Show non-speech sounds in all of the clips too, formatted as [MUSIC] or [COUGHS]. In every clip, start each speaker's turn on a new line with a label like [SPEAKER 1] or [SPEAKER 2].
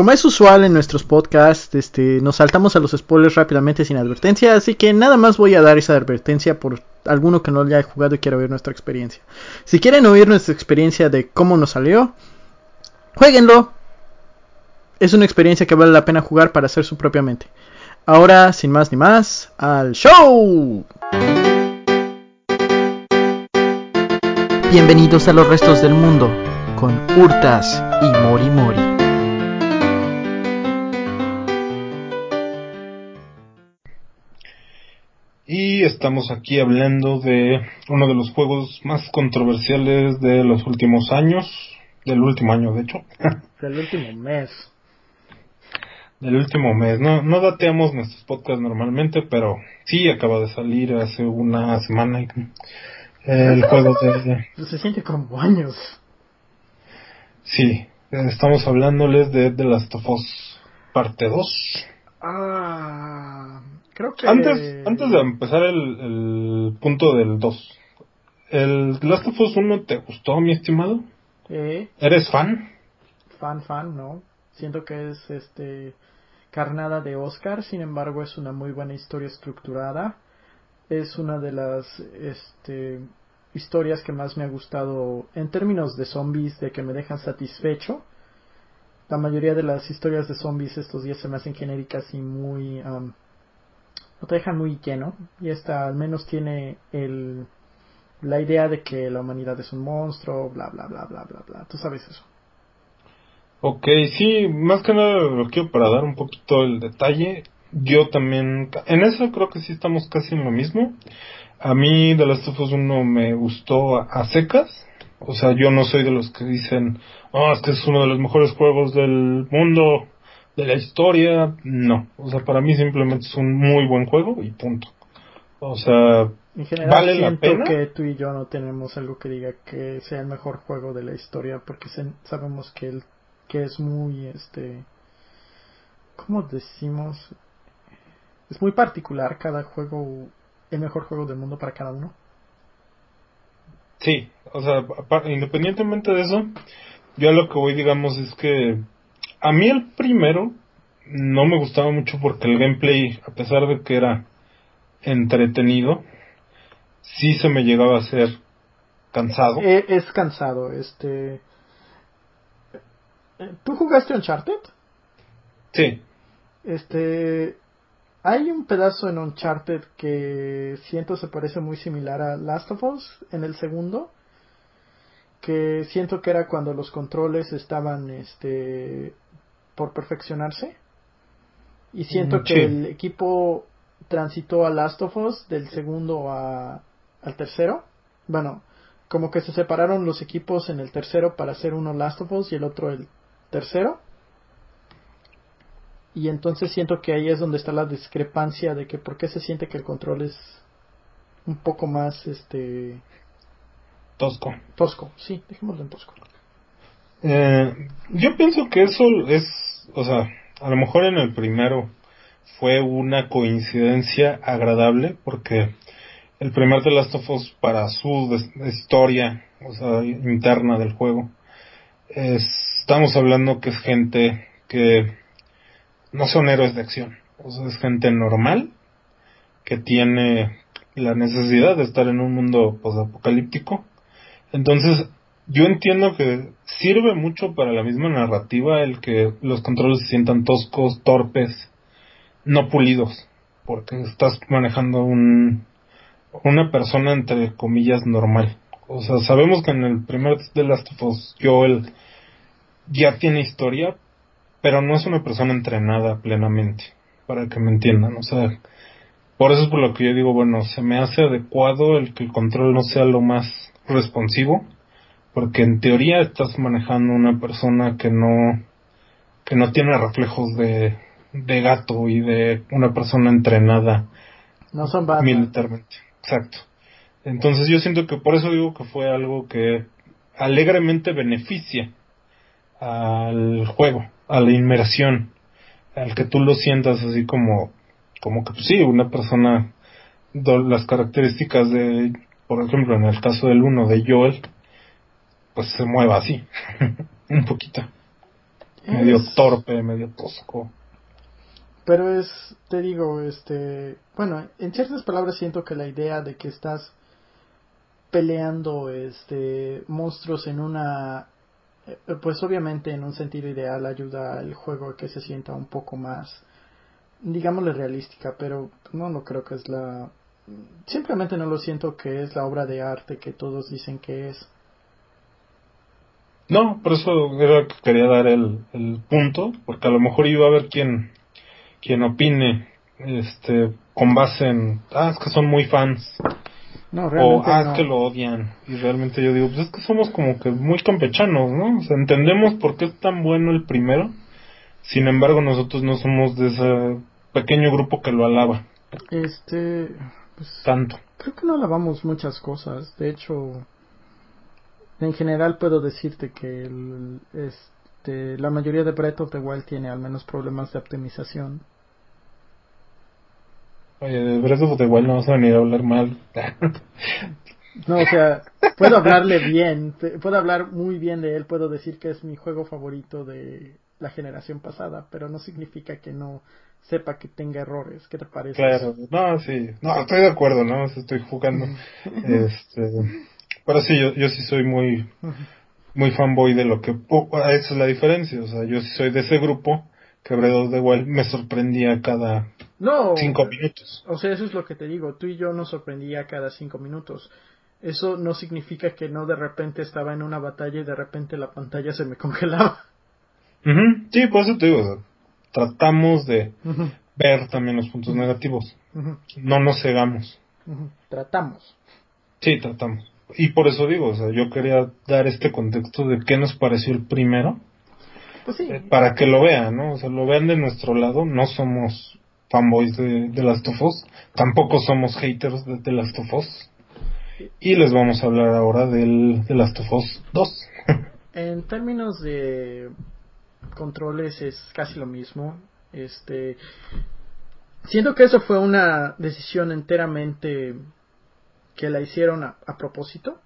[SPEAKER 1] como es usual en nuestros podcasts, este, nos saltamos a los spoilers rápidamente sin advertencia, así que nada más voy a dar esa advertencia por alguno que no haya jugado y quiera oír nuestra experiencia. Si quieren oír nuestra experiencia de cómo nos salió, jueguenlo. Es una experiencia que vale la pena jugar para hacer su propia mente. Ahora, sin más ni más, al show. Bienvenidos a los restos del mundo con Hurtas y Mori Mori.
[SPEAKER 2] Y estamos aquí hablando de uno de los juegos más controversiales de los últimos años, del último año de hecho. [LAUGHS]
[SPEAKER 1] Del último mes.
[SPEAKER 2] Del último mes. No, no dateamos nuestros podcasts normalmente, pero sí acaba de salir hace una semana el juego de... [LAUGHS]
[SPEAKER 1] Se siente como años.
[SPEAKER 2] Sí, estamos hablándoles de The Last of Us parte 2.
[SPEAKER 1] Ah, creo que...
[SPEAKER 2] Antes, antes de empezar el, el punto del 2, ¿el Last of Us 1 te gustó, mi estimado?
[SPEAKER 1] Eh,
[SPEAKER 2] ¿Eres fan?
[SPEAKER 1] fan, fan, ¿no? Siento que es este carnada de Oscar, sin embargo es una muy buena historia estructurada. Es una de las este, historias que más me ha gustado en términos de zombies, de que me dejan satisfecho. La mayoría de las historias de zombies estos días se me hacen genéricas y muy... um, no te dejan muy lleno. Y esta al menos tiene el, la idea de que la humanidad es un monstruo, bla, bla, bla, bla, bla, bla. Tú sabes eso.
[SPEAKER 2] Ok, sí, más que nada lo quiero para dar un poquito el detalle. Yo también, en eso creo que sí estamos casi en lo mismo. A mí Last of Us 1 me gustó a, secas. O sea, yo no soy de los que dicen, oh, este es uno de los mejores juegos del mundo, de la historia. No, o sea, para mí simplemente es un muy buen juego y punto. O sea,
[SPEAKER 1] En general
[SPEAKER 2] ¿Vale la
[SPEAKER 1] siento
[SPEAKER 2] pena?
[SPEAKER 1] que tú y yo no tenemos algo que diga que sea el mejor juego de la historia porque sabemos que el que es muy este ¿cómo decimos? Es muy particular cada juego el mejor juego del mundo para cada uno.
[SPEAKER 2] Sí, o sea, independientemente de eso, yo a lo que voy, digamos, es que a mí el primero no me gustaba mucho porque el gameplay, a pesar de que era entretenido, sí se me llegaba a ser cansado.
[SPEAKER 1] Eh, es cansado, este ¿Tú jugaste Uncharted?
[SPEAKER 2] Sí,
[SPEAKER 1] Este. Hay un pedazo en Uncharted que siento se parece muy similar a Last of Us en el segundo. Que siento que era cuando los controles estaban este por perfeccionarse. Y siento
[SPEAKER 2] Mm,
[SPEAKER 1] que
[SPEAKER 2] sí.
[SPEAKER 1] el equipo transitó a Last of Us del segundo a, al tercero. Bueno, como que se separaron los equipos en el tercero para hacer uno Last of Us y el otro el tercero. Y entonces siento que ahí es donde está la discrepancia de que por qué se siente que el control es un poco más este
[SPEAKER 2] tosco.
[SPEAKER 1] tosco. Sí, dejémoslo en tosco.
[SPEAKER 2] Eh, yo pienso que eso es, o sea, a lo mejor en el primero fue una coincidencia agradable porque el primer The Last of Us para su historia, o sea, interna del juego, es- estamos hablando que es gente que no son héroes de acción, o sea, es gente normal que tiene la necesidad de estar en un mundo apocalíptico. Entonces, yo entiendo que sirve mucho para la misma narrativa el que los controles se sientan toscos, torpes, no pulidos, porque estás manejando un, una persona entre comillas normal. O sea, sabemos que en el primer de Last of Us Joel ya tiene historia, pero no es una persona entrenada plenamente, para que me entiendan. O sea, por eso es por lo que yo digo, bueno, se me hace adecuado el que el control no sea lo más responsivo, porque en teoría estás manejando una persona que no que no tiene reflejos de, de gato y de una persona entrenada
[SPEAKER 1] No son Batman.
[SPEAKER 2] militarmente. Exacto. Entonces yo siento que por eso digo que fue algo que alegremente beneficia al juego, a la inmersión, al que tú lo sientas así como, como que pues sí, una persona, las características de, por ejemplo, en el caso del uno de Joel, pues se mueva así, [LAUGHS] un poquito. medio torpe, medio tosco.
[SPEAKER 1] Pero es, te digo, este, bueno, en ciertas palabras siento que la idea de que estás peleando este monstruos en una eh, pues obviamente en un sentido ideal ayuda al juego a que se sienta un poco más digámosle realística pero no lo creo que es la simplemente no lo siento que es la obra de arte que todos dicen que es
[SPEAKER 2] no por eso era que quería dar el, el punto porque a lo mejor iba a haber quien quien opine este con base en ah es que son muy fans
[SPEAKER 1] no,
[SPEAKER 2] o ah, es que lo odian. Y realmente yo digo, pues es que somos como que muy campechanos, ¿no? O sea, entendemos por qué es tan bueno el primero. Sin embargo, nosotros no somos de ese pequeño grupo que lo alaba.
[SPEAKER 1] Este. Pues,
[SPEAKER 2] Tanto.
[SPEAKER 1] Creo que no alabamos muchas cosas. De hecho, en general puedo decirte que el, este, la mayoría de Breath of the Wild tiene al menos problemas de optimización.
[SPEAKER 2] Oye, de Breath of the Wild no vas a venir a hablar mal. [LAUGHS]
[SPEAKER 1] no, o sea, puedo hablarle bien, puedo hablar muy bien de él, puedo decir que es mi juego favorito de la generación pasada, pero no significa que no sepa que tenga errores. ¿Qué te parece?
[SPEAKER 2] Claro, no, sí, no, estoy de acuerdo, ¿no? Estoy jugando. este, pero sí, yo, yo sí soy muy, muy fanboy de lo que, esa es la diferencia, o sea, yo sí soy de ese grupo que the Wild me sorprendía cada
[SPEAKER 1] no,
[SPEAKER 2] cinco minutos.
[SPEAKER 1] O sea, eso es lo que te digo. Tú y yo nos sorprendía cada cinco minutos. Eso no significa que no de repente estaba en una batalla y de repente la pantalla se me congelaba.
[SPEAKER 2] Sí, por eso te digo. tratamos de ver también los puntos negativos. No nos cegamos.
[SPEAKER 1] Tratamos.
[SPEAKER 2] Sí, tratamos. Y por eso digo, o sea, yo quería dar este contexto de qué nos pareció el primero.
[SPEAKER 1] Pues sí.
[SPEAKER 2] Eh, para que lo vean, ¿no? O sea, lo vean de nuestro lado. No somos fanboys de, de Last of Us. Tampoco somos haters de The Last of Us. Y les vamos a hablar ahora del The Last of Us 2. [LAUGHS]
[SPEAKER 1] en términos de controles es casi lo mismo. Este siento que eso fue una decisión enteramente que la hicieron a, a propósito.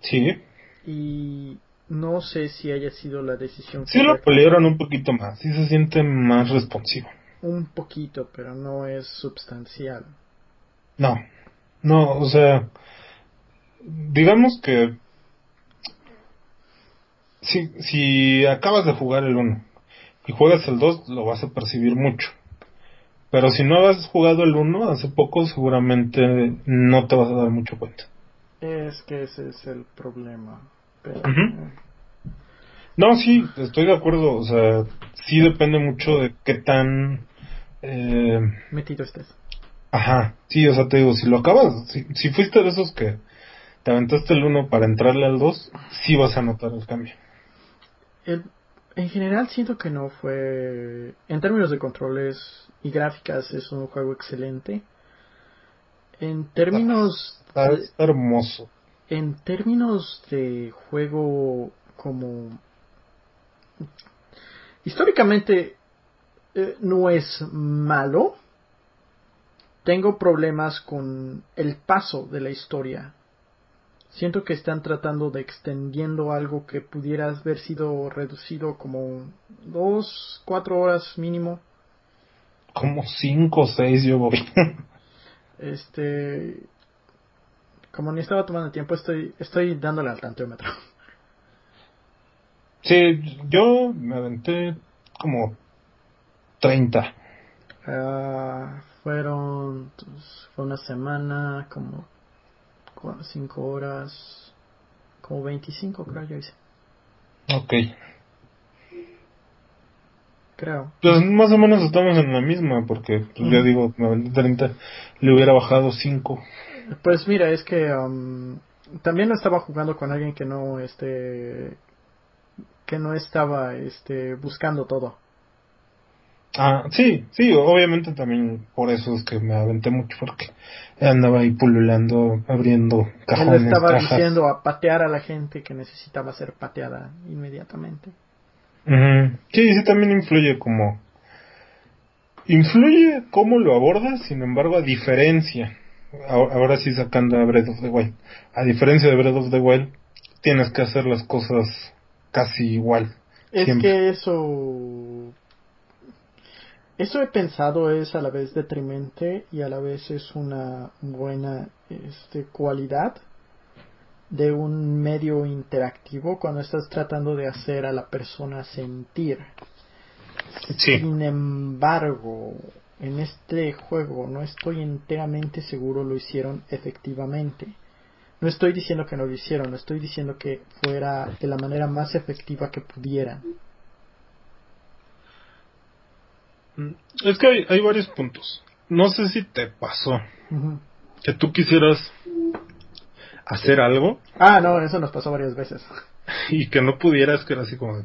[SPEAKER 2] Sí.
[SPEAKER 1] Y no sé si haya sido la decisión.
[SPEAKER 2] Sí lo pelearon un poquito más, sí se siente más responsivo
[SPEAKER 1] un poquito, pero no es sustancial.
[SPEAKER 2] No, no, o sea, digamos que si, si acabas de jugar el 1 y juegas el 2, lo vas a percibir mucho. Pero si no has jugado el 1 hace poco, seguramente no te vas a dar mucho cuenta.
[SPEAKER 1] Es que ese es el problema.
[SPEAKER 2] No, sí, estoy de acuerdo. O sea, sí depende mucho de qué tan eh,
[SPEAKER 1] metido estés.
[SPEAKER 2] Ajá, sí, o sea, te digo, si lo acabas, si, si fuiste de esos que te aventaste el 1 para entrarle al 2, sí vas a notar el cambio.
[SPEAKER 1] En general siento que no fue, en términos de controles y gráficas, es un juego excelente. En términos...
[SPEAKER 2] Está, hermoso.
[SPEAKER 1] En términos de juego como... Históricamente eh, no es malo. Tengo problemas con el paso de la historia. Siento que están tratando de extendiendo algo que pudiera haber sido reducido como dos, cuatro horas mínimo.
[SPEAKER 2] Como cinco o seis yo voy. [LAUGHS]
[SPEAKER 1] este, como ni estaba tomando tiempo, estoy, estoy dándole al tanteómetro.
[SPEAKER 2] Sí, yo me aventé como 30.
[SPEAKER 1] Ah, fueron, fue una semana, como 5 horas, como 25 creo yo hice.
[SPEAKER 2] Ok.
[SPEAKER 1] Creo.
[SPEAKER 2] Pues más o menos estamos en la misma, porque pues, yo digo, 30, le hubiera bajado 5.
[SPEAKER 1] Pues mira, es que um, también estaba jugando con alguien que no, este, que no estaba, este, buscando todo.
[SPEAKER 2] Ah, sí, sí, obviamente también por eso es que me aventé mucho porque andaba ahí pululando, abriendo cajones.
[SPEAKER 1] Él estaba diciendo a patear a la gente que necesitaba ser pateada inmediatamente.
[SPEAKER 2] Sí, sí, también influye como... Influye cómo lo abordas, sin embargo, a diferencia, ahora sí sacando a Breath of the Wild, a diferencia de Breath of the Wild, tienes que hacer las cosas casi igual
[SPEAKER 1] Es que eso eso he pensado es a la vez detrimente y a la vez es una buena este, cualidad de un medio interactivo cuando estás tratando de hacer a la persona sentir. Sin embargo, en este juego no estoy enteramente seguro lo hicieron efectivamente. No estoy diciendo que no lo hicieron, estoy diciendo que fuera de la manera más efectiva que pudieran.
[SPEAKER 2] Es que hay, varios puntos. No sé si te pasó que tú quisieras hacer algo.
[SPEAKER 1] Ah, no, eso nos pasó varias veces. [LAUGHS]
[SPEAKER 2] Y que no pudieras, que era así como...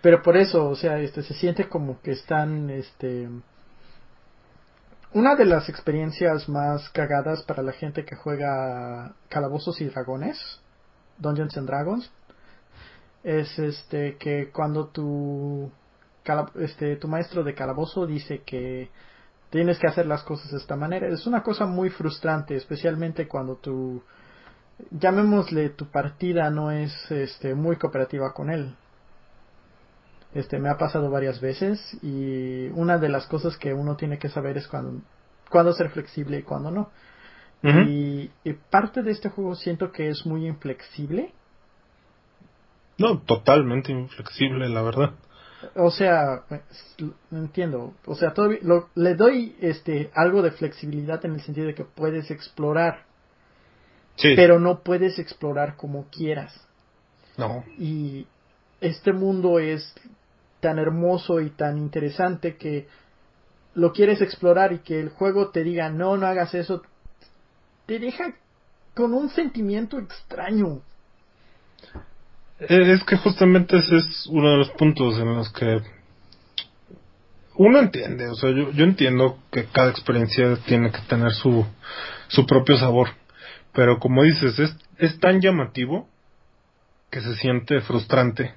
[SPEAKER 1] Pero por eso, o sea, este, se siente como que están, este... Una de las experiencias más cagadas para la gente que juega Calabozos y Dragones, Dungeons and Dragons, es este que cuando tu este, tu maestro de calabozo dice que tienes que hacer las cosas de esta manera. Es una cosa muy frustrante, especialmente cuando tu, llamémosle, tu partida no es este, muy cooperativa con él. Este, me ha pasado varias veces y una de las cosas que uno tiene que saber es cuando, cuándo ser flexible y cuándo no. y, y, parte de este juego siento que es muy inflexible.
[SPEAKER 2] No, totalmente inflexible, la verdad
[SPEAKER 1] o sea, no entiendo, o sea, todavía le doy este algo de flexibilidad en el sentido de que puedes explorar, sí. pero no puedes explorar como quieras.
[SPEAKER 2] No.
[SPEAKER 1] Y este mundo es tan hermoso y tan interesante que lo quieres explorar y que el juego te diga no, no hagas eso, te deja con un sentimiento extraño.
[SPEAKER 2] Eh, es que justamente ese es uno de los puntos en los que uno entiende, o sea, yo, yo entiendo que cada experiencia tiene que tener su, su propio sabor, pero como dices, es, es tan llamativo que se siente frustrante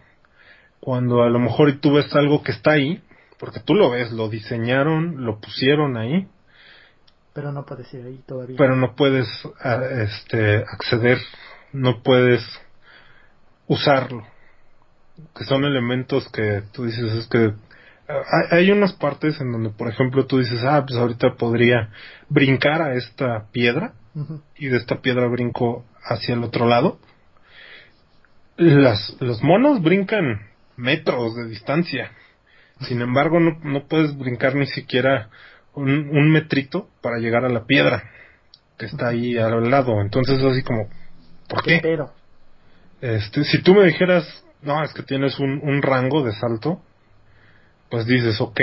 [SPEAKER 2] cuando a lo mejor tú ves algo que está ahí, porque tú lo ves, lo diseñaron, lo pusieron ahí,
[SPEAKER 1] pero no puedes ir ahí todavía.
[SPEAKER 2] Pero no puedes este, acceder, no puedes usarlo. Que son elementos que tú dices, es que hay, unas partes en donde, por ejemplo, tú dices, ah, pues ahorita podría brincar a esta piedra y de esta piedra brinco hacia el otro lado. Las, los monos brincan metros de distancia. Sin embargo, no, no puedes brincar ni siquiera un, un, metrito para llegar a la piedra que está ahí al lado. Entonces, así como, ¿por qué?
[SPEAKER 1] Pero.
[SPEAKER 2] Este, si tú me dijeras, no, es que tienes un, rango de salto, pues dices, ok.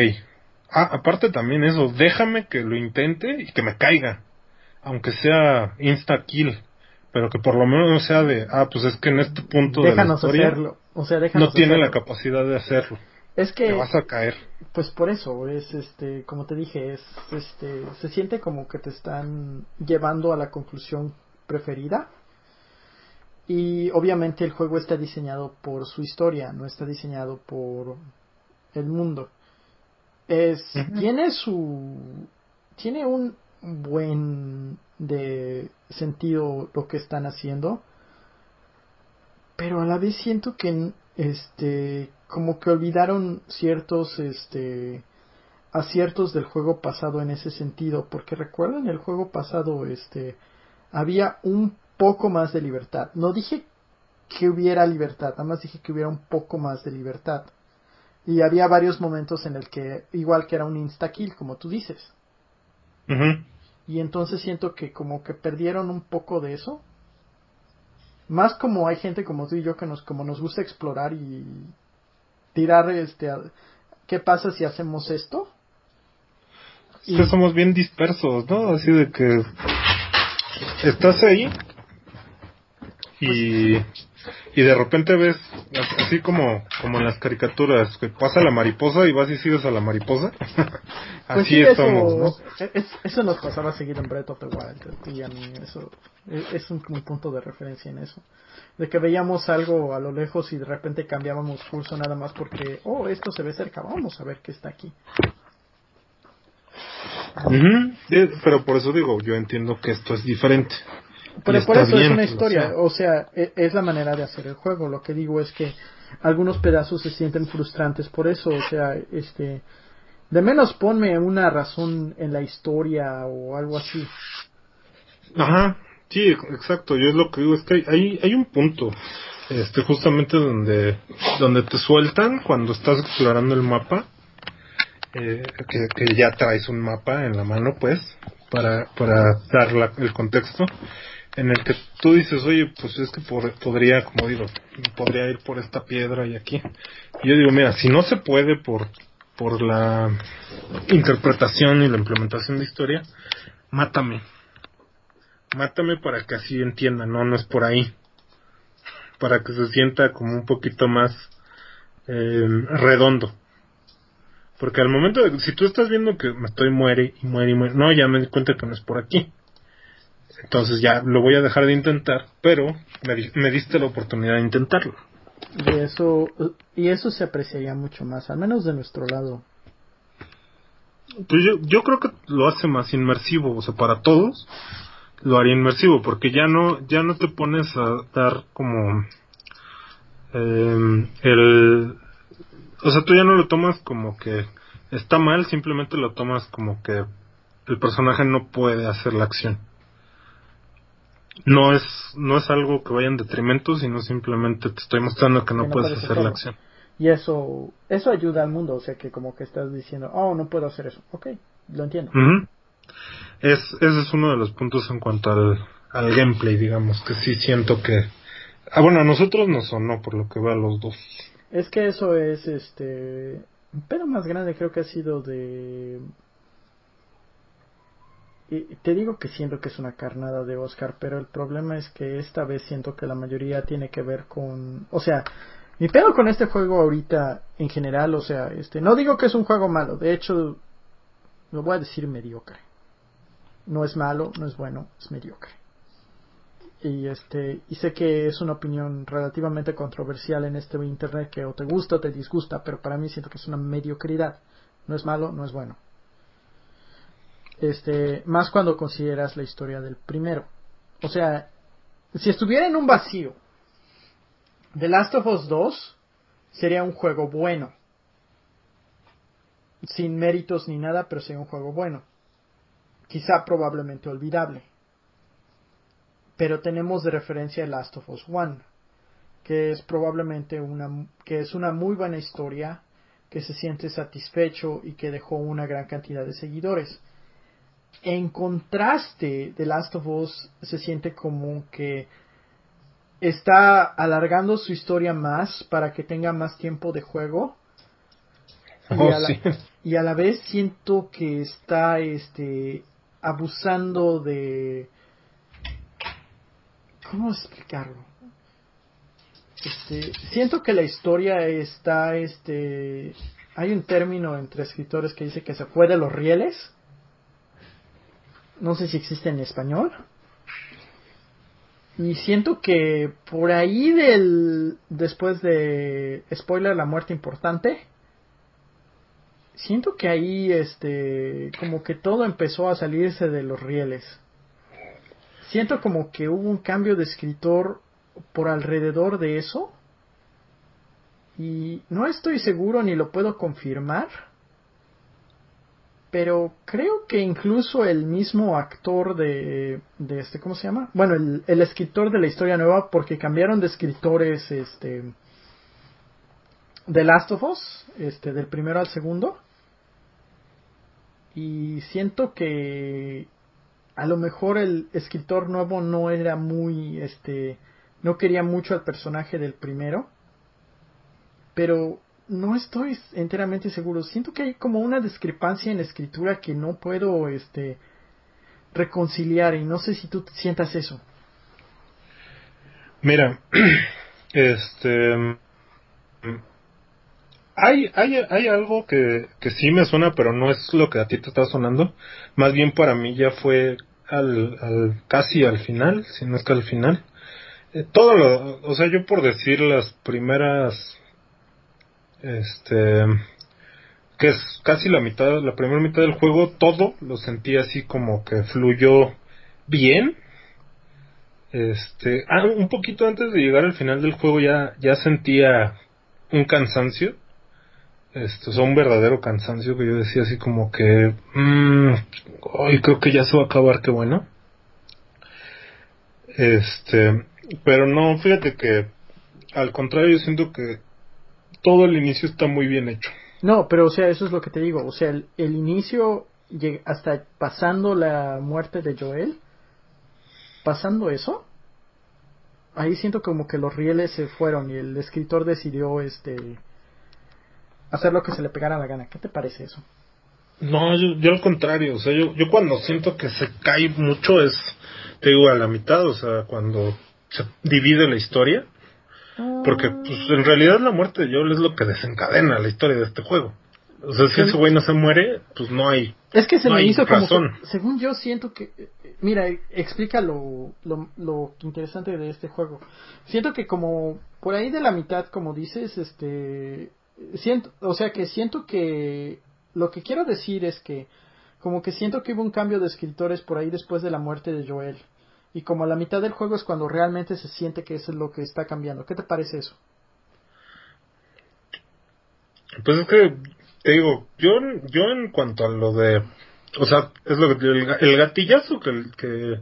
[SPEAKER 2] Ah, aparte también eso, déjame que lo intente y que me caiga. Aunque sea insta kill. Pero que por lo menos sea de, ah, pues es que en este punto de la historia
[SPEAKER 1] hacerlo. O sea,
[SPEAKER 2] no tiene la capacidad de hacerlo.
[SPEAKER 1] Es que
[SPEAKER 2] te vas a caer.
[SPEAKER 1] Pues por eso es este, como te dije, es este, se siente como que te están llevando a la conclusión preferida y obviamente el juego está diseñado por su historia, no está diseñado por el mundo. Es, tiene su, tiene un buen de sentido lo que están haciendo, pero a la vez siento que este como que olvidaron ciertos este aciertos del juego pasado en ese sentido porque recuerdan el juego pasado este había un poco más de libertad. No dije que hubiera libertad, nada más dije que hubiera un poco más de libertad. Y había varios momentos en el que, igual que era un insta-kill, como tú dices. Y entonces siento que como que perdieron un poco de eso. Más como hay gente como tú y yo que nos, como nos gusta explorar y tirar este, ¿qué pasa si hacemos esto?
[SPEAKER 2] Es que somos bien dispersos, ¿no? Así de que estás ahí y, y de repente ves, así como, como en las caricaturas, que pasa la mariposa y vas y sigues a la mariposa. [LAUGHS]
[SPEAKER 1] Pues así estamos, ¿no? eso nos pasaba a seguir en Breath of the Wild, y a mí eso e, es un, punto de referencia en eso. De que veíamos algo a lo lejos y de repente cambiábamos curso nada más porque, oh, esto se ve cerca, vamos a ver qué está aquí.
[SPEAKER 2] pero por eso digo, yo entiendo que esto es diferente.
[SPEAKER 1] Pero por eso es una historia, o sea, e, es la manera de hacer el juego. Lo que digo es que algunos pedazos se sienten frustrantes por eso, o sea, este, de menos ponme una razón en la historia o algo así.
[SPEAKER 2] Ajá, sí, exacto. Yo es lo que digo, es que hay, hay un punto, este, justamente donde, donde te sueltan cuando estás explorando el mapa, eh, que, que, ya traes un mapa en la mano, pues, para, para dar el contexto, en el que tú dices, oye, pues es que podría, como digo, podría ir por esta piedra y aquí. Y yo digo, mira, si no se puede por por la interpretación y la implementación de historia, mátame. Mátame para que así entienda, no, no es por ahí. Para que se sienta como un poquito más eh, redondo. Porque al momento de, si tú estás viendo que me estoy muere y muere y muere, no, ya me di cuenta que no es por aquí. Entonces ya lo voy a dejar de intentar, pero me, me diste la oportunidad de intentarlo.
[SPEAKER 1] Y eso, y eso se apreciaría mucho más, al menos de nuestro lado.
[SPEAKER 2] Pues yo, yo creo que lo hace más inmersivo, o sea, para todos lo haría inmersivo, porque ya no, ya no te pones a dar como eh, el, o sea, tú ya no lo tomas como que está mal, simplemente lo tomas como que el personaje no puede hacer la acción no es no es algo que vaya en detrimento, sino simplemente te estoy mostrando que no, puedes hacer la acción.
[SPEAKER 1] Y eso eso ayuda al mundo, o sea que como que estás diciendo, oh, no puedo hacer eso. Ok, lo entiendo.
[SPEAKER 2] es, ese es uno de los puntos en cuanto al, al gameplay, digamos, que sí siento que... Ah, bueno, a nosotros no sonó, por lo que veo a los dos.
[SPEAKER 1] Es que eso es, este... pero más grande creo que ha sido de te digo que siento que es una carnada de Oscar, pero el problema es que esta vez siento que la mayoría tiene que ver con, o sea, mi pedo con este juego ahorita en general, o sea, este, no digo que es un juego malo, de hecho, lo voy a decir mediocre. No es malo, no es bueno, es mediocre. Y este, y sé que es una opinión relativamente controversial en este internet que o te gusta o te disgusta, pero para mí siento que es una mediocridad. No es malo, no es bueno este, más cuando consideras la historia del primero. O sea, si estuviera en un vacío, The Last of Us 2 sería un juego bueno. Sin méritos ni nada, pero sería un juego bueno. Quizá probablemente olvidable. Pero tenemos de referencia The Last of Us 1, que es probablemente una, que es una muy buena historia, que se siente satisfecho y que dejó una gran cantidad de seguidores en contraste, The Last of Us se siente como que está alargando su historia más para que tenga más tiempo de juego. y, oh, a la, y, a la, vez siento que está este abusando de ¿cómo explicarlo? Este, siento que la historia está este hay un término entre escritores que dice que se fue de los rieles no sé si existe en español. Y siento que por ahí del después de spoiler la muerte importante siento que ahí este como que todo empezó a salirse de los rieles. Siento como que hubo un cambio de escritor por alrededor de eso. Y no estoy seguro ni lo puedo confirmar pero creo que incluso el mismo actor de, de este, ¿cómo se llama? Bueno, el, el, escritor de la historia nueva, porque cambiaron de escritores, este, de Last of Us, este, del primero al segundo, y siento que a lo mejor el escritor nuevo no era muy, este, no quería mucho al personaje del primero, pero no estoy enteramente seguro. Siento que hay como una discrepancia en la escritura que no puedo este reconciliar y no sé si tú sientas eso.
[SPEAKER 2] Mira, [CLEARS THROAT] este hay, hay, hay algo que, que sí me suena, pero no es lo que a ti te está sonando. Más bien para mí ya fue al, casi al final, si no es que al final. Eh, todo lo, o sea, yo por decir las primeras este que es casi la mitad, la primera mitad del juego, todo lo sentí así como que fluyó bien. Este, ah, un poquito antes de llegar al final del juego ya, ya sentía un cansancio, este, o sea, un verdadero cansancio que yo decía así como que, mmm, hoy creo que ya se va a acabar, qué bueno. Este, pero no, fíjate que al contrario, yo siento que todo el inicio está muy bien hecho.
[SPEAKER 1] No, pero o sea, eso es lo que te digo, o sea, el, el inicio hasta pasando la muerte de Joel, pasando eso, ahí siento como que los rieles se fueron y el escritor decidió este hacer lo que se le pegara la gana. ¿Qué te parece eso?
[SPEAKER 2] No, yo, al contrario, o sea, yo, yo cuando siento que se cae mucho es, te digo, a la mitad, o sea, cuando se divide la historia, porque pues en realidad la muerte de Joel es lo que desencadena la historia de este juego. O sea, si ese güey no se muere, pues no hay.
[SPEAKER 1] Es que se me hizo como. según yo siento que. Mira, explica lo, lo, lo interesante de este juego. Siento que como por ahí de la mitad, como dices, este. Siento, o sea que siento que. Lo que quiero decir es que. Como que siento que hubo un cambio de escritores por ahí después de la muerte de Joel. Y como a la mitad del juego es cuando realmente se siente que eso es lo que está cambiando. ¿Qué te parece eso?
[SPEAKER 2] Pues es que te digo, yo, yo en cuanto a lo de, o sea, es lo que el, gatillazo que, que,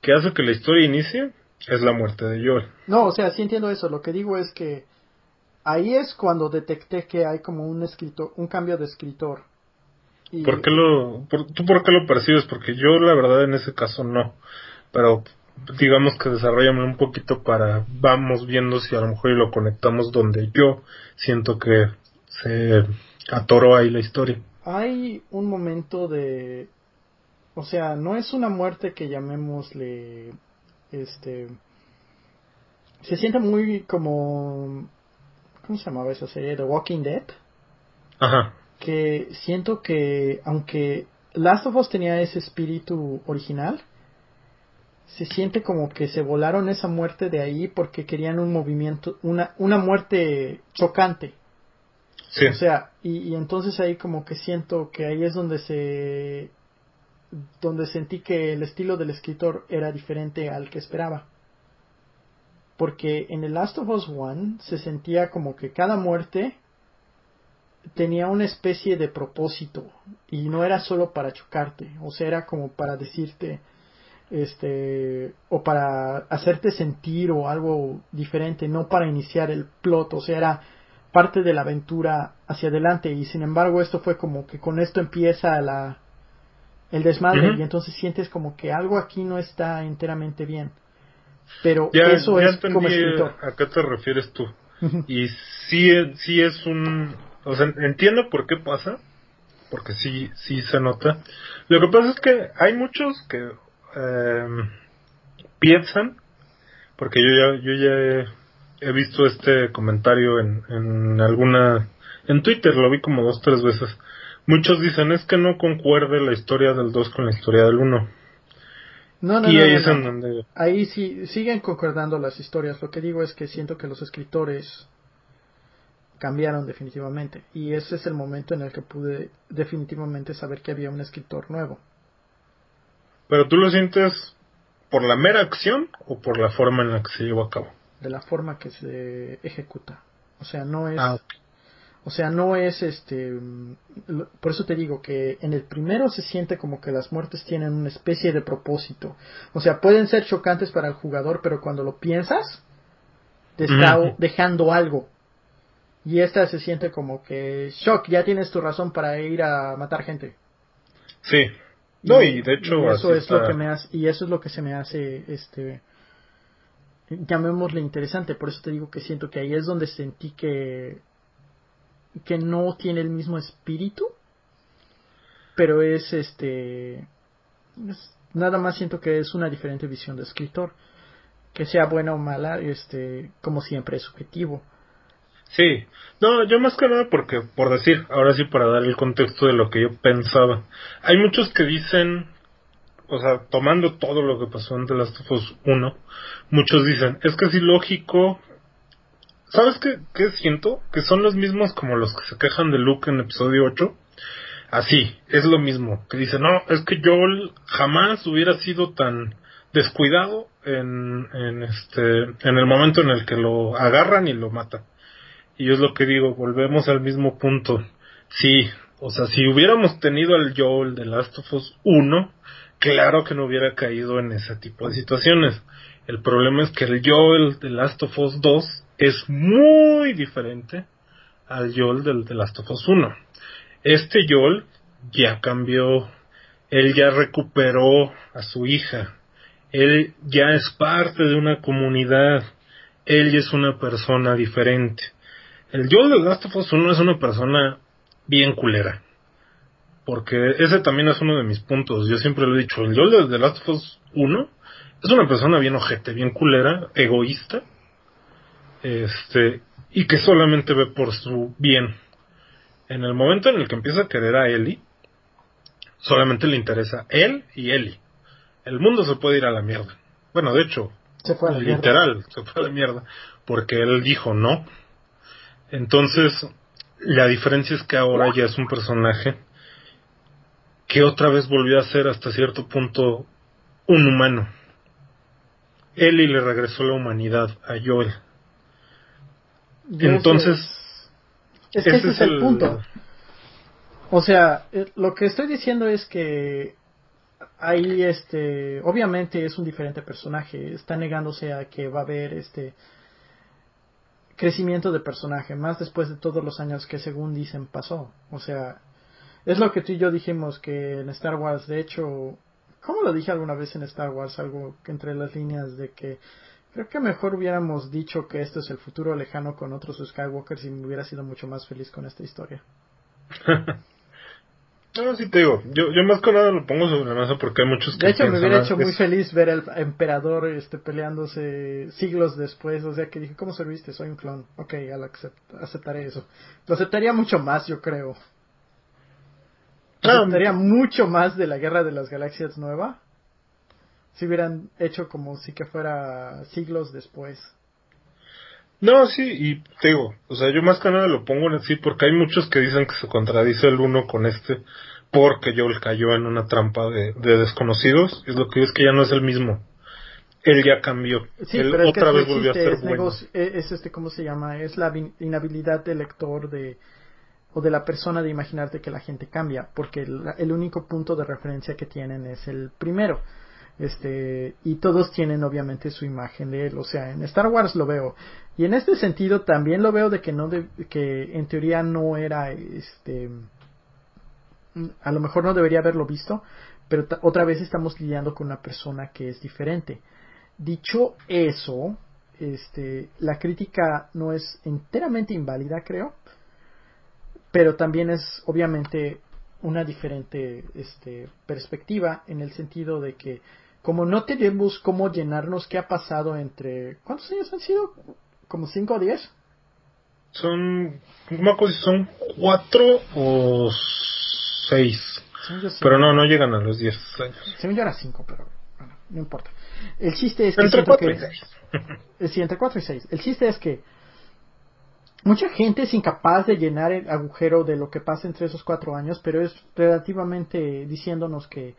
[SPEAKER 2] que hace que la historia inicie es la muerte de Joel.
[SPEAKER 1] No, o sea, sí entiendo eso. Lo que digo es que ahí es cuando detecté que hay como un escritor, un cambio de escritor.
[SPEAKER 2] Y... ¿Por qué lo, tú por qué lo percibes? Porque yo la verdad en ese caso no. Pero digamos que desarrollame un poquito para vamos viendo si a lo mejor lo conectamos donde yo siento que se atoró ahí la historia.
[SPEAKER 1] Hay un momento de... O sea, no es una muerte que llamémosle... Este... Se siente muy como... ¿Cómo se llamaba esa serie? The Walking Dead.
[SPEAKER 2] Ajá.
[SPEAKER 1] Que siento que, aunque Last of Us tenía ese espíritu original, se siente como que se volaron esa muerte de ahí porque querían un movimiento, una, una muerte chocante. O sea, y, entonces ahí como que siento que ahí es donde se donde sentí que el estilo del escritor era diferente al que esperaba. Porque en el Last of Us One se sentía como que cada muerte tenía una especie de propósito y no era solo para chocarte, o sea, era como para decirte este o para hacerte sentir o algo diferente, no para iniciar el plot, o sea, era parte de la aventura hacia adelante. Y sin embargo esto fue como que con esto empieza la el desmadre y entonces sientes como que algo aquí no está enteramente bien. Pero eso es como escritor.
[SPEAKER 2] a qué te refieres tú. Y sí sí es un o sea entiendo por qué pasa porque sí sí se nota. Lo que pasa es que hay muchos que eh, piensan porque yo ya yo ya he visto este comentario en, en alguna en Twitter lo vi como dos tres veces. Muchos dicen es que no concuerde la historia del 2 con la historia del 1
[SPEAKER 1] no, no, y ahí es en donde ahí sí siguen concordando las historias. Lo que digo es que siento que los escritores cambiaron definitivamente. Y ese es el momento en el que pude definitivamente saber que había un escritor nuevo
[SPEAKER 2] pero tú lo sientes por la mera acción o por la forma en la que se llevó a cabo
[SPEAKER 1] de la forma que se ejecuta. O sea, no es... Ah, o sea, no es este... Por eso te digo que en el primero se siente como que las muertes tienen una especie de propósito. O sea, pueden ser chocantes para el jugador, pero cuando lo piensas, te está dejando algo. Y esta se siente como que, shock, ya tienes tu razón para ir a matar gente.
[SPEAKER 2] Sí. No, y, de hecho...
[SPEAKER 1] eso es lo que me hace, y eso es lo que se me hace, este llamémosle interesante, por eso te digo que siento que ahí es donde sentí que que no tiene el mismo espíritu, pero es este nada más siento que es una diferente visión de escritor, que sea buena o mala, este como siempre es subjetivo.
[SPEAKER 2] Sí, no, yo más que nada porque, por decir, ahora sí para dar el contexto de lo que yo pensaba, hay muchos que dicen o sea, tomando todo lo que pasó en The Last of Us 1, muchos dicen, es que es ilógico. ¿Sabes qué, qué siento? Que son los mismos como los que se quejan de Luke en episodio 8. Así, es lo mismo. Que dicen, no, es que Joel jamás hubiera sido tan descuidado en, en, este, en el momento en el que lo agarran y lo matan. Y es lo que digo, volvemos al mismo punto. Sí, o sea, si hubiéramos tenido al Joel de Last of Us 1, claro que no hubiera caído en ese tipo de situaciones. El problema es que el Joel de Last of Us 2 es muy diferente al Joel del The Last of Us 1. Este Joel ya cambió, él ya recuperó a su hija, él ya es parte de una comunidad, él es una persona diferente. El Joel de Last of Us 1 es una persona bien culera. Porque ese también es uno de mis puntos. Yo siempre lo he dicho. El Joel de The Last of Us 1 es una persona bien ojete, bien culera, egoísta. Este, y que solamente ve por su bien. En el momento en el que empieza a querer a Ellie, solamente le interesa él y Ellie. El mundo se puede ir a la mierda. Bueno, de hecho,
[SPEAKER 1] Se fue a la
[SPEAKER 2] literal,
[SPEAKER 1] mierda.
[SPEAKER 2] se fue a la mierda. Porque él dijo no. Entonces, la diferencia es que ahora ya es un personaje que otra vez volvió a ser hasta cierto punto un humano. Ellie le regresó la humanidad a Joel. Entonces,
[SPEAKER 1] es, que
[SPEAKER 2] ese
[SPEAKER 1] ese
[SPEAKER 2] es
[SPEAKER 1] es el
[SPEAKER 2] el-
[SPEAKER 1] punto. O sea, eh, lo que estoy diciendo es que ahí, este, obviamente es un diferente personaje. Está negándose a que va a haber este crecimiento de personaje, más después de todos los años que según dicen pasó. O sea, es lo que tú y yo dijimos que en Star Wars, de hecho, ¿cómo lo dije alguna vez en Star Wars? Algo que entre las líneas de que creo que mejor hubiéramos dicho que esto es el futuro lejano con otros Skywalkers y me hubiera sido mucho más feliz con esta historia. [LAUGHS]
[SPEAKER 2] No, sí te digo, yo, yo más que nada lo pongo sobre la mesa porque hay muchos que
[SPEAKER 1] De hecho, me hubiera
[SPEAKER 2] "Ah,
[SPEAKER 1] hecho muy feliz ver al emperador este, peleándose siglos después. O sea, que dije, ¿cómo serviste? Soy un clon. Ok, al acept- aceptaré eso. Lo aceptaría mucho más, yo creo.
[SPEAKER 2] Ah,
[SPEAKER 1] Aceptaría mucho más de la Guerra de las Galaxias nueva. Si hubieran hecho como si que fuera siglos después.
[SPEAKER 2] No, sí, y te digo, o sea, yo más que nada lo pongo en así porque hay muchos que dicen que se contradice el uno con este porque Joel cayó en una trampa de, de desconocidos. Es lo que es que ya no es el mismo. Él ya cambió.
[SPEAKER 1] Sí,
[SPEAKER 2] Él
[SPEAKER 1] pero es que
[SPEAKER 2] otra
[SPEAKER 1] sí
[SPEAKER 2] vez volvió a ser
[SPEAKER 1] es,
[SPEAKER 2] bueno.
[SPEAKER 1] negocio- es, es este, ¿cómo se llama? Es la inhabilidad del lector de o de la persona de imaginarte que la gente cambia, porque el, el único punto de referencia que tienen es el primero. Este, y todos tienen obviamente su imagen de él, o sea, en Star Wars lo veo. Y en este sentido también lo veo de que no de- que en teoría no era este a lo mejor no debería haberlo visto, pero otra vez estamos lidiando con una persona que es diferente. Dicho eso, este, la crítica no es enteramente inválida, creo, pero también es obviamente una diferente este, perspectiva en el sentido de que como no tenemos cómo llenarnos qué ha pasado entre... ¿Cuántos años han sido? ¿Como 5 o 10?
[SPEAKER 2] Son, no me son cuatro o seis.
[SPEAKER 1] Según yo, sí.
[SPEAKER 2] Pero no, no llegan a los diez años.
[SPEAKER 1] Según yo era 5, pero bueno, no importa. El chiste es que...
[SPEAKER 2] Entre
[SPEAKER 1] siento
[SPEAKER 2] cuatro
[SPEAKER 1] que- [LAUGHS]
[SPEAKER 2] y seis.
[SPEAKER 1] Eh, Sí, entre 4 y 6. El chiste es que mucha gente es incapaz de llenar el agujero de lo que pasa entre esos cuatro años, pero es relativamente diciéndonos que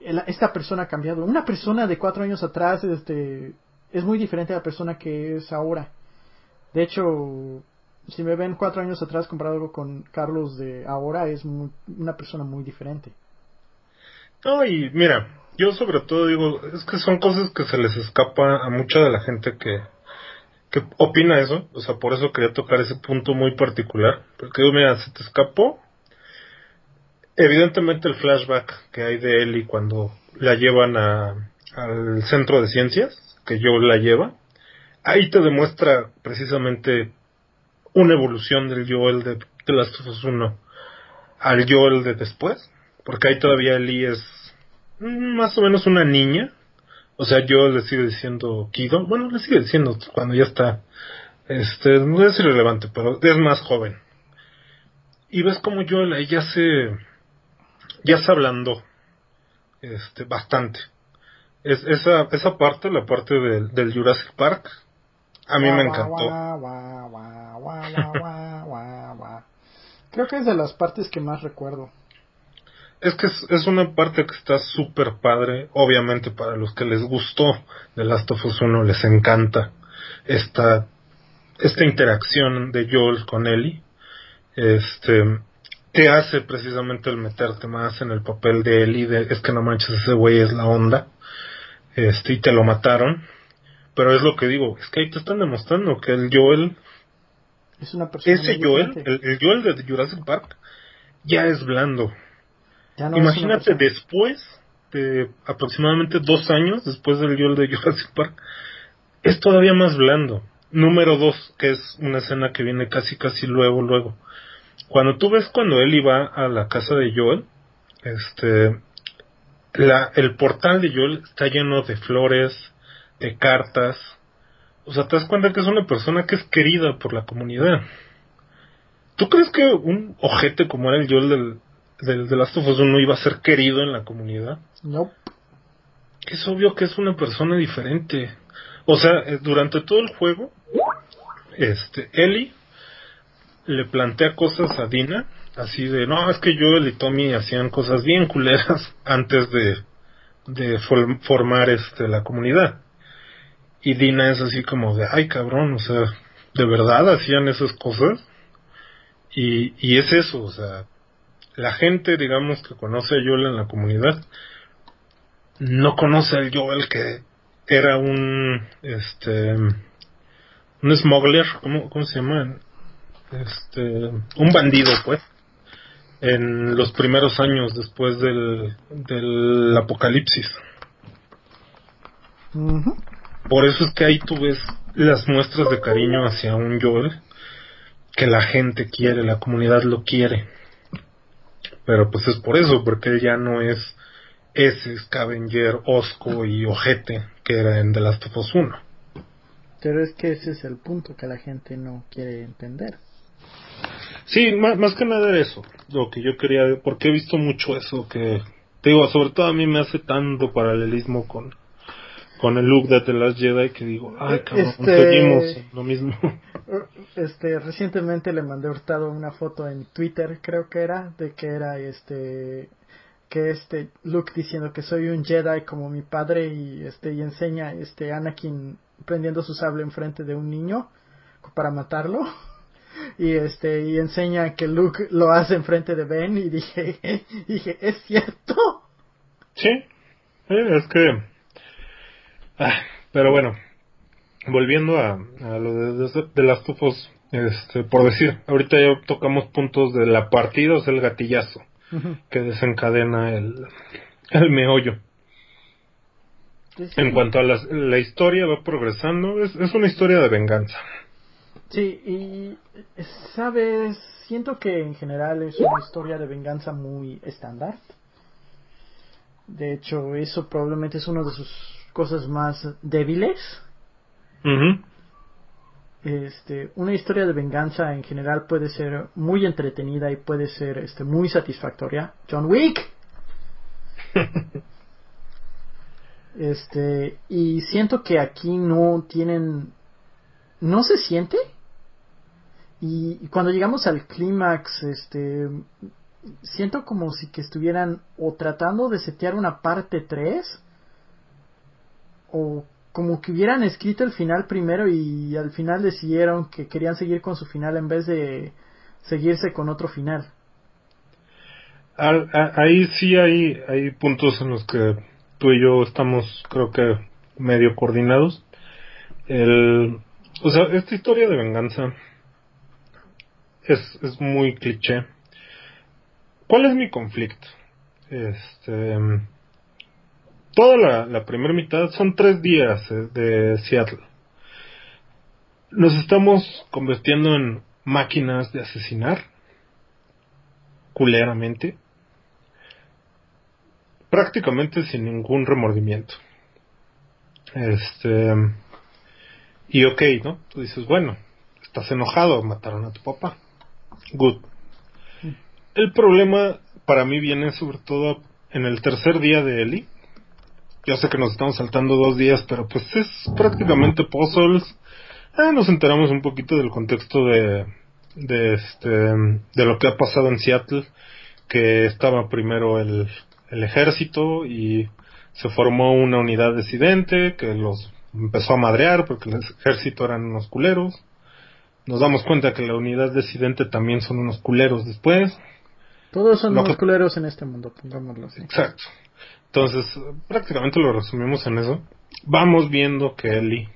[SPEAKER 1] esta persona ha cambiado. Una persona de cuatro años atrás este, es muy diferente a la persona que es ahora. De hecho, si me ven cuatro años atrás comparado con Carlos de ahora, es muy- una persona muy diferente.
[SPEAKER 2] No, y mira, yo sobre todo digo, es que son cosas que se les escapa a mucha de la gente que, que opina eso, o sea, por eso quería tocar ese punto muy particular, porque digo, mira, se te escapó, evidentemente el flashback que hay de Ellie cuando la llevan a, al centro de ciencias, que yo la lleva, ahí te demuestra precisamente una evolución del Joel de, de Last of Us 1 al Joel de después, porque ahí todavía Ellie es más o menos una niña, o sea, yo le sigo diciendo Kido, bueno, le sigue diciendo cuando ya está, este, no es irrelevante, pero es más joven. Y ves como Joel ahí ya se, ya se ablandó, este, bastante. Es, esa, esa parte, la parte del, del Jurassic Park, a mí me encantó.
[SPEAKER 1] Creo que es de las partes que más recuerdo.
[SPEAKER 2] Es que es, es una parte que está súper padre. Obviamente para los que les gustó de Last of Us 1 les encanta esta esta interacción de Joel con Ellie, este, te hace precisamente el meterte más en el papel de de, es que no manches, ese güey es la onda, este, y te lo mataron, pero es lo que digo, es que ahí te están demostrando que el Joel,
[SPEAKER 1] es una persona
[SPEAKER 2] ese Joel, el, Joel de Jurassic Park, ya es blando. Imagínate después de aproximadamente dos años, después del Joel de [LAUGHS] Jurassic Park, es todavía más blando. Número dos, que es una escena que viene casi casi luego, luego. Cuando tú ves cuando él iba a la casa de Joel, este, la, el portal de Joel está lleno de flores, de cartas. O sea, te das cuenta que es una persona que es querida por la comunidad. ¿Tú crees que un ojete como era el Joel del, del, The Last of Us 1 iba a ser querido en la comunidad?
[SPEAKER 1] No.
[SPEAKER 2] Es obvio que es una persona diferente. O sea, eh, durante todo el juego, este, Ellie le plantea cosas a Dina, así de, no, es que yo y Tommy hacían cosas bien culeras [LAUGHS] antes de, de formar este, la comunidad. Y Dina es así como de, ay cabrón, o sea, ¿de verdad hacían esas cosas? Y, y es eso, o sea, la gente, digamos, que conoce a Joel en la comunidad, no conoce al Joel que era un, este, un smuggler, ¿cómo, cómo se llama? Este, un bandido, pues, en los primeros años después del, del apocalipsis. Por eso es que ahí tú ves las muestras de cariño hacia un Joel que la gente quiere, la comunidad lo quiere. Pero pues es por eso, porque él ya no es ese scavenger osco y ojete que era en The Last of Us 1.
[SPEAKER 1] Pero es que ese es el punto que la gente no quiere entender.
[SPEAKER 2] Sí, más, que nada eso, lo que yo quería, porque he visto mucho eso, que, digo, sobre todo a mí me hace tanto paralelismo con, con el look de The Last Jedi que digo, ay cabrón, este, seguimos lo mismo. [LAUGHS]
[SPEAKER 1] Este, recientemente le mandé Hurtado una foto en Twitter, creo que era, de que era este, que este Luke diciendo que soy un Jedi como mi padre y este, y enseña este Anakin prendiendo su sable enfrente de un niño para matarlo [LAUGHS] y este y enseña que Luke lo hace enfrente de Ben y dije [LAUGHS] dije es cierto
[SPEAKER 2] sí es que ah, pero bueno volviendo a, lo de, de, las tufos este por decir ahorita ya tocamos puntos de la partida o sea el gatillazo que desencadena el el meollo. En cuanto a la, la historia va progresando es, es una historia de venganza
[SPEAKER 1] Sí, y sabes, siento que en general es una historia de venganza muy estándar. De hecho, eso probablemente es una de sus cosas más débiles. Este, una historia de venganza en general puede ser muy entretenida y puede ser este, muy satisfactoria. John Wick. [LAUGHS] este, y siento que aquí no tienen, no se siente y, cuando llegamos al clímax, este, siento como si que estuvieran o tratando de setear una parte 3 o como que hubieran escrito el final primero y al final decidieron que querían seguir con su final en vez de seguirse con otro final.
[SPEAKER 2] Ahí sí hay, hay puntos en los que tú y yo estamos creo que medio coordinados. El, o sea, esta historia de venganza es, es muy cliché. ¿Cuál es mi conflicto? Este, toda la, la primera mitad son tres días eh, de Seattle. Nos estamos convirtiendo en máquinas de asesinar, culeramente, prácticamente sin ningún remordimiento. Este, y ok, ¿no? Tú dices, bueno, estás enojado, mataron a tu papá. Good. El problema para mí viene sobre todo en el tercer día de Eli. Yo sé que nos estamos saltando dos días, pero pues es prácticamente puzzles. Ah, nos enteramos un poquito del contexto de, de este, de lo que ha pasado en Seattle, que estaba primero el, el ejército y se formó una unidad disidente que los empezó a madrear porque el ejército eran unos culeros nos damos cuenta que la unidad decidente también son unos culeros después.
[SPEAKER 1] Todos son unos culeros en este mundo, pongámoslo así.
[SPEAKER 2] Exacto. Entonces, prácticamente lo resumimos en eso. Vamos viendo que Ellie,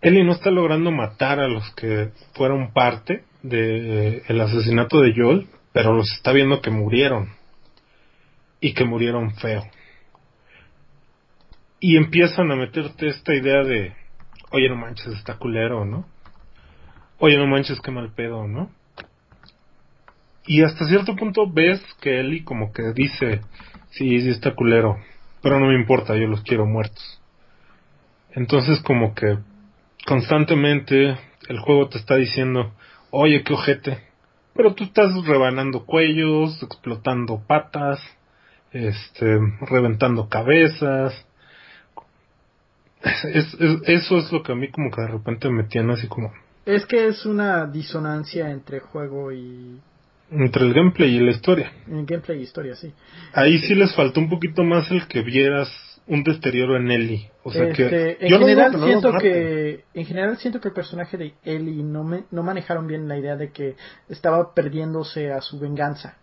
[SPEAKER 2] Ellie no está logrando matar a los que fueron parte del el asesinato de Joel, pero los está viendo que murieron. Y que murieron feo. Y empiezan a meterte esta idea de, oye, no manches, está culero, ¿no? Oye, no manches, qué mal pedo, ¿no? Y hasta cierto punto ves que Ellie como que dice, sí, sí está culero, pero no me importa, yo los quiero muertos. Entonces como que constantemente el juego te está diciendo, oye, qué ojete, pero tú estás rebanando cuellos, explotando patas, este, reventando cabezas. eso es lo que a mí como que de repente me tiene así como,
[SPEAKER 1] es que es una disonancia entre juego y...
[SPEAKER 2] Entre el gameplay y la historia.
[SPEAKER 1] El gameplay y historia, sí.
[SPEAKER 2] Ahí sí les faltó un poquito más el que vieras un deterioro en Ellie. O sea que...
[SPEAKER 1] Este, en general siento que... En general siento que el personaje de Ellie no, me, no manejaron bien la idea de que estaba perdiéndose a su venganza.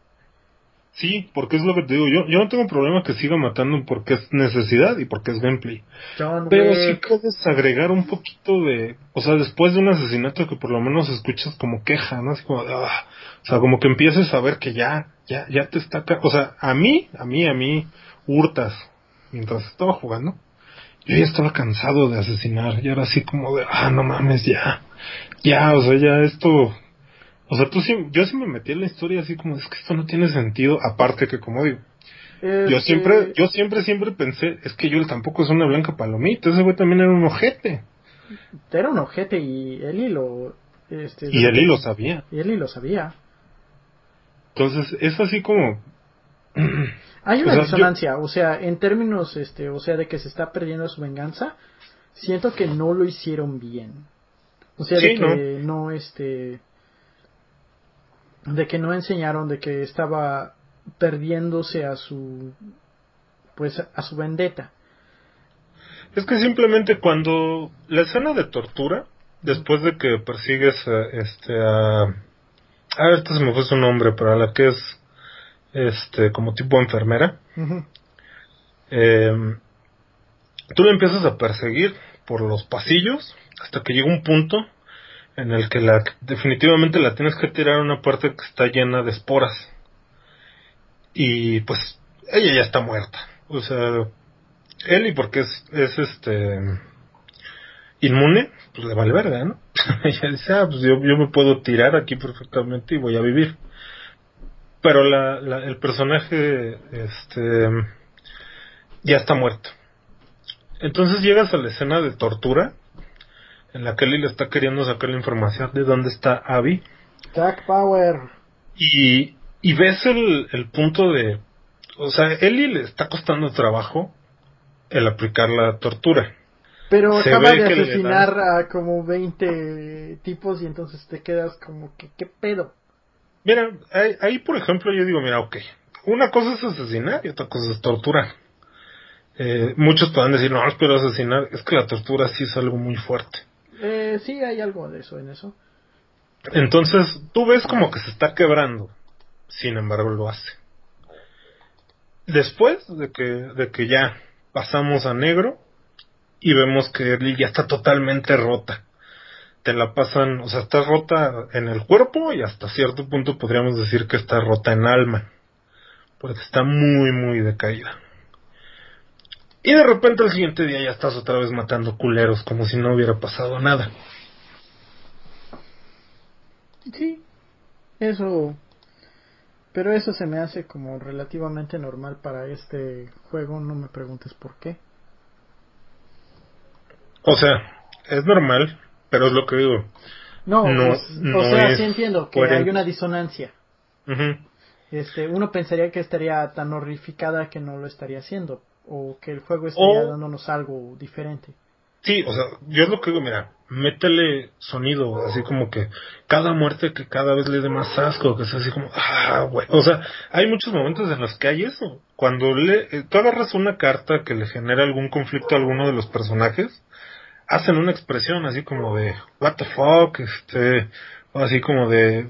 [SPEAKER 2] Sí, porque es lo que te digo. Yo, yo no tengo problema que siga matando porque es necesidad y porque es gameplay. Pero sí puedes agregar un poquito de. O sea, después de un asesinato que por lo menos escuchas como queja, ¿no? Así como ah, o sea, como que empieces a ver que ya, ya, ya te está. O sea, a mí, a mí, a mí, hurtas. Mientras estaba jugando, yo ya estaba cansado de asesinar. Y era así como de, ah, no mames, ya. Ya, o sea, ya esto o sea, tú sí, yo sí me metí en la historia así como, es que esto no tiene sentido, aparte que como digo, yo siempre, yo siempre, siempre pensé, es que yo tampoco es una blanca palomita, ese güey también era un ojete.
[SPEAKER 1] Era un ojete y Eli lo... Este,
[SPEAKER 2] y Eli lo sabía.
[SPEAKER 1] Y Eli lo sabía.
[SPEAKER 2] Entonces, es así como... [CLEARS THROAT]
[SPEAKER 1] Hay una disonancia, o sea, en términos, este, o sea, de que se está perdiendo su venganza, siento que no lo hicieron bien. O sea, de que no este de que no enseñaron de que estaba perdiéndose a su pues a su vendetta.
[SPEAKER 2] Es que simplemente cuando la escena de tortura, después de que persigues a, este a a ver, este se me fue su nombre, pero a la que es este como tipo enfermera, eh, tú le empiezas a perseguir por los pasillos hasta que llega un punto en el que la definitivamente la tienes que tirar a una parte que está llena de esporas. Y pues ella ya está muerta. O sea, Eli porque es, es este inmune, pues le vale verga, ¿no? [LAUGHS] ella dice, ah, pues yo, yo me puedo tirar aquí perfectamente y voy a vivir. Pero la, la, el personaje este ya está muerto. Entonces llegas a la escena de tortura en la que Ellie le está queriendo sacar la información de dónde está Abby.
[SPEAKER 1] Jack Power.
[SPEAKER 2] Y, y ves el, el punto de... O sea, Ellie le está costando trabajo el aplicar la tortura.
[SPEAKER 1] Pero acaba de asesinar a como 20 tipos y entonces te quedas como que, ¿qué pedo?
[SPEAKER 2] Mira, ahí, ahí por ejemplo yo digo, mira, ok, una cosa es asesinar y otra cosa es torturar. Eh, muchos pueden decir, no, pero asesinar, es que la tortura sí es algo muy fuerte.
[SPEAKER 1] Eh, sí, hay algo de eso en eso.
[SPEAKER 2] Entonces, tú ves como que se está quebrando. Sin embargo, lo hace. Después de que, de que ya pasamos a negro y vemos que Ellie ya está totalmente rota. Te la pasan, o sea, está rota en el cuerpo y hasta cierto punto podríamos decir que está rota en alma. Porque está muy, muy decaída. Y de repente el siguiente día ya estás otra vez matando culeros como si no hubiera pasado nada.
[SPEAKER 1] Sí, eso. Pero eso se me hace como relativamente normal para este juego, no me preguntes por qué.
[SPEAKER 2] O sea, es normal, pero es lo que digo.
[SPEAKER 1] No, no, o sea, sí entiendo que hay una disonancia. Este, uno pensaría que estaría tan horrificada que no lo estaría haciendo, o que el juego estaría dándonos algo diferente.
[SPEAKER 2] Sí, o sea, yo es lo que digo, mira, métele sonido, así como que cada muerte que cada vez le dé más asco, que sea así como, ah, güey. O sea, hay muchos momentos en los que hay eso. Cuando le, eh, tú agarras una carta que le genera algún conflicto a alguno de los personajes, hacen una expresión así como de what the fuck, este, o así como de,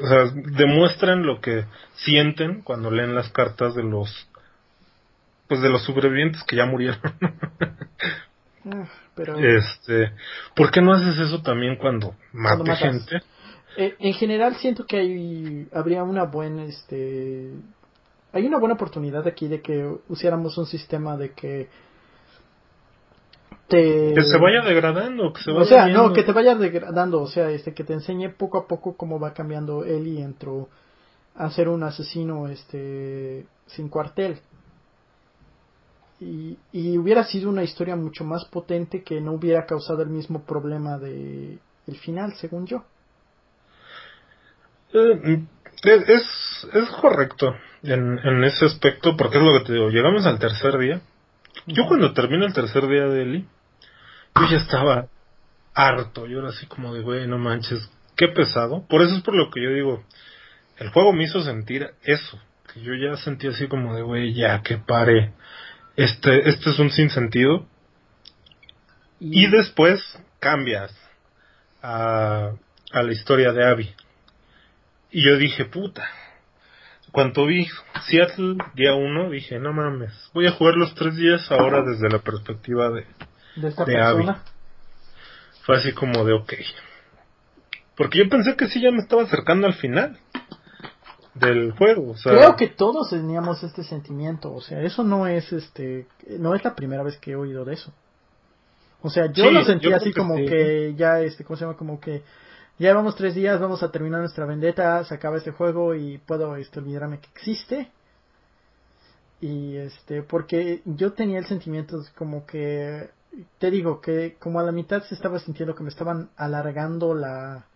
[SPEAKER 2] o sea, demuestran lo que sienten cuando leen las cartas de los, pues de los sobrevivientes que ya murieron. Ah, pero... Este, ¿por qué no haces eso también cuando mate gente?
[SPEAKER 1] Eh, en general siento que hay, habría una buena, este, hay una buena oportunidad aquí de que usáramos un sistema de que
[SPEAKER 2] que se vaya degradando, que se vaya
[SPEAKER 1] O sea, no, que te vaya degradando, o sea, este que te enseñe poco a poco cómo va cambiando él y entró a ser un asesino este sin cuartel. Y, y hubiera sido una historia mucho más potente que no hubiera causado el mismo problema de el final, según yo.
[SPEAKER 2] Eh, es, es correcto en, en ese aspecto, porque es lo que te digo, llegamos al tercer día. Yo cuando termino el tercer día de Eli, yo ya estaba harto, yo era así como de, güey, no manches, qué pesado. Por eso es por lo que yo digo, el juego me hizo sentir eso, que yo ya sentí así como de, güey, ya, que pare, este, este es un sinsentido. Y, y después cambias a, a la historia de Abby. Y yo dije, puta. Cuando vi Seattle día uno, dije, no mames, voy a jugar los tres días ahora desde la perspectiva de,
[SPEAKER 1] de esta persona.
[SPEAKER 2] Fue así como de ok. Porque yo pensé que sí ya me estaba acercando al final del juego.
[SPEAKER 1] Creo que todos teníamos este sentimiento. O sea, eso no es este, no es la primera vez que he oído de eso. O sea, yo lo sentí así como que ya, este, ¿cómo se llama? Como que ya llevamos tres días, vamos a terminar nuestra vendetta, se acaba este juego y puedo este, olvidarme que existe. Y este, porque yo tenía el sentimiento como que te digo que como a la mitad se estaba sintiendo que me estaban alargando la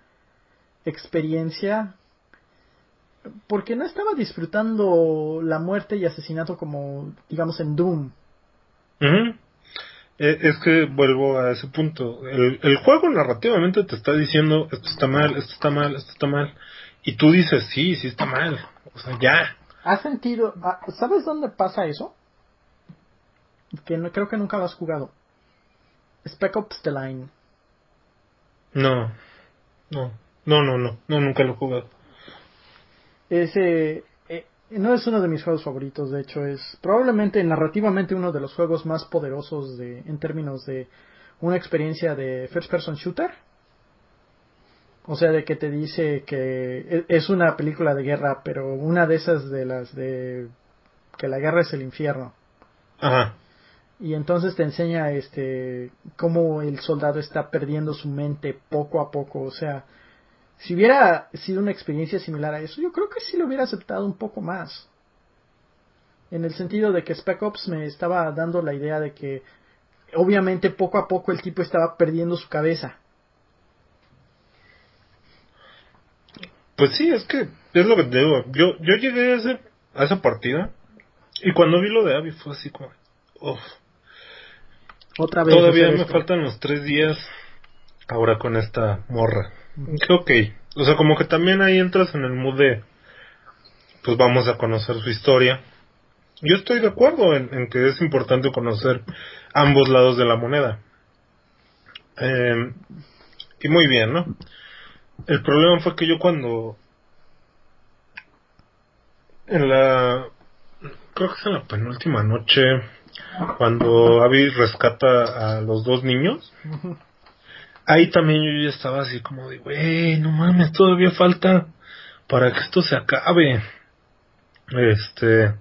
[SPEAKER 1] experiencia porque no estaba disfrutando la muerte y asesinato como digamos en Doom.
[SPEAKER 2] E, es que vuelvo a ese punto. El, el, juego narrativamente te está diciendo esto está mal, esto está mal, esto está mal. Y tú dices, sí, sí está mal. O sea, ya.
[SPEAKER 1] ¿Has sentido? Ah, ¿Sabes dónde pasa eso? Que no, creo que nunca lo has jugado. Spec Ops The Line.
[SPEAKER 2] No, no, no, no, no, no nunca lo he jugado.
[SPEAKER 1] Ese eh, no es uno de mis juegos favoritos, de hecho es probablemente narrativamente uno de los juegos más poderosos de, en términos de una experiencia de first person shooter. O sea, de que te dice que e, es una película de guerra, pero una de esas de las de que la guerra es el infierno.
[SPEAKER 2] Ajá
[SPEAKER 1] y entonces te enseña este cómo el soldado está perdiendo su mente poco a poco, o sea, si hubiera sido una experiencia similar a eso, yo creo que sí lo hubiera aceptado un poco más. En el sentido de que Spec Ops me estaba dando la idea de que obviamente poco a poco el tipo estaba perdiendo su cabeza.
[SPEAKER 2] Pues sí, es que es lo que te digo. Yo, yo llegué a, ese, a esa partida y cuando vi lo de Abby fue así como, uff,
[SPEAKER 1] otra vez.
[SPEAKER 2] Todavía me faltan los tres días ahora con esta morra. Ok. O sea, como que también ahí entras en el mood de, pues vamos a conocer su historia. Yo estoy de acuerdo en, que es importante conocer ambos lados de la moneda. Eh, y muy bien, ¿no? El problema fue que yo cuando en la creo que es en la penúltima noche cuando Abby rescata a los dos niños, ahí también yo ya estaba así como de, güey, no mames, todavía falta para que esto se acabe. Este,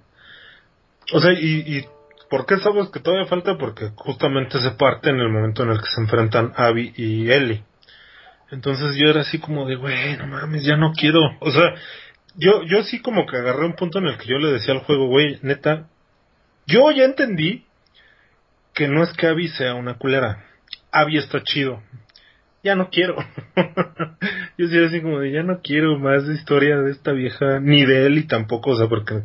[SPEAKER 2] o sea, y, y ¿por qué sabes que todavía falta? Porque justamente se parte en el momento en el que se enfrentan Abby y Ellie. Entonces yo era así como de, güey, no mames, ya no quiero. O sea, yo, yo sí como que agarré un punto en el que yo le decía al juego, güey, neta, yo ya entendí que no es que Abby sea una culera. Abby está chido. Ya no quiero. [LAUGHS] yo sí así como de ya no quiero más historia de esta vieja, ni de Eli tampoco, o sea, porque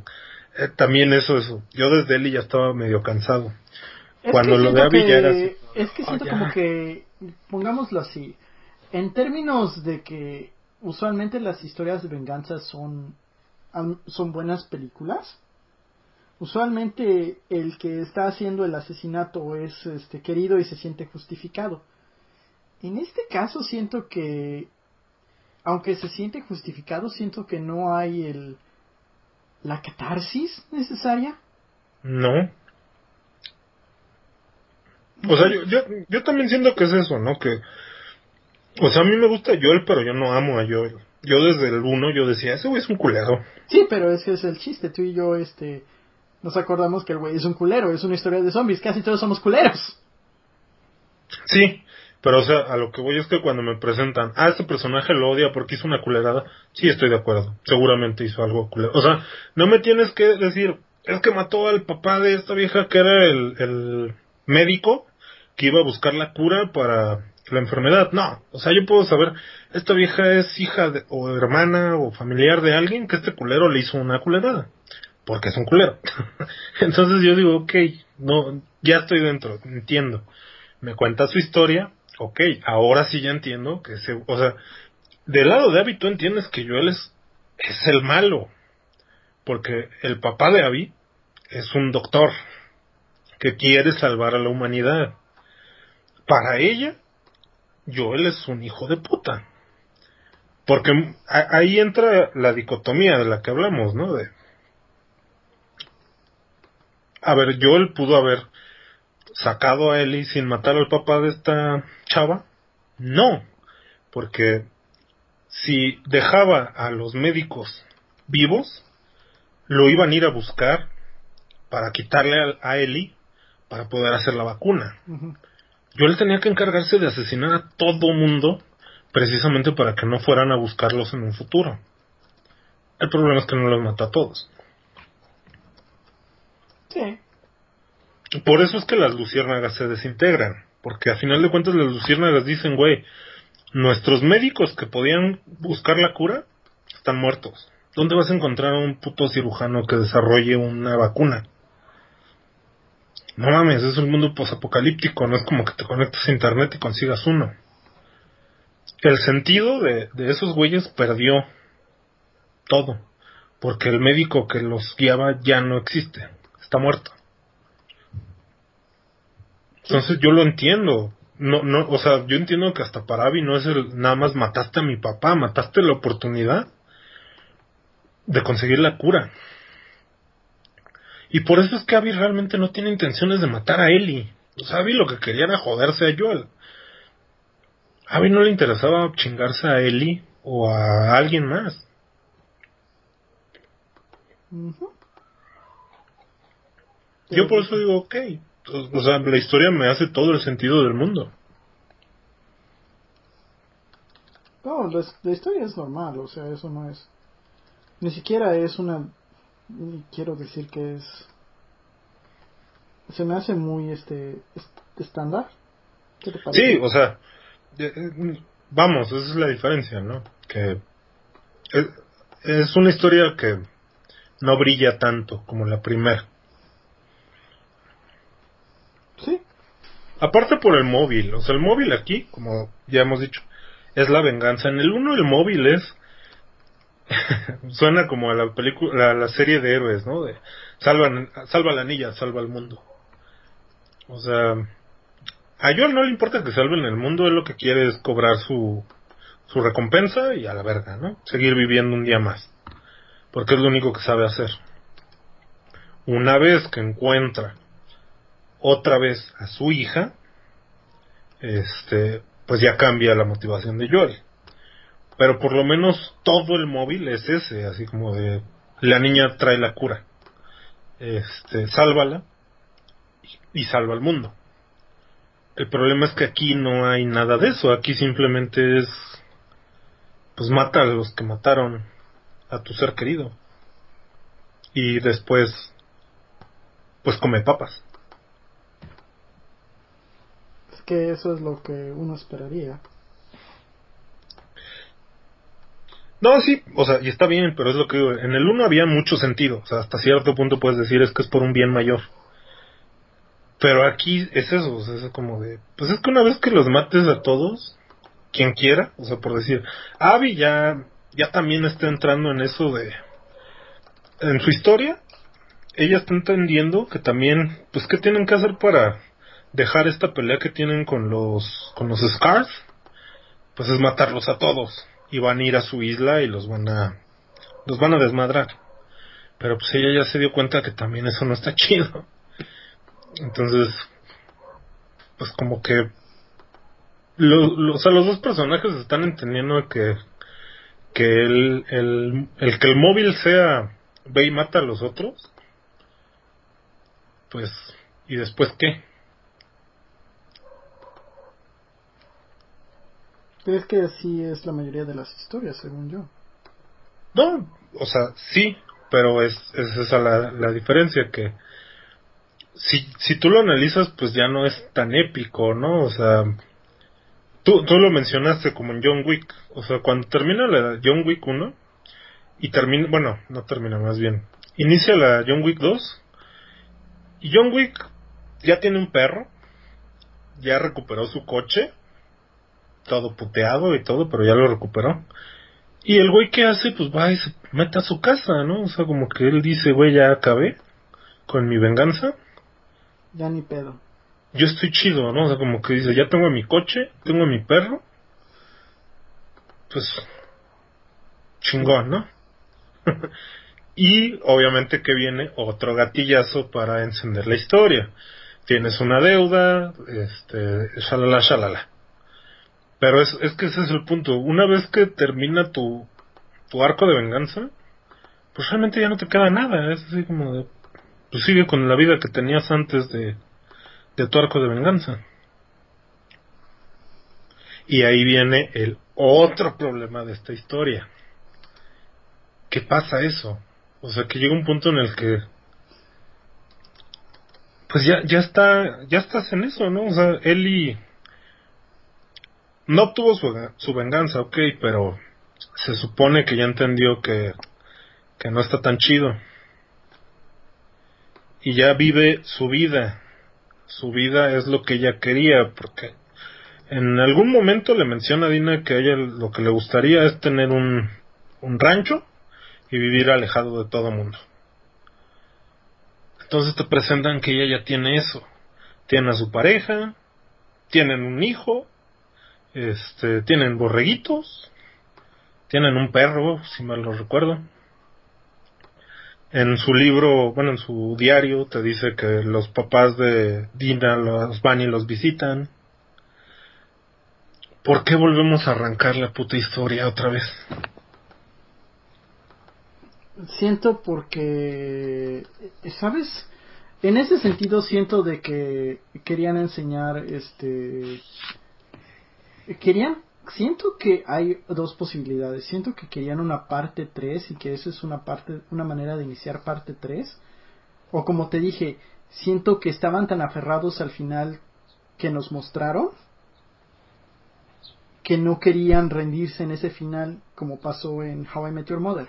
[SPEAKER 2] eh, también eso, eso. Yo desde Eli ya estaba medio cansado. Cuando lo Abby ya era así.
[SPEAKER 1] Es que siento como que, pongámoslo así, en términos de que usualmente las historias de venganza son, son buenas películas, Usualmente el que está haciendo el asesinato es este querido y se siente justificado. En este caso siento que aunque se siente justificado, siento que no hay el la catarsis necesaria.
[SPEAKER 2] No. O sea, yo, yo, yo también siento que es eso, ¿no? Que, o sea, a mí me gusta Joel, pero yo no amo a Joel. Yo desde el 1 yo decía, ese güey es un culero.
[SPEAKER 1] Sí, pero ese es el chiste. Tú y yo, este, nos acordamos que el güey es un culero. Es una historia de zombies. Casi todos somos culeros.
[SPEAKER 2] Sí, pero o sea, a lo que voy es que cuando me presentan, ah, este personaje lo odia porque hizo una culerada, sí estoy de acuerdo. Seguramente hizo algo. O sea, no me tienes que decir, es que mató al papá de esta vieja que era el, el médico que iba a buscar la cura para la enfermedad. No, o sea, yo puedo saber, esta vieja es hija de, o hermana o familiar de alguien que este culero le hizo una culerada. Porque es un culero. [LAUGHS] Entonces yo digo, ok, no, ya estoy dentro, entiendo. Me cuenta su historia, ok, ahora sí ya entiendo que se, o sea, del lado de Abby tú entiendes que Joel es, es el malo. Porque el papá de Abby es un doctor que quiere salvar a la humanidad. Para ella, Joel es un hijo de puta. Porque ahí entra la dicotomía de la que hablamos, ¿no? De, a ver, Joel pudo haber sacado a Ellie sin matar al papá de esta chava. No, porque si dejaba a los médicos vivos, lo iban a ir a buscar para quitarle a, Ellie para poder hacer la vacuna. Yo le tenía que encargarse de asesinar a todo mundo precisamente para que no fueran a buscarlos en un futuro. El problema es que no los mata a todos.
[SPEAKER 1] Sí.
[SPEAKER 2] Por eso es que las luciérnagas se desintegran. Porque a final de cuentas las luciérnagas dicen, güey, nuestros médicos que podían buscar la cura están muertos. ¿Dónde vas a encontrar a un puto cirujano que desarrolle una vacuna? No mames, es un mundo posapocalíptico, no es como que te conectes a internet y consigas uno. El sentido de, de esos güeyes perdió todo, porque el médico que los guiaba ya no existe, está muerto. Entonces yo lo entiendo. No, no, o sea, yo entiendo que hasta para Abby no es el nada más mataste a mi papá, mataste la oportunidad de conseguir la cura. Y por eso es que Abby realmente no tiene intenciones de matar a Ellie. O sea, Abby lo que quería era joderse a Joel. A Abby no le interesaba chingarse a Ellie o a alguien más. Yo por eso digo, ok. O sea, la historia me hace todo el sentido del mundo.
[SPEAKER 1] No, la, la historia es normal, o sea, eso no es. Ni siquiera es una quiero decir que es se me hace muy este estándar ¿Qué te parece?
[SPEAKER 2] sí o sea eh, vamos esa es la diferencia no que es, es una historia que no brilla tanto como la primera
[SPEAKER 1] sí
[SPEAKER 2] aparte por el móvil o sea el móvil aquí como ya hemos dicho es la venganza en el uno el móvil es [LAUGHS] Suena como a la película, la, serie de héroes, ¿no? De salvan, salva la anilla, salva al mundo. O sea, a Joel no le importa que salven el mundo, él lo que quiere es cobrar su, su recompensa y a la verga, ¿no? Seguir viviendo un día más. Porque es lo único que sabe hacer. Una vez que encuentra otra vez a su hija, este, pues ya cambia la motivación de Joel pero por lo menos todo el móvil es ese, así como de la niña trae la cura, este, sálvala y, salva al mundo. El problema es que aquí no hay nada de eso, aquí simplemente es, pues mata a los que mataron a tu ser querido y después, pues come papas.
[SPEAKER 1] Es que eso es lo que uno esperaría.
[SPEAKER 2] No, sí, o sea, y está bien, pero es lo que digo, en el 1 había mucho sentido, o sea, hasta cierto punto puedes decir es que es por un bien mayor. Pero aquí es eso, o sea, es como de, pues es que una vez que los mates a todos, quien quiera, o sea, por decir, Abby ya, ya también está entrando en eso de, en su historia, ella está entendiendo que también, pues, ¿qué tienen que hacer para dejar esta pelea que tienen con los, con los Scars? Pues es matarlos a todos. Y van a ir a su isla y los van a, los van a desmadrar. Pero pues ella ya se dio cuenta que también eso no está [LAUGHS] chido. Entonces, pues como que lo, o sea, los dos personajes están entendiendo que que el, el, el que el móvil sea ve y mata a los otros pues y después qué
[SPEAKER 1] es que así es la mayoría de las historias según yo
[SPEAKER 2] no o sea sí pero es, es esa la, la diferencia que si, si tú lo analizas, pues ya no es tan épico, ¿no? O sea, tú, tú lo mencionaste como en John Wick. O sea, cuando termina la John Wick 1 y termina, bueno, no termina más bien, inicia la John Wick 2 y John Wick ya tiene un perro, ya recuperó su coche, todo puteado y todo, pero ya lo recuperó. Y el güey que hace, pues va y se mete a su casa, ¿no? O sea, como que él dice, güey, ya acabé con mi venganza
[SPEAKER 1] ya ni pedo.
[SPEAKER 2] Yo estoy chido, ¿no? O sea, como que dice, ya tengo mi coche, tengo mi perro. Pues, chingón, ¿no? [LAUGHS] y obviamente que viene otro gatillazo para encender la historia. Tienes una deuda, este, shalala, shalala. Pero es, es que ese es el punto. Una vez que termina tu, tu arco de venganza, pues realmente ya no te queda nada. Es así como de, pues sigue con la vida que tenías antes de, de tu arco de venganza. Y ahí viene el otro problema de esta historia. ¿Qué pasa eso? O sea, que llega un punto en el que pues ya ya está ya estás en eso, ¿no? O sea, Eli no obtuvo su, su venganza, ok, pero se supone que ya entendió que que no está tan chido y ya vive su vida. Su vida es lo que ella quería, porque en algún momento le menciona a Dina que ella lo que le gustaría es tener un, un rancho y vivir alejado de todo mundo. Entonces te presentan que ella ya tiene eso. Tiene a su pareja, tienen un hijo, este, tienen borreguitos, tienen un perro, si mal lo recuerdo en su libro, bueno, en su diario te dice que los papás de Dina los van y los visitan. ¿Por qué volvemos a arrancar la puta historia otra vez?
[SPEAKER 1] Siento porque, ¿sabes? En ese sentido siento de que querían enseñar, este, querían siento que hay dos posibilidades. Siento que querían una parte 3 y que eso es una parte, una manera de iniciar parte 3. O como te dije, siento que estaban tan aferrados al final que nos mostraron que no querían rendirse en ese final como pasó en How I Met Your Mother.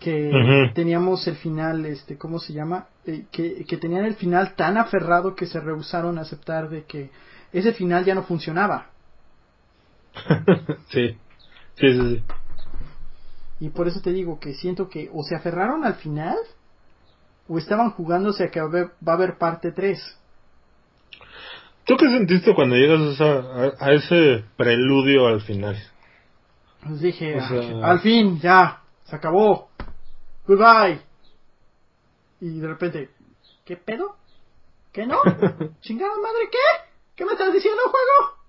[SPEAKER 1] Que teníamos el final, este, ¿cómo se llama? Eh, que, que tenían el final tan aferrado que se rehusaron a aceptar de que ese final ya no funcionaba [LAUGHS]
[SPEAKER 2] sí. sí, sí, sí.
[SPEAKER 1] Y por eso te digo que siento que o se aferraron al final o estaban jugándose a que va a haber, parte 3.
[SPEAKER 2] ¿Tú qué sentiste cuando llegas a, ese preludio al final?
[SPEAKER 1] Pues dije, al fin, ya, se acabó. Goodbye. Y de repente, ¿qué pedo? ¿Qué no? [LAUGHS] ¿Chingada madre qué? ¿Qué me estás diciendo, juego?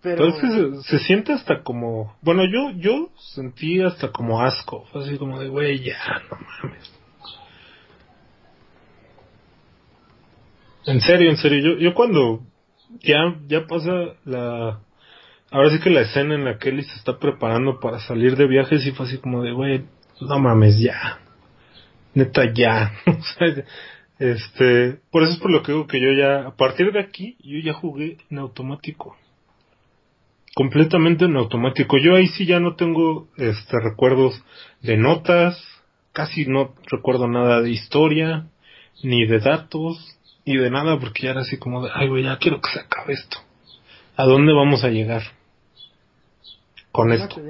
[SPEAKER 2] Pero se, siente hasta como, bueno, yo yo sentí hasta como asco, fue así como de, güey, ya, no mames. En serio, en serio, yo, yo cuando ya, ya pasa la, ahora sí que la escena en la que Ellie se está preparando para salir de viaje, sí fue así como de, güey, no mames, ya. Neta, ya. [LAUGHS] este, por eso es por lo que digo que yo ya, a partir de aquí, yo ya jugué en automático completamente en automático. Yo ahí sí ya no tengo este recuerdos de notas, casi no recuerdo nada de historia, ni de datos, ni de nada, porque ya era así como de, ay güey, ya quiero que se acabe esto. ¿A dónde vamos a llegar con esto?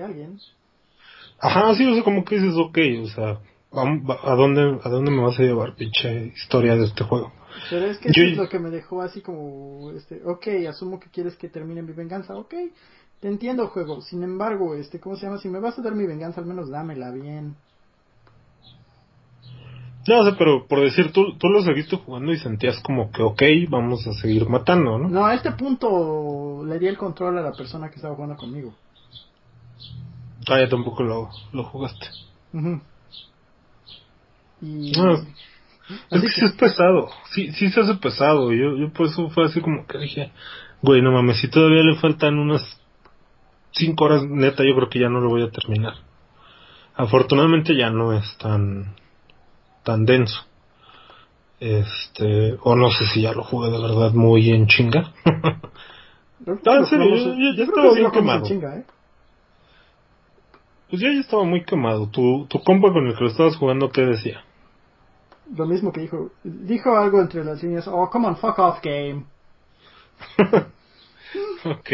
[SPEAKER 2] Ajá, sí, o sea, como que dices, ok, o sea, ¿a dónde, a dónde me vas a llevar, pinche historia de este juego?
[SPEAKER 1] Pero es que eso es lo que me dejó así como, este, ok, asumo que quieres que termine mi venganza, ok, te entiendo juego, sin embargo, este, ¿cómo se llama? Si me vas a dar mi venganza, al menos dámela bien.
[SPEAKER 2] No sé, pero por decir, tú, tú lo seguiste jugando y sentías como que, ok, vamos a seguir matando, ¿no?
[SPEAKER 1] No, a este punto le di el control a la persona que estaba jugando conmigo.
[SPEAKER 2] Ah, ya tampoco lo, lo jugaste.
[SPEAKER 1] Y...
[SPEAKER 2] es que, sí es pesado, sí, sí se hace pesado. Yo, yo por eso fue así como que dije, güey, no mames, si todavía le faltan unas 5 horas, neta, yo creo que ya no lo voy a terminar. Afortunadamente ya no es tan tan denso. Este, o no sé si ya lo jugué de verdad muy en chinga. [LAUGHS] no, en serio, ya, estaba bien quemado. ¿eh? Pues ya, ya estaba muy quemado. Tu, tu compa con el que lo estabas jugando, ¿qué decía?
[SPEAKER 1] Lo mismo que dijo. Dijo algo entre las líneas. Oh, come on, fuck off, game. [LAUGHS]
[SPEAKER 2] ok.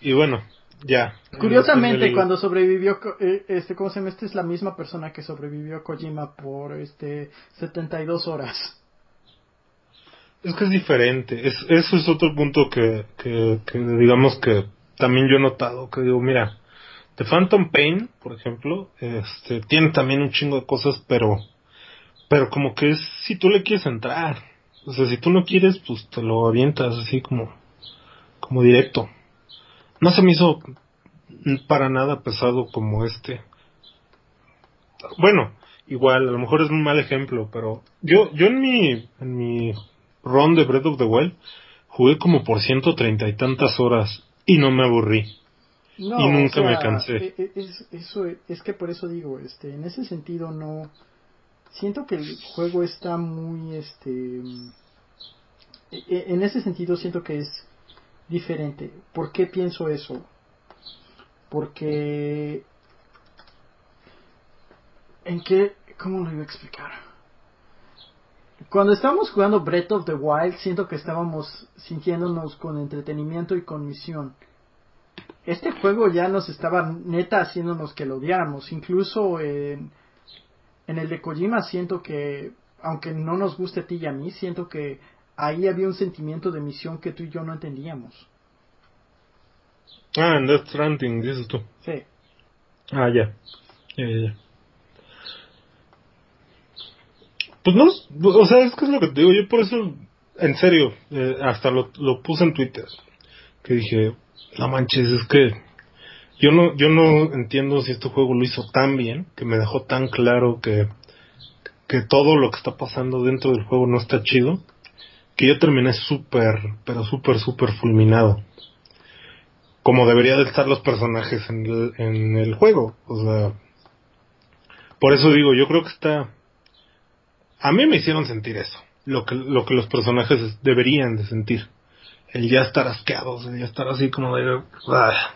[SPEAKER 2] Y bueno, ya.
[SPEAKER 1] Curiosamente, cuando sobrevivió, eh, este, ¿cómo se llama? Esta es la misma persona que sobrevivió a Kojima por, este, 72 horas.
[SPEAKER 2] Es que es diferente. Es, eso es otro punto que, que, que, digamos que también yo he notado. Que digo, mira, The Phantom Pain, por ejemplo, este, tiene también un chingo de cosas, pero, pero como que es si tú le quieres entrar. O sea, si tú no quieres, pues te lo avientas así como, como directo no se me hizo para nada pesado como este. Bueno, igual, a lo mejor es un mal ejemplo, pero yo, yo en mi, en mi run de Breath of the Wild jugué como por ciento treinta y tantas horas y no me aburrí. Y nunca me cansé.
[SPEAKER 1] E, e, es, eso, es que por eso digo, este, en ese sentido no, siento que el juego está muy, este, e, en ese sentido siento que es diferente. ¿Por qué pienso eso? Porque... ¿En qué? ¿Cómo lo iba a explicar? Cuando estábamos jugando Breath of the Wild, siento que estábamos sintiéndonos con entretenimiento y con misión. Este juego ya nos estaba neta haciéndonos que lo odiáramos. Incluso en, en el de Kojima siento que, aunque no nos guste a ti y a mí, siento que ahí había un sentimiento de misión que tú y yo no entendíamos.
[SPEAKER 2] Ah, en Death Stranding, dices tú.
[SPEAKER 1] Sí.
[SPEAKER 2] Ah, ya. Ya, ya, ya. Pues no, o sea, es que es lo que te digo, yo por eso, en serio, eh, hasta lo, lo puse en Twitter, que dije, no manches, es que yo no, yo no entiendo si este juego lo hizo tan bien, que me dejó tan claro que, que todo lo que está pasando dentro del juego no está chido, que yo terminé súper, pero súper, súper fulminado. Como deberían de estar los personajes en el, en el juego. O sea, por eso digo, yo creo que está... A mí me hicieron sentir eso, lo que, lo que los personajes deberían de sentir. El ya estar asqueados, el ya estar así como de... Ah,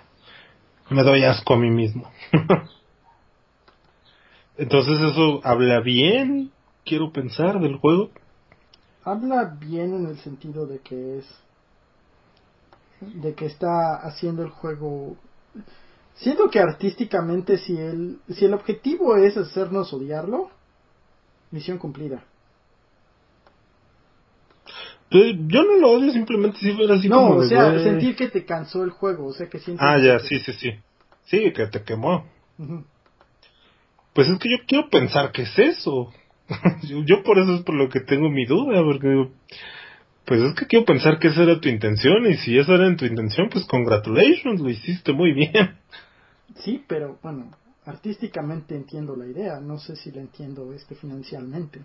[SPEAKER 2] me doy asco a mí mismo. [LAUGHS] Entonces eso habla bien, quiero pensar, del juego
[SPEAKER 1] habla bien en el sentido de que es de que está haciendo el juego siento que artísticamente si el si el objetivo es hacernos odiarlo misión cumplida
[SPEAKER 2] yo no lo odio simplemente si fuera así
[SPEAKER 1] no o sea sentir que te cansó el juego o sea que sientes
[SPEAKER 2] ah ya sí sí sí. Sí que te quemó. Pues es que yo quiero pensar que es eso. [LAUGHS] Yo por eso es por lo que tengo mi duda, porque pues es que quiero pensar que esa era tu intención y si esa era tu intención, pues congratulations, lo hiciste muy bien.
[SPEAKER 1] Sí, pero bueno, artísticamente entiendo la idea, no sé si la entiendo este financialmente.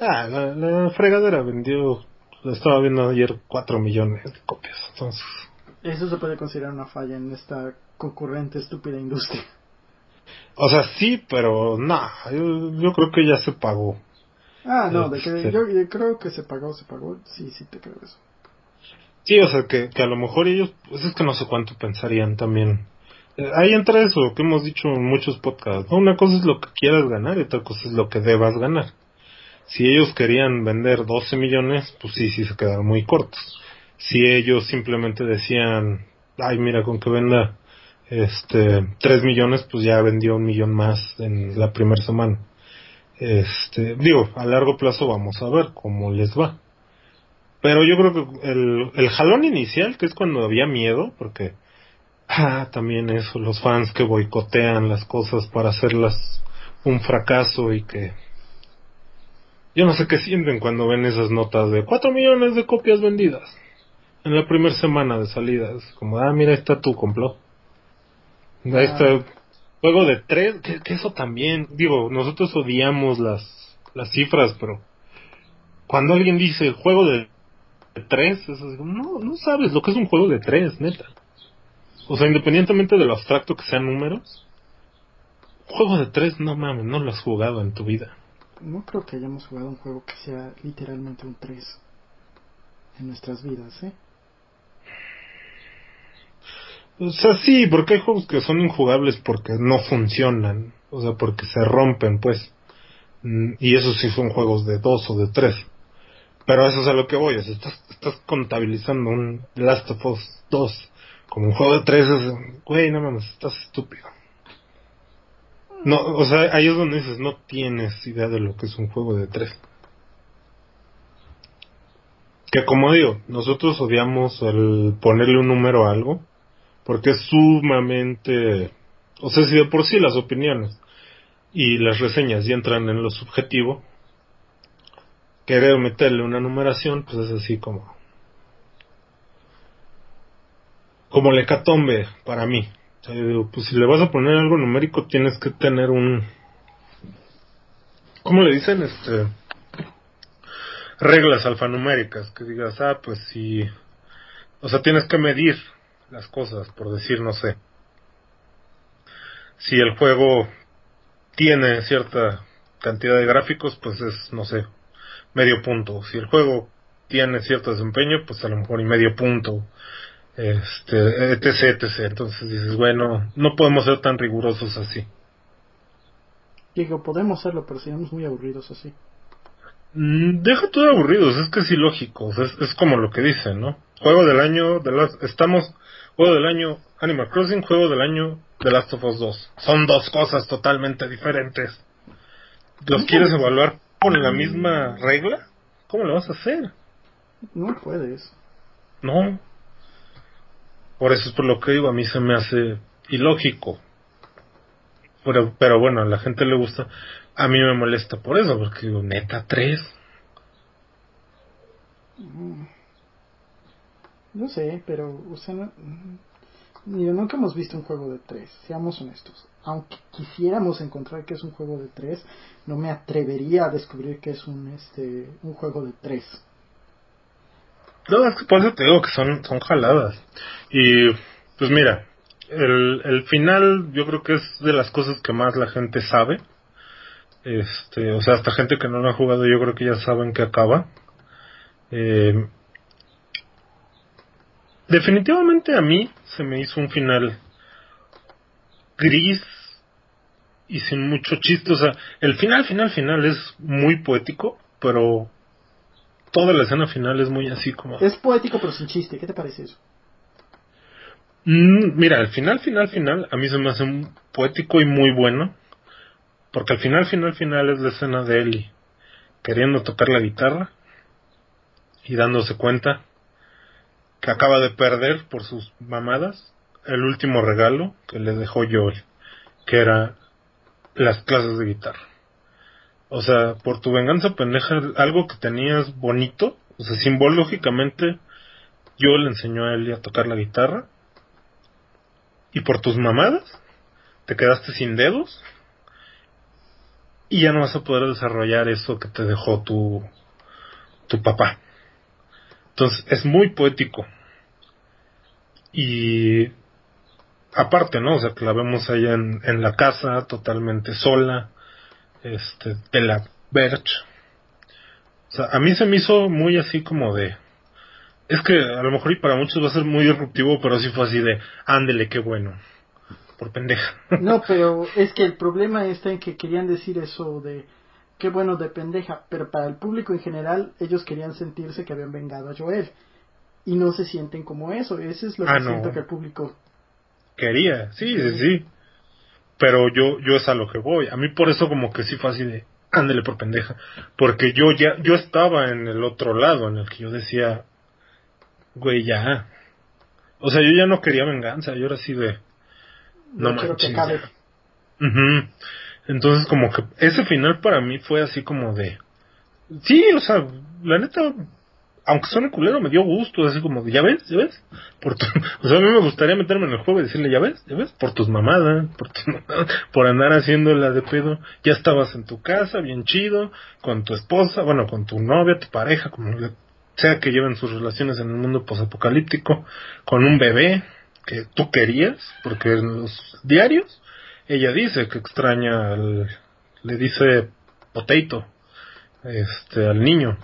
[SPEAKER 2] Ah, la, fregadera vendió, la estaba viendo ayer, 4 millones de copias, entonces...
[SPEAKER 1] Eso se puede considerar una falla en esta concurrente estúpida industria.
[SPEAKER 2] O sea, sí, pero no, yo, creo que ya se pagó.
[SPEAKER 1] Ah, no, de que este. yo, creo que se pagó, se pagó, sí, sí te creo eso.
[SPEAKER 2] Sí, o sea, que, que a lo mejor ellos, pues es que no sé cuánto pensarían también. Eh, ahí entra eso que hemos dicho en muchos podcasts. Una cosa es lo que quieras ganar y otra cosa es lo que debas ganar. Si ellos querían vender 12 millones, pues sí, sí se quedaron muy cortos. Si ellos simplemente decían, ay, mira, con que venda Este, 3 millones, pues ya vendió un millón más en la primera semana. Este, digo, a largo plazo vamos a ver cómo les va. Pero yo creo que el, el jalón inicial, que es cuando había miedo, porque ah, también eso, los fans que boicotean las cosas para hacerlas un fracaso y que yo no sé qué sienten cuando ven esas notas de 4 millones de copias vendidas en la primera semana de salidas. Como, ah, mira, ahí está tu complot. Ahí
[SPEAKER 1] Ah.
[SPEAKER 2] está. Juego de 3, que, que eso también, digo, nosotros odiamos las, las cifras, pero cuando alguien dice juego de 3, no, no sabes lo que es un juego de 3, neta. O sea, independientemente de lo abstracto que sean números, juego de 3, no mames, no lo has jugado en tu vida.
[SPEAKER 1] No creo que hayamos jugado un juego que sea literalmente un 3 en nuestras vidas, ¿eh?
[SPEAKER 2] O sea, sí, porque hay juegos que son injugables porque no funcionan. O sea, porque se rompen, pues. Mm, Y esos sí son juegos de dos o de tres. Pero eso es a lo que voy. O estás, estás contabilizando un Last of Us 2 como un juego de tres. Es, güey, no mames, estás estúpido. No, o sea, ahí es donde dices, no tienes idea de lo que es un juego de tres. Que como digo, nosotros odiamos el ponerle un número a algo porque es sumamente, o sea, si de por sí las opiniones y las reseñas ya entran en lo subjetivo, querer meterle una numeración, pues es así como, como el hecatombe para mí. Digo, pues si le vas a poner algo numérico, tienes que tener un, ¿cómo le dicen? Este, reglas alfanuméricas, que digas, ah, pues si, o sea, tienes que medir las cosas, por decir, no sé. Si el juego tiene cierta cantidad de gráficos, pues es, no sé, medio punto. Si el juego tiene cierto desempeño, pues a lo mejor y medio punto. Este, etc, etc. Entonces dices, bueno, no podemos ser tan rigurosos así.
[SPEAKER 1] Digo, podemos hacerlo, pero seríamos muy aburridos así.
[SPEAKER 2] Mm, Deja todo aburridos, es que es ilógico, es, es como lo que dicen, ¿no? Juego del año, de las, estamos, juego del año Animal Crossing, juego del año The Last of Us 2. Son dos cosas totalmente diferentes. ¿Los quieres evaluar con la misma regla? ¿Cómo lo vas a hacer?
[SPEAKER 1] No puedes.
[SPEAKER 2] No. Por eso es por lo que digo, a mí se me hace ilógico. Pero, pero bueno, a la gente le gusta. A mí me molesta por eso, porque digo, neta, tres.
[SPEAKER 1] No sé, pero, o sea, no, mm, nunca hemos visto un juego de 3, seamos honestos. Aunque quisiéramos encontrar que es un juego de 3, no me atrevería a descubrir que es un, este, un juego de 3.
[SPEAKER 2] No, es que por eso te digo que son, son jaladas. Y pues mira, el, el final yo creo que es de las cosas que más la gente sabe. Este, o sea, hasta gente que no lo ha jugado yo creo que ya saben que acaba. Eh, definitivamente a mí se me hizo un final gris y sin mucho chiste. O sea, el final, final, final es muy poético, pero toda la escena final es muy así como...
[SPEAKER 1] Es poético pero sin chiste, ¿qué te parece eso?
[SPEAKER 2] Mm, mira, el final, final, final, a mí se me hace un poético y muy bueno. Porque al final, final, final es la escena de Ellie queriendo tocar la guitarra y dándose cuenta que acaba de perder por sus mamadas el último regalo que le dejó Joel, que era las clases de guitarra. O sea, por tu venganza pendeja, algo que tenías bonito, o sea, simbológicamente, yo le enseñó a Ellie a tocar la guitarra y por tus mamadas te quedaste sin dedos y ya no vas a poder desarrollar eso que te dejó tu, tu papá. Entonces es muy poético. Y aparte, ¿no? O sea, que la vemos allá en, en la casa, totalmente sola, este, de la Verge. O sea, a mí se me hizo muy así como de... Es que a lo mejor y para muchos va a ser muy disruptivo, pero sí fue así de, ándele, qué bueno. Por pendeja. [LAUGHS]
[SPEAKER 1] No, pero es que el problema está en que querían decir eso de qué bueno de pendeja, pero para el público en general ellos querían sentirse que habían vengado a Joel y no se sienten como eso, eso es lo que
[SPEAKER 2] Ah, no.
[SPEAKER 1] siento que el público
[SPEAKER 2] quería, sí, sí, sí. Pero yo, yo es a lo que voy. A mí por eso como que sí fue así de, ándele por pendeja. Porque yo ya, yo estaba en el otro lado, en el que yo decía, güey, ya. O sea, yo ya no quería venganza, yo era así de, no manches. Uh Entonces como que ese final para mí fue así como de, sí, o sea, la neta, aunque suene culero, me dio gusto, así como, ¿ya ves? ¿Ya ves? Por [LAUGHS] o sea, a mí me gustaría meterme en el juego y decirle, ¿ya ves? ¿Ya ves? Por tus mamadas, por, por andar haciéndola de pedo. Ya estabas en tu casa, bien chido, con tu esposa, bueno, con tu novia, tu pareja, como sea que lleven sus relaciones en el mundo posapocalíptico, con un bebé que tú querías, porque en los diarios ella dice que extraña al, le dice potato, este, al niño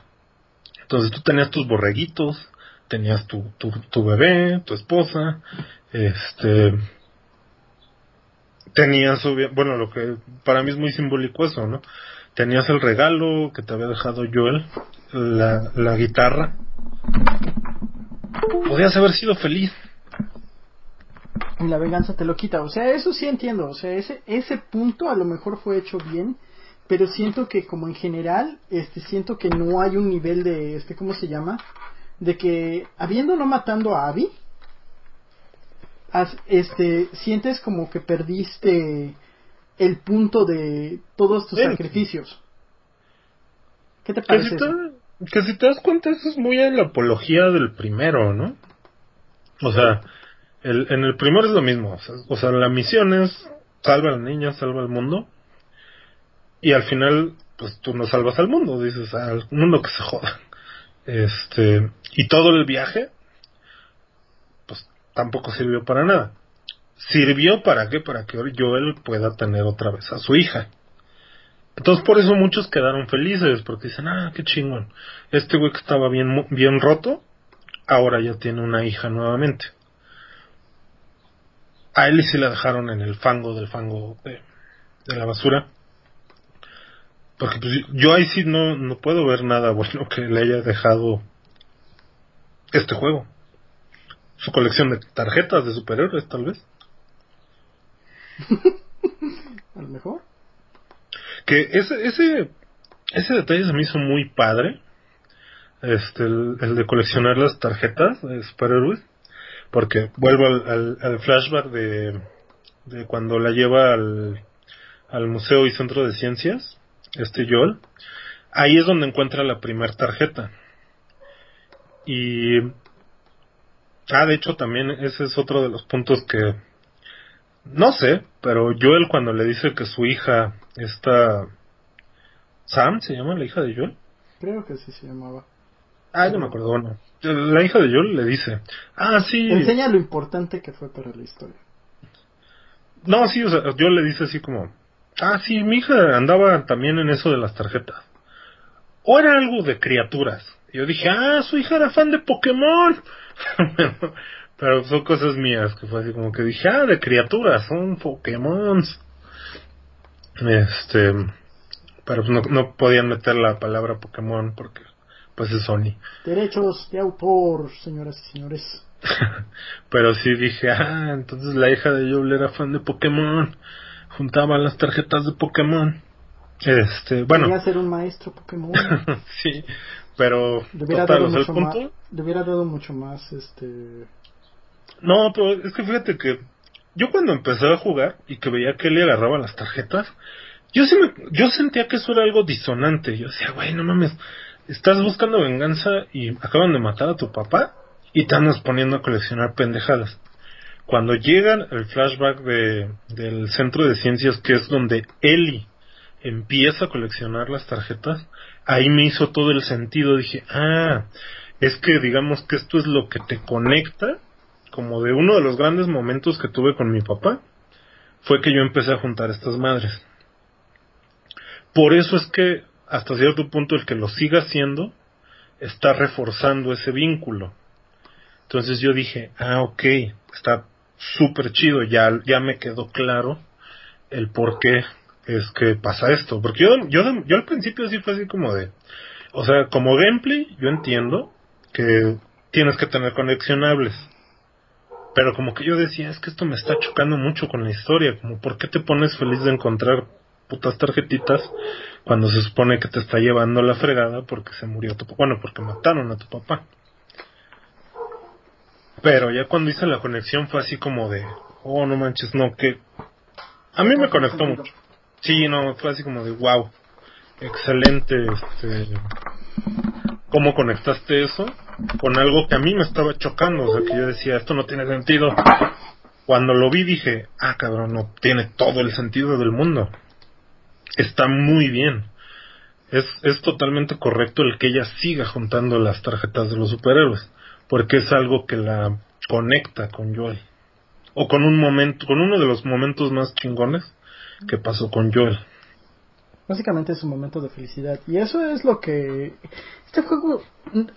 [SPEAKER 2] entonces tú tenías tus borreguitos, tenías tu, tu, tu bebé, tu esposa, este, tenías, bueno, lo que para mí es muy simbólico eso, ¿no? Tenías el regalo que te había dejado Joel, la, la guitarra. Podías haber sido feliz.
[SPEAKER 1] Y la venganza te lo quita. O sea, eso sí entiendo. O sea, ese, ese punto a lo mejor fue hecho bien pero siento que como en general, este, siento que no hay un nivel de, este, ¿cómo se llama? De que habiendo no matando a Abby, este, sientes como que perdiste el punto de todos tus sacrificios.
[SPEAKER 2] ¿Qué te parece? Que si, te, que si te das cuenta, eso es muy en la apología del primero, ¿no? O sea, el, en el primero es lo mismo. O sea, o sea, la misión es salva al niño, salva al mundo y al final pues tú no salvas al mundo, dices al mundo que se joda. Este, y todo el viaje pues tampoco sirvió para nada. Sirvió para qué? Para que Joel pueda tener otra vez a su hija. Entonces por eso muchos quedaron felices, porque dicen, ah, qué chingón. Este güey que estaba bien, bien roto, ahora ya tiene una hija nuevamente. A él sí la dejaron en el fango del fango de, de la basura. Porque pues, yo ahí sí no, no puedo ver nada bueno que le haya dejado este juego. Su colección de tarjetas de superhéroes, tal vez. [LAUGHS]
[SPEAKER 1] A lo mejor.
[SPEAKER 2] Que ese, ese, ese detalle se me hizo muy padre. Este, el, de coleccionar las tarjetas de superhéroes. Porque vuelvo al, al, flashback de, de cuando la lleva al, al Museo y Centro de Ciencias este Joel, ahí es donde encuentra la primera tarjeta. Y... Ah, de hecho también ese es otro de los puntos que... No sé, pero Joel cuando le dice que su hija, esta... Sam, ¿se llama la hija de Joel?
[SPEAKER 1] Creo que sí se llamaba.
[SPEAKER 2] Ah, no me acuerdo, bueno. La hija de Joel le dice, ah, sí.
[SPEAKER 1] Enseña lo importante que fue para la historia.
[SPEAKER 2] No, sí, o sea, Joel le dice así como, Ah, sí, mi hija andaba también en eso de las tarjetas. O era algo de criaturas. yo dije, ah, su hija era fan de Pokémon. [LAUGHS] Pero son cosas mías, que fue así como que dije, ah, de criaturas, son Pokémon. Este, pero no, no podían meter la palabra Pokémon porque, pues es Sony.
[SPEAKER 1] Derechos de autor, señoras y señores. [LAUGHS]
[SPEAKER 2] pero sí dije, ah, entonces la hija de Joel era fan de Pokémon juntaba las tarjetas de Pokémon. Este, bueno.
[SPEAKER 1] Quería ser un maestro Pokémon. [LAUGHS]
[SPEAKER 2] sí, pero
[SPEAKER 1] le hubiera, dado mucho Más, le hubiera dado mucho más este
[SPEAKER 2] No, pero es que fíjate que yo cuando empecé a jugar y que veía que él le agarraba las tarjetas, yo sí me, yo sentía que eso era algo disonante. Yo decía, güey, no mames, estás buscando venganza y acaban de matar a tu papá y te andas poniendo a coleccionar pendejadas cuando llegan el flashback de, del centro de ciencias, que es donde Ellie empieza a coleccionar las tarjetas, ahí me hizo todo el sentido. Dije, ah, es que digamos que esto es lo que te conecta, como de uno de los grandes momentos que tuve con mi papá, fue que yo empecé a juntar estas madres. Por eso es que hasta cierto punto el que lo siga haciendo está reforzando ese vínculo. Entonces yo dije, ah, ok, está súper chido, ya, ya me quedó claro el por qué es que pasa esto. Porque yo, yo, yo al principio sí fue así como de, o sea, como gameplay, yo entiendo que tienes que tener conexionables. pero como que yo decía, es que esto me está chocando mucho con la historia, como ¿por qué te pones feliz de encontrar putas tarjetitas cuando se supone que te está llevando la fregada porque se murió tu papá, bueno, porque mataron a tu papá. Pero ya cuando hice la conexión fue así como de, oh, no manches, no, que... A mí me conectó mucho. Sí, no, fue así como de, wow, excelente, este... ¿Cómo conectaste eso con algo que a mí me estaba chocando? O sea, que yo decía, esto no tiene sentido. Cuando lo vi dije, ah, cabrón, no tiene todo el sentido del mundo. Está muy bien. Es, es totalmente correcto el que ella siga juntando las tarjetas de los superhéroes porque es algo que la conecta con Joel. O con un momento, con uno de los momentos más chingones que pasó con Joel.
[SPEAKER 1] Básicamente es un momento de felicidad. Y eso es lo que... Este juego...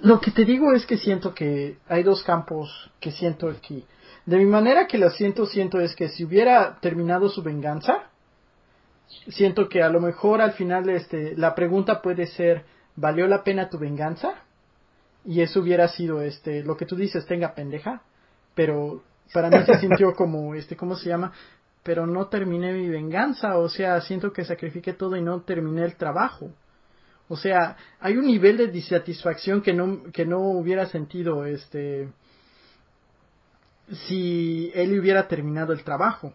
[SPEAKER 1] Lo que te digo es que siento que hay dos campos que siento aquí. De mi manera que la siento, siento es que si hubiera terminado su venganza, siento que a lo mejor al final este, la pregunta puede ser, ¿valió la pena tu venganza? Y eso hubiera sido este lo que tú dices tenga pendeja pero para mí se sintió [LAUGHS] como este cómo se llama pero no terminé mi venganza o sea siento que sacrifiqué todo y no terminé el trabajo. O sea hay un nivel de disatisfacción que no que no hubiera sentido este si él hubiera terminado el trabajo.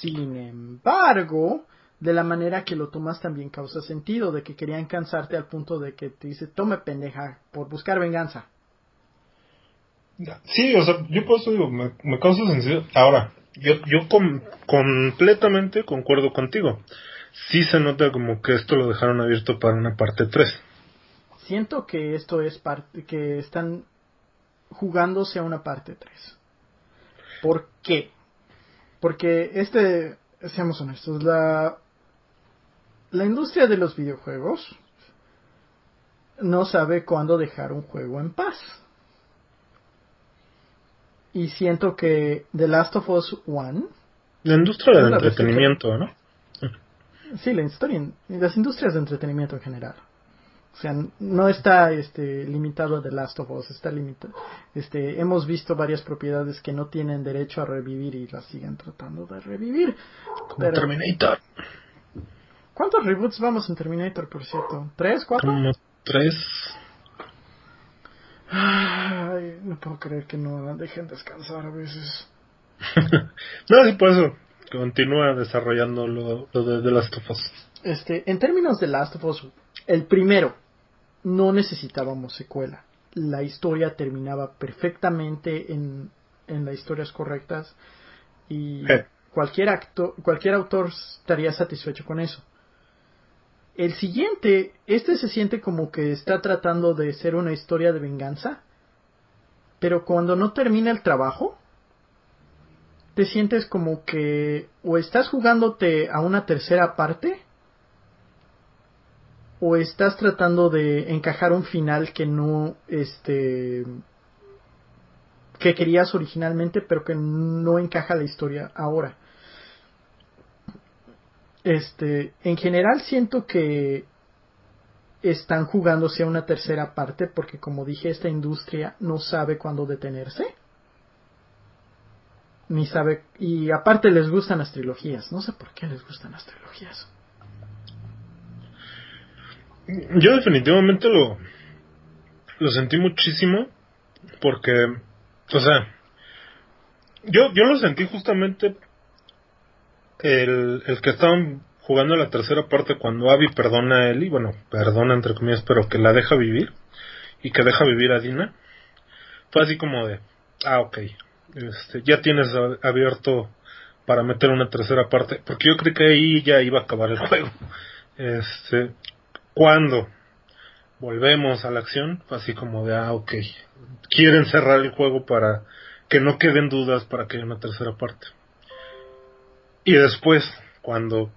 [SPEAKER 1] Sin embargo de la manera que lo tomas también causa sentido, de que querían cansarte al punto de que te dice, tome pendeja, por buscar venganza.
[SPEAKER 2] Sí, o sea, yo por eso digo, me, causa sentido. Ahora, yo, yo completamente concuerdo contigo. Sí se nota como que esto lo dejaron abierto para una parte 3.
[SPEAKER 1] Siento que esto es parte, que están jugándose a una parte 3. ¿Por qué? Porque este, seamos honestos, la la industria de los videojuegos no sabe cuándo dejar un juego en paz. Y siento que The Last of Us One.
[SPEAKER 2] La industria del entretenimiento, ¿no?
[SPEAKER 1] Sí, la historia, las industrias de entretenimiento en general. O sea, no está este, limitado a The Last of Us, está limitado. Este, hemos visto varias propiedades que no tienen derecho a revivir y las siguen tratando de revivir.
[SPEAKER 2] Como Terminator.
[SPEAKER 1] ¿Cuántos reboots vamos en Terminator, por cierto? ¿Tres? ¿Cuatro?
[SPEAKER 2] Como tres.
[SPEAKER 1] Ay, no puedo creer que no dejen descansar a veces. [LAUGHS]
[SPEAKER 2] no, sí, por eso. Continúa desarrollando lo, de The Last of Us.
[SPEAKER 1] Este, en términos de Last of Us, el primero, no necesitábamos secuela. La historia terminaba perfectamente en, en las historias correctas y eh. cualquier, acto, cualquier autor estaría satisfecho con eso. El siguiente, este se siente como que está tratando de ser una historia de venganza, pero cuando no termina el trabajo, te sientes como que o estás jugándote a una tercera parte, o estás tratando de encajar un final que no, este, que querías originalmente, pero que no encaja la historia ahora este, en general siento que están jugándose a una tercera parte porque como dije esta industria no sabe cuándo detenerse. Ni sabe y aparte les gustan las trilogías. No sé por qué les gustan las trilogías.
[SPEAKER 2] Yo definitivamente lo lo sentí muchísimo porque o sea yo yo lo sentí justamente el, el que estaban jugando la tercera parte cuando Abby perdona a Ellie, bueno, perdona entre comillas, pero que la deja vivir y que deja vivir a Dina, fue así como de, ah, ok, este, ya tienes abierto para meter una tercera parte, porque yo creí que ahí ya iba a acabar el [LAUGHS] juego. Este, cuando volvemos a la acción, fue así como de, ah, ok, quieren cerrar el juego para que no queden dudas para que haya una tercera parte. Y después, cuando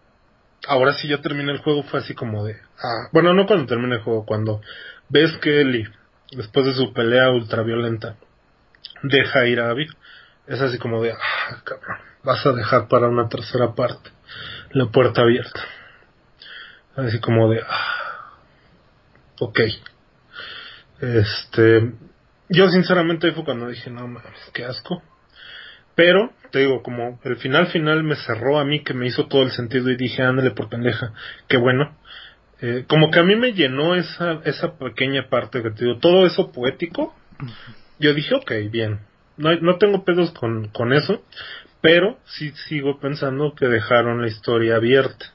[SPEAKER 2] ahora sí ya termina el juego, fue así como de. Ah, bueno, no cuando termina el juego, cuando ves que Ellie, después de su pelea ultraviolenta, deja ir a Abby, es así como de. Ah, cabrón, vas a dejar para una tercera parte la puerta abierta. Así como de. Ah, ok. Este. yo sinceramente fue cuando dije, no mames, qué asco. Pero, te digo, como el final final me cerró a mí, que me hizo todo el sentido y dije, ándale por pendeja, qué bueno. Eh, como que a mí me llenó esa, esa pequeña parte que te digo, todo eso poético. Yo dije, ok, bien, no, no tengo pedos con, con eso, pero sí sigo pensando que dejaron la historia abierta.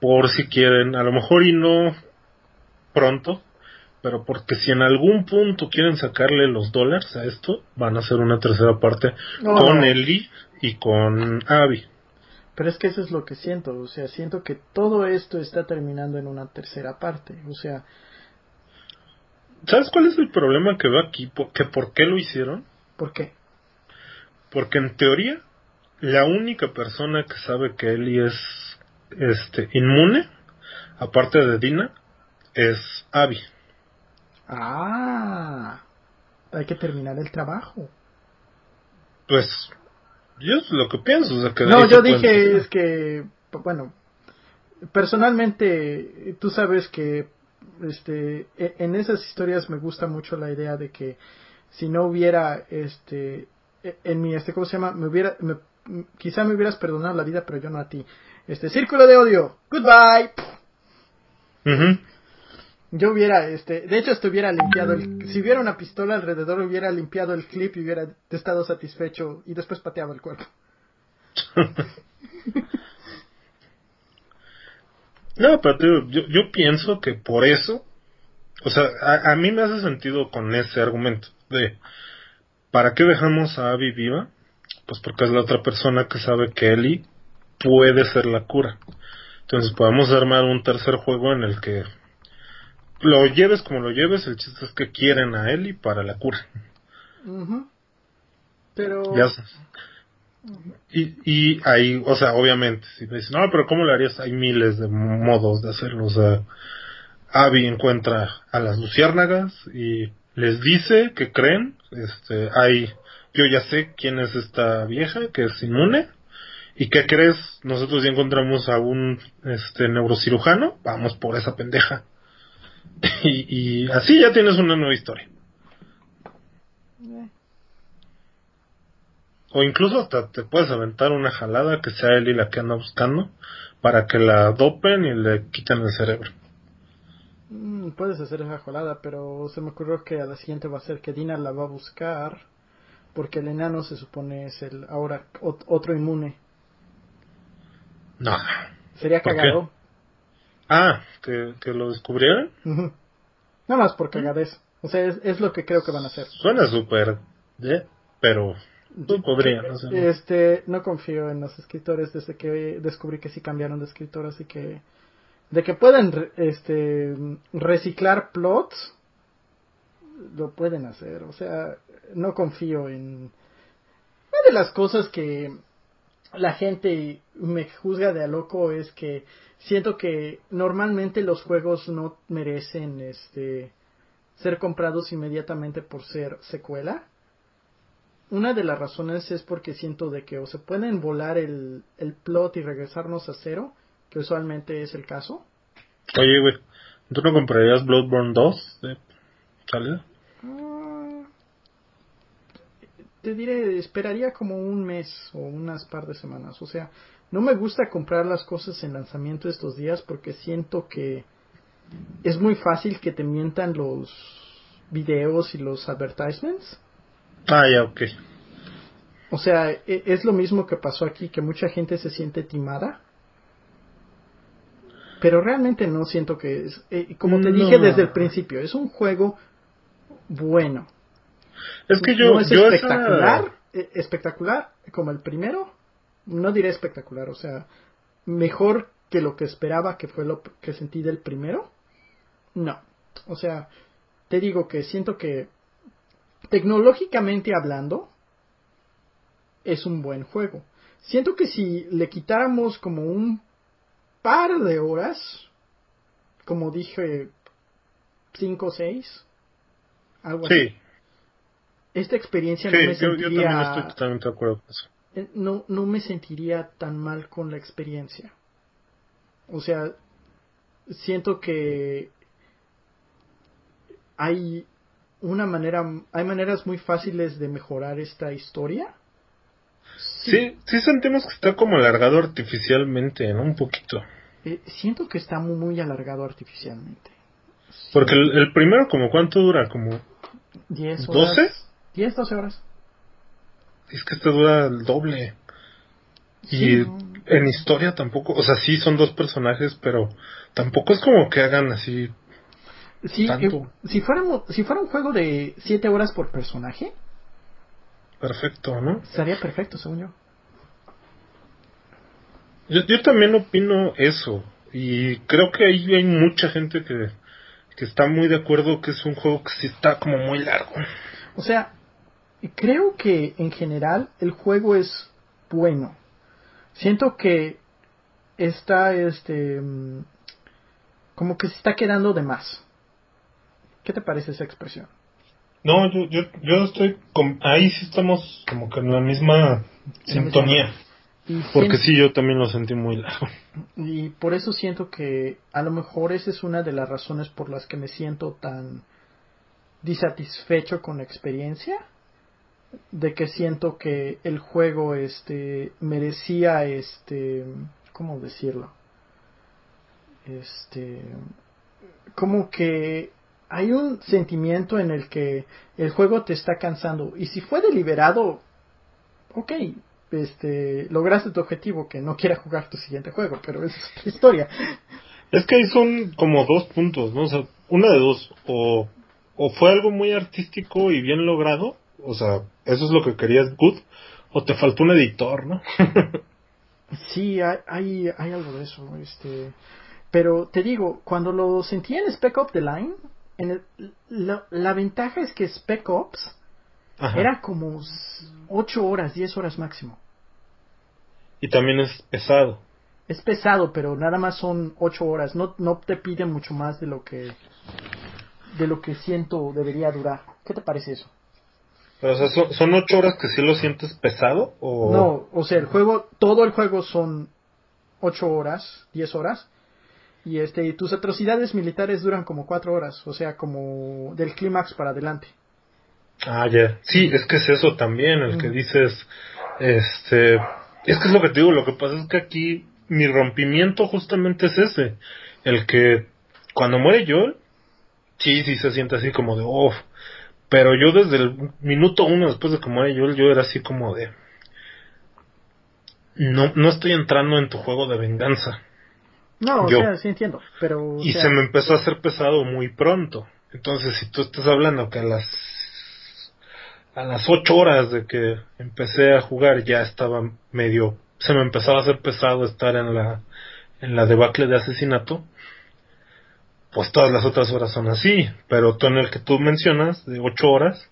[SPEAKER 2] Por si quieren, a lo mejor y no pronto, pero porque si en algún punto quieren sacarle los dólares a esto, van a hacer una tercera parte con Ellie y con Abby.
[SPEAKER 1] Pero es que eso es lo que siento, o sea, siento que todo esto está terminando en una tercera parte, o sea...
[SPEAKER 2] ¿Sabes cuál es el problema que veo aquí? ¿Que ¿Por qué lo hicieron?
[SPEAKER 1] ¿Por qué?
[SPEAKER 2] Porque en teoría, la única persona que sabe que Ellie es este, inmune, aparte de Dina, es Abby.
[SPEAKER 1] Ah, hay que terminar el trabajo.
[SPEAKER 2] Pues, yo es lo que pienso.
[SPEAKER 1] no, yo dije es que, bueno, personalmente, tú sabes que este, e, en esas historias me gusta mucho la idea de que si no hubiera, este, e, en mi, este, ¿cómo se llama? Me hubiera, quizá me hubieras perdonado la vida, pero yo no a ti. Este, círculo de odio. Goodbye. Yo hubiera, este, de hecho, estuviera limpiado el, si hubiera una pistola alrededor, hubiera limpiado el clip y hubiera estado satisfecho y después pateaba el cuerpo.
[SPEAKER 2] no, pero yo, yo pienso que por eso, o sea, a, mí me hace sentido con ese argumento de, ¿para qué dejamos a Abby viva? Pues porque es la otra persona que sabe que Ellie puede ser la cura. Entonces podemos armar un tercer juego en el que lo lleves como lo lleves, el chiste es que quieren a Ellie para la cura.
[SPEAKER 1] Pero...
[SPEAKER 2] Y, y ahí, o sea, obviamente, si me dicen, no, pero ¿cómo lo harías? Hay miles de modos de hacerlo. O sea, Abby encuentra a las luciérnagas y les dice que creen. Este, hay, yo ya sé quién es esta vieja que es inmune. ¿Y qué crees? Nosotros ya encontramos a un este neurocirujano. Vamos por esa pendeja. [LAUGHS] y, así ya tienes una nueva historia. O incluso hasta te puedes aventar una jalada que sea él y la que anda buscando para que la dopen y le quiten el cerebro.
[SPEAKER 1] Mm, puedes hacer esa jalada, pero se me ocurrió que a la siguiente va a ser que Dina la va a buscar porque el enano se supone es el ahora otro inmune.
[SPEAKER 2] No.
[SPEAKER 1] Sería cagado.
[SPEAKER 2] Ah, que, lo descubrieron.
[SPEAKER 1] Nada más por cagadez. O sea, es, lo que creo que van a hacer.
[SPEAKER 2] Suena súper, ¿eh? pero tú podría. No
[SPEAKER 1] Este, no confío en los escritores desde que descubrí que sí cambiaron de escritor, así que de que pueden este reciclar plots lo pueden hacer, o sea, no confío en una de las cosas que la gente me juzga de a loco es que siento que normalmente los juegos no merecen este ser comprados inmediatamente por ser secuela. Una de las razones es porque siento de que o se pueden volar el, el plot y regresarnos a cero, que usualmente es el caso.
[SPEAKER 2] Oye, güey, ¿tú no comprarías Bloodborne 2 de salida?
[SPEAKER 1] Ah, te diré, esperaría como un mes o unas par de semanas. O sea, no me gusta comprar las cosas en lanzamiento estos días porque siento que es muy fácil que te mientan los videos y los advertisements.
[SPEAKER 2] Ah, ya, ok.
[SPEAKER 1] O sea, e, es lo mismo que pasó aquí, que mucha gente se siente timada. Pero realmente no siento que es, eh, como te dije desde el principio, es un juego bueno.
[SPEAKER 2] Es que yo...
[SPEAKER 1] No es espectacular, e, espectacular como el primero, no diré espectacular, o sea, mejor que lo que esperaba que fue lo que sentí del primero. No, o sea, te digo que siento que tecnológicamente hablando es un buen juego. Siento que si le quitáramos como un par de horas, como dije, cinco o seis, algo así. Esta experiencia no me sentiría...
[SPEAKER 2] Yo, también estoy totalmente de acuerdo con eso.
[SPEAKER 1] Eh, no, no me sentiría tan mal con la experiencia. O sea, siento que hay una manera, hay maneras muy fáciles de mejorar esta historia.
[SPEAKER 2] Sí, sí, sentimos que está como alargado artificialmente, ¿no? Un poquito.
[SPEAKER 1] Eh, siento que está muy, muy alargado artificialmente.
[SPEAKER 2] Porque el, primero, como cuánto dura? ¿Como
[SPEAKER 1] 10 horas? ¿12? 10, 12 horas.
[SPEAKER 2] Es que este dura el doble. Y en historia tampoco, o sea, sí son dos personajes, pero tampoco es como que hagan así.
[SPEAKER 1] Sí, eh, si, fuéramos, si fuera un juego de 7 horas por personaje,
[SPEAKER 2] perfecto, ¿no?
[SPEAKER 1] Sería perfecto, según yo.
[SPEAKER 2] Yo, yo también opino eso. Y creo que ahí hay mucha gente que, que está muy de acuerdo que es un juego que sí está como muy largo.
[SPEAKER 1] O sea, creo que en general el juego es bueno. Siento que está, este, mm, como que se está quedando de más. ¿Qué te parece esa expresión?
[SPEAKER 2] No, yo, yo, yo estoy, con, ahí sí estamos como que en la misma sintonía. Porque sí, yo también lo sentí muy largo.
[SPEAKER 1] Y por eso siento que a lo mejor esa es una de las razones por las que me siento tan disatisfecho con la experiencia. De que siento que el juego este merecía este ¿cómo decirlo? Este como que hay un sentimiento en el que el juego te está cansando y si fue deliberado ok este, lograste tu objetivo, que no quiera jugar tu siguiente juego, pero es otra historia.
[SPEAKER 2] Es que ahí son como dos puntos, ¿no? O sea, una de dos, o, o fue algo muy artístico y bien logrado, o sea, eso es lo que querías, good, o te faltó un editor, ¿no? [LAUGHS]
[SPEAKER 1] sí, hay, hay, hay, algo de eso, este, pero te digo, cuando lo sentí en Spec Ops The Line, en la, la ventaja es que Spec Ops era como 8 horas, 10 horas máximo.
[SPEAKER 2] Y también es pesado.
[SPEAKER 1] Es pesado, pero nada más son 8 horas. No, no te pide mucho más de lo que de lo que siento debería durar. ¿Qué te parece eso?
[SPEAKER 2] Pero, o sea, ¿son, ¿son ocho horas que sí lo sientes pesado? O...
[SPEAKER 1] No, o sea, el juego, todo el juego son 8 horas, 10 horas. Y este, y tus atrocidades militares duran como 4 horas, o sea, como del clímax para adelante.
[SPEAKER 2] Ah, ya. Sí, es que es eso también, el que dices, este, es que es lo que te digo, lo que pasa es que aquí mi rompimiento justamente es ese, el que cuando muere Joel, sí, sí se siente así como de, oh, pero yo desde el minuto uno después de que muere Joel, yo era así como de, no, no estoy entrando en tu juego de venganza.
[SPEAKER 1] No, o sea, sí entiendo, pero...
[SPEAKER 2] y se me empezó a hacer pesado muy pronto. Entonces, si tú estás hablando que a las a las ocho horas de que empecé a jugar ya estaba medio, se me empezaba a hacer pesado estar en la, en la debacle de asesinato, pues todas las otras horas son así, pero tú en el que tú mencionas, de ocho horas,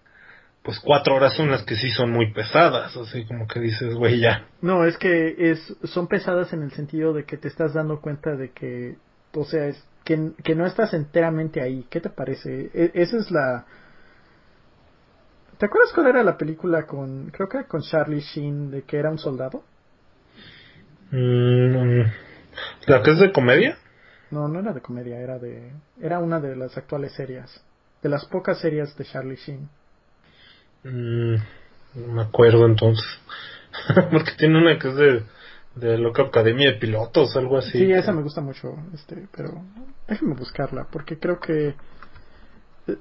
[SPEAKER 2] pues cuatro horas son las que sí son muy pesadas, así como que dices, güey, ya.
[SPEAKER 1] No, es que es, son pesadas en el sentido de que te estás dando cuenta de que, o sea, es que, que no estás enteramente ahí. ¿Qué te parece? E, esa es la, ¿Te acuerdas cuál era la película con, creo que con Charlie Sheen, de que era un soldado?
[SPEAKER 2] Mm, ¿La que es de comedia?
[SPEAKER 1] No, no era de comedia, era de, era una de las actuales series, de las pocas series de Charlie Sheen.
[SPEAKER 2] Mm, no me acuerdo entonces, [LAUGHS] porque tiene una que es de, de Loca Academia de Pilotos, algo así.
[SPEAKER 1] Sí, esa me gusta mucho, este, pero déjame buscarla, porque creo que eh,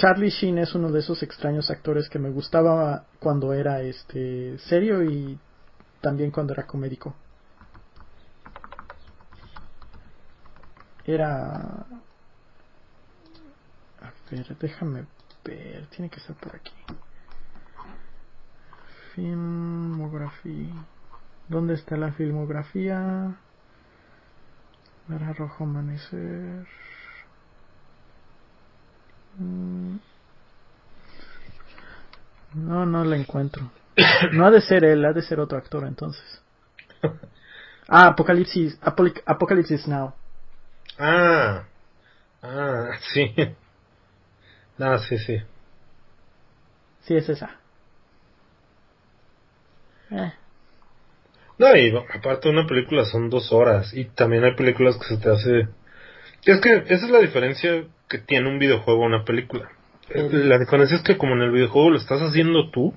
[SPEAKER 1] Charlie Sheen es uno de esos extraños actores que me gustaba cuando era este serio y también cuando era comédico. Era a ver, déjame ver, tiene que estar por aquí. Filmografía. ¿Dónde está la filmografía? Ver rojo amanecer. No, no la encuentro. [COUGHS] No ha de ser él, ha de ser otro actor entonces. [LAUGHS] Ah, Apocalipsis, Apocalipsis Now.
[SPEAKER 2] Ah, ah, [LAUGHS] sí. Ah, sí, sí.
[SPEAKER 1] Sí, es esa.
[SPEAKER 2] Eh. No, y aparte una película son dos horas y también hay películas que se te hace... Es que esa es la diferencia que tiene un videojuego o una película. La diferencia es que como en el videojuego lo estás haciendo tú.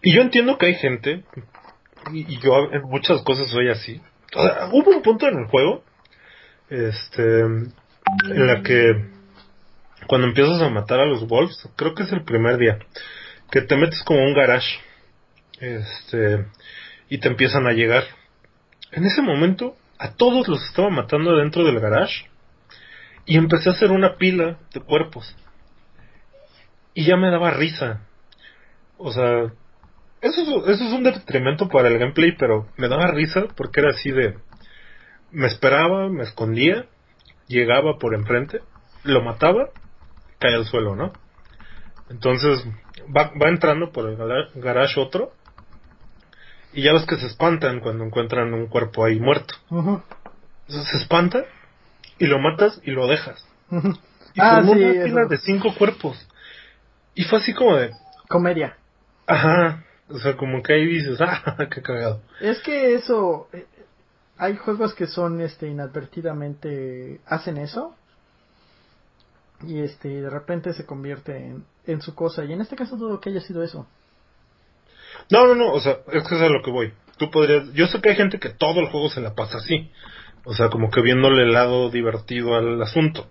[SPEAKER 2] Y yo entiendo que hay gente, y, yo en muchas cosas soy así. Hubo un punto en el juego, este, en la que cuando empiezas a matar a los wolves, creo que es el primer día, que te metes como un garage, este, y te empiezan a llegar. En ese momento, a todos los estaba matando dentro del garage y empecé a hacer una pila de cuerpos. Y ya me daba risa. O sea, eso es, eso es un detrimento para el gameplay, pero me daba risa porque era así de... Me esperaba, me escondía, llegaba por enfrente, lo mataba, cae al suelo, ¿no? Entonces va, va entrando por el garage otro y ya ves que se espantan cuando encuentran un cuerpo ahí muerto. Entonces se espanta y lo matas y lo dejas. Y
[SPEAKER 1] ah,
[SPEAKER 2] formó
[SPEAKER 1] sí,
[SPEAKER 2] una fila de cinco cuerpos. Y fue así como de,
[SPEAKER 1] Comedia.
[SPEAKER 2] ajá, o sea, como que ahí dices, [LAUGHS] ah, qué cagado.
[SPEAKER 1] Es que eso. eh, Hay juegos que son este inadvertidamente. hacen eso. Y este de repente se convierte en, en su cosa. Y en este caso dudo que haya sido eso.
[SPEAKER 2] No, no, no, o sea, es que es a lo que voy. Tú podrías, yo sé que hay gente que todo el juego se la pasa así. O sea, como que viéndole el lado divertido al asunto.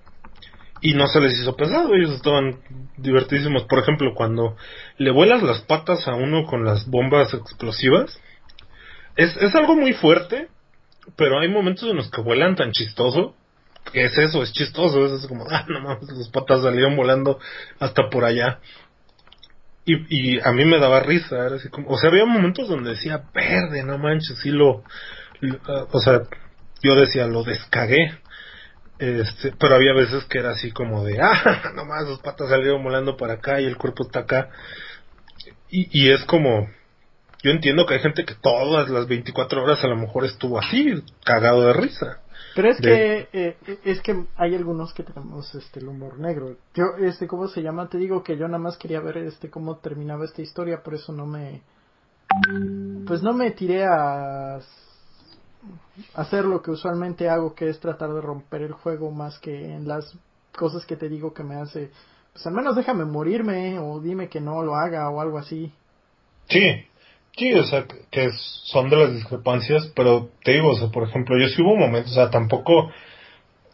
[SPEAKER 2] Y no se les hizo pesado, ellos estaban divertidísimos. Por ejemplo, cuando le vuelas las patas a uno con las bombas explosivas, es, es algo muy fuerte, pero hay momentos en los que vuelan tan chistoso. que es eso? Es chistoso, es como, [LAUGHS] ah, no mames, las patas salieron volando hasta por allá. Y, y a mí me daba risa, era así como, o sea, había momentos donde decía, verde, no manches, sí lo, o sea, yo decía, lo descagué. Este, pero había veces que era así como de, ah, [LAUGHS] nomás sus patas salieron volando para acá y el cuerpo está acá. Y, y es como, yo entiendo que hay gente que todas las 24 horas a lo mejor estuvo así, cagado de risa.
[SPEAKER 1] Pero es
[SPEAKER 2] De-
[SPEAKER 1] que eh, es que hay algunos que tenemos este el humor negro. Yo este cómo se llama, te digo que yo nada más quería ver este cómo terminaba esta historia, por eso no me pues no me tiré a hacer lo que usualmente hago, que es tratar de romper el juego más que en las cosas que te digo que me hace pues al menos déjame morirme o dime que no lo haga o algo así.
[SPEAKER 2] Sí, sí, o sea, que- son de las discrepancias, pero te digo, o sea, por ejemplo, yo sí hubo momentos, o sea, tampoco,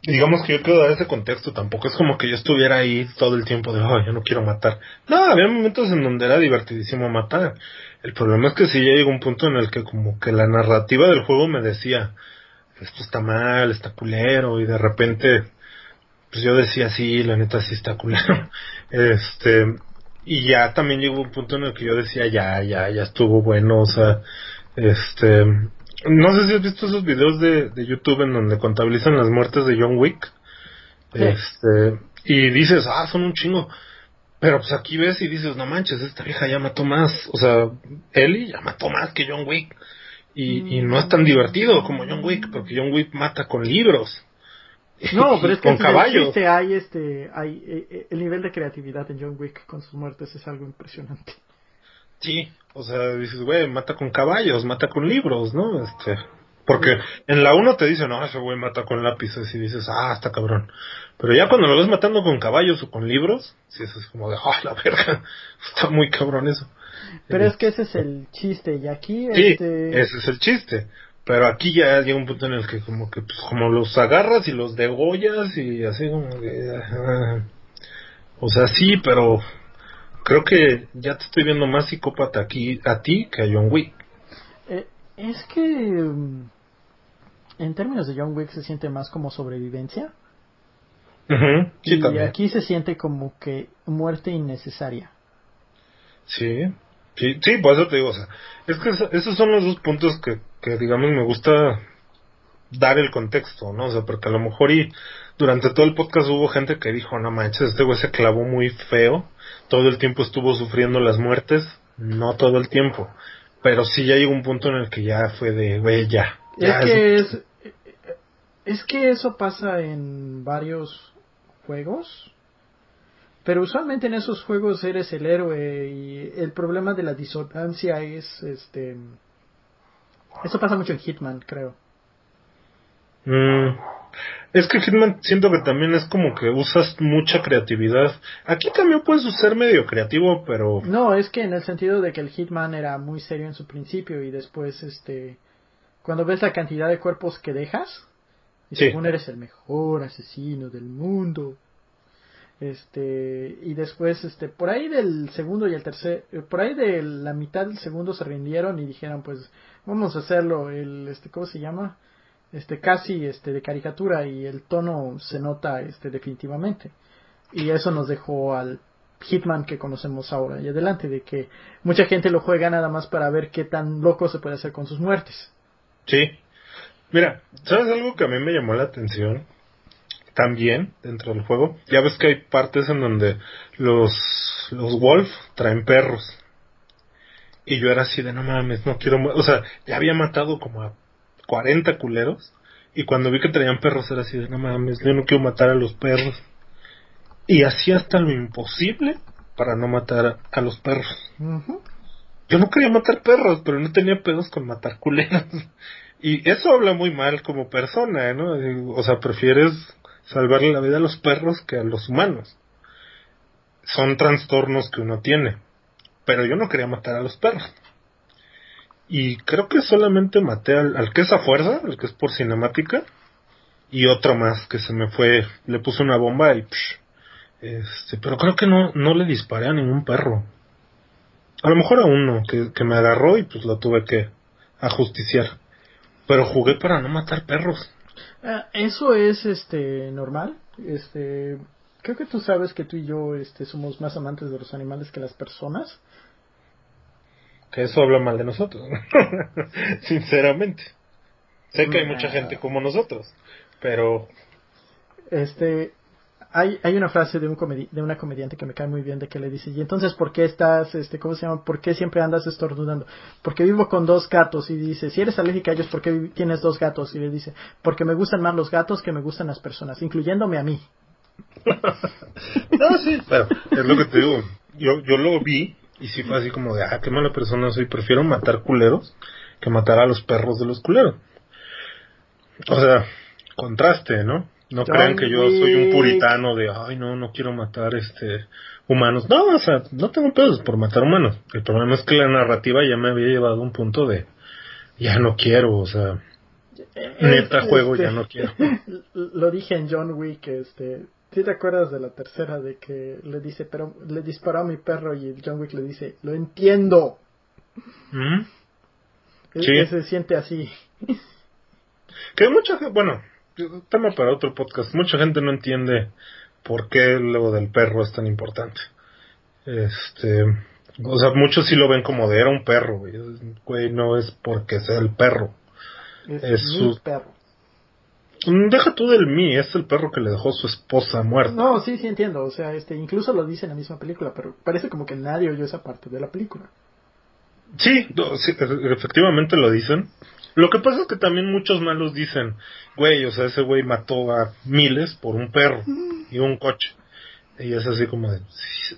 [SPEAKER 2] digamos que yo quiero dar ese contexto, tampoco es como que yo estuviera ahí todo el tiempo de, oh, yo no quiero matar. No, había momentos en donde era divertidísimo matar. El problema es que sí ya llegó un punto en el que como que la narrativa del juego me decía, esto está mal, está culero, y de repente, pues yo decía, sí, la neta sí está culero. [LAUGHS] Este, y ya también llegó un punto en el que yo decía, ya, ya, ya estuvo bueno, o sea, este, no sé si has visto esos videos de, de YouTube en donde contabilizan las muertes de John Wick.
[SPEAKER 1] Sí.
[SPEAKER 2] Este, y dices, ah, son un chingo. Pero pues aquí ves y dices, no manches, esta vieja ya mató más. O sea, Ellie ya mató más que John Wick. Y, y no es tan divertido como John Wick, porque John Wick mata con libros.
[SPEAKER 1] No, [LAUGHS] pero es que
[SPEAKER 2] con caballos.
[SPEAKER 1] hay este hay eh, eh, el nivel de creatividad en John Wick con sus muertes es algo impresionante.
[SPEAKER 2] Sí, o sea, dices, güey, mata con caballos, mata con libros, ¿no? Este, porque en la 1 te dicen, no, ese güey mata con lápices y dices, ah, está cabrón. Pero ya cuando lo ves matando con caballos o con libros, sí, eso es como de, ah, la verga, [LAUGHS] está muy cabrón eso.
[SPEAKER 1] Pero
[SPEAKER 2] Eh,
[SPEAKER 1] es que ese es el chiste y aquí
[SPEAKER 2] Sí,
[SPEAKER 1] este
[SPEAKER 2] ese es el chiste. Pero aquí ya llega un punto en el que como que pues, como los agarras y los degollas y así como que... o sea, sí, pero creo que ya te estoy viendo más psicópata aquí a ti que a John Wick.
[SPEAKER 1] eh, es que mm, en términos de John Wick se siente más como sobrevivencia
[SPEAKER 2] Sí,
[SPEAKER 1] y
[SPEAKER 2] también.
[SPEAKER 1] aquí se siente como que muerte innecesaria.
[SPEAKER 2] Sí, sí, sí, por eso te digo, o sea, es que eso- esos son los dos puntos que, que digamos me gusta dar el contexto, ¿no? O sea, porque a lo mejor y durante todo el podcast hubo gente que dijo, no manches, este güey se clavó muy feo, todo el tiempo estuvo sufriendo las muertes, no todo el tiempo, pero sí ya llegó un punto en el que ya fue de, güey, ya. ya
[SPEAKER 1] es que es es que eso pasa en varios juegos. Pero usualmente en esos juegos eres el héroe y el problema de la disonancia es este eso pasa mucho en Hitman, creo.
[SPEAKER 2] Mm, Es que Hitman siento que también es como que usas mucha creatividad. Aquí también puedes ser medio creativo, pero...
[SPEAKER 1] No, es que en el sentido de que el Hitman era muy serio en su principio y después, este... Cuando ves la cantidad de cuerpos que dejas, y según eres el mejor asesino del mundo. Este, y después, este, por ahí del segundo y el tercer, eh, por ahí de la mitad del segundo se rindieron y dijeron, pues, vamos a hacerlo, el, este, ¿cómo se llama? este casi este de caricatura y el tono se nota este definitivamente y eso nos dejó al Hitman que conocemos ahora y adelante de que mucha gente lo juega nada más para ver qué tan loco se puede hacer con sus muertes
[SPEAKER 2] sí mira sabes algo que a mí me llamó la atención también dentro del juego ya ves que hay partes en donde los los Wolf traen perros y yo era así de no mames no quiero o sea ya había matado como a 40 culeros. Y cuando vi que traían perros era así de, no mames, yo no quiero matar a los perros. Y hacía hasta lo imposible para no matar a, los perros. Yo no quería matar perros, pero no tenía pedos con matar culeros. Y eso habla muy mal como persona, ¿no? O sea, prefieres salvarle la vida a los perros que a los humanos. Son trastornos que uno tiene. Pero yo no quería matar a los perros. Y creo que solamente maté al, que es a fuerza, el que es por cinemática, y otro más que se me fue, le puse una bomba y... este, pero creo que no, no le disparé a ningún perro. A lo mejor a uno que, que me agarró y pues lo tuve que ajusticiar. Pero jugué para no matar perros.
[SPEAKER 1] Ah, eso es este normal. Este creo que tú sabes que tú y yo este somos más amantes de los animales que las personas
[SPEAKER 2] que eso habla mal de nosotros, [LAUGHS] sinceramente. Sé que hay mucha gente como nosotros, pero...
[SPEAKER 1] Este, hay, hay una frase de, un de una comediante que me cae muy bien de que le dice, y entonces, ¿por qué estás, este, cómo se llama? ¿Por qué siempre andas estornudando? Porque vivo con dos gatos y dice, si eres alérgica a ellos, ¿por qué tienes dos gatos? Y le dice, porque me gustan más los gatos que me gustan las personas, incluyéndome a mí. [LAUGHS]
[SPEAKER 2] no, sí, pero es lo que te digo. Yo, yo lo vi y si fue así como de, ah, qué mala persona soy, prefiero matar culeros que matar a los perros de los culeros. O sea, contraste, ¿no? No crean que yo soy un puritano de, ay, no, no quiero matar este humanos. No, o sea, no tengo pedos por matar humanos. El problema es que la narrativa ya me había llevado a un punto de, ya no quiero, o sea, neta juego, ya no quiero. [LAUGHS]
[SPEAKER 1] Lo dije en John Wick, este, ¿Sí te acuerdas de la tercera de que le dice, pero le disparó a mi perro y John Wick le dice, lo entiendo? ¿Mm? Que se siente así.
[SPEAKER 2] Que mucha gente, bueno, tema para otro podcast, mucha gente no entiende por qué lo del perro es tan importante. Este, o sea, muchos sí lo ven como de era un perro, güey, no es porque sea el perro. Es, su perro. Mm, deja tú del mí, es el perro que le dejó su esposa muerta.
[SPEAKER 1] No, sí, sí entiendo. O sea, este, incluso lo dice en la misma película, pero parece como que nadie oyó esa parte de la película.
[SPEAKER 2] Sí, efectivamente lo dicen. Lo que pasa es que también muchos malos dicen, güey, o sea, ese güey mató a miles por un perro y un coche. Y es así como de,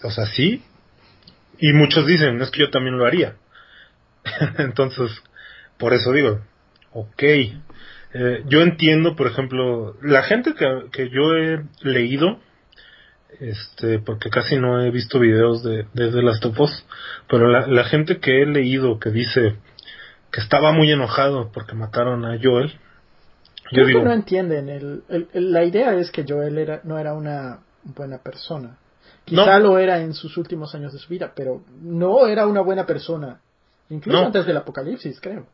[SPEAKER 2] o sea, sí. Y muchos dicen, es que yo también lo haría. [LAUGHS] Entonces, por eso digo, ok, eh, yo entiendo, por ejemplo, la gente que, que, yo he leído, este, porque casi no he visto videos de, de, las topos, pero la, la, gente que he leído que dice que estaba muy enojado porque mataron a Joel,
[SPEAKER 1] yo digo, que no entienden, el, el, la idea es que Joel era, no era una buena persona. Quizá lo era en sus últimos años de su vida, pero no era una buena persona. Incluso antes del apocalipsis, creo.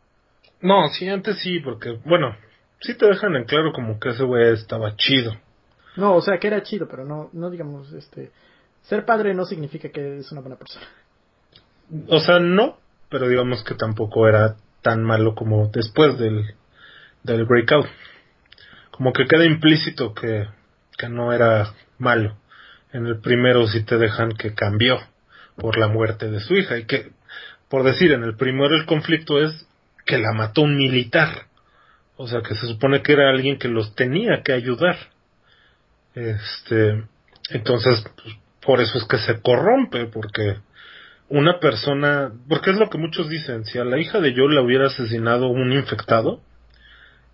[SPEAKER 2] No, sí, antes sí, porque, bueno, sí te dejan en claro como que ese güey estaba chido.
[SPEAKER 1] No, o sea, que era chido, pero no, no digamos, este, ser padre no significa que es una buena persona.
[SPEAKER 2] O sea, no, pero digamos que tampoco era tan malo como después del, del breakout. Como que queda implícito que, que no era malo. En el primero sí te dejan que cambió por la muerte de su hija y que, por decir, en el primero el conflicto es que la mató un militar. O sea, que se supone que era alguien que los tenía que ayudar. Este, entonces, pues, por eso es que se corrompe, porque una persona, porque es lo que muchos dicen, si a la hija de Joel la hubiera asesinado un infectado,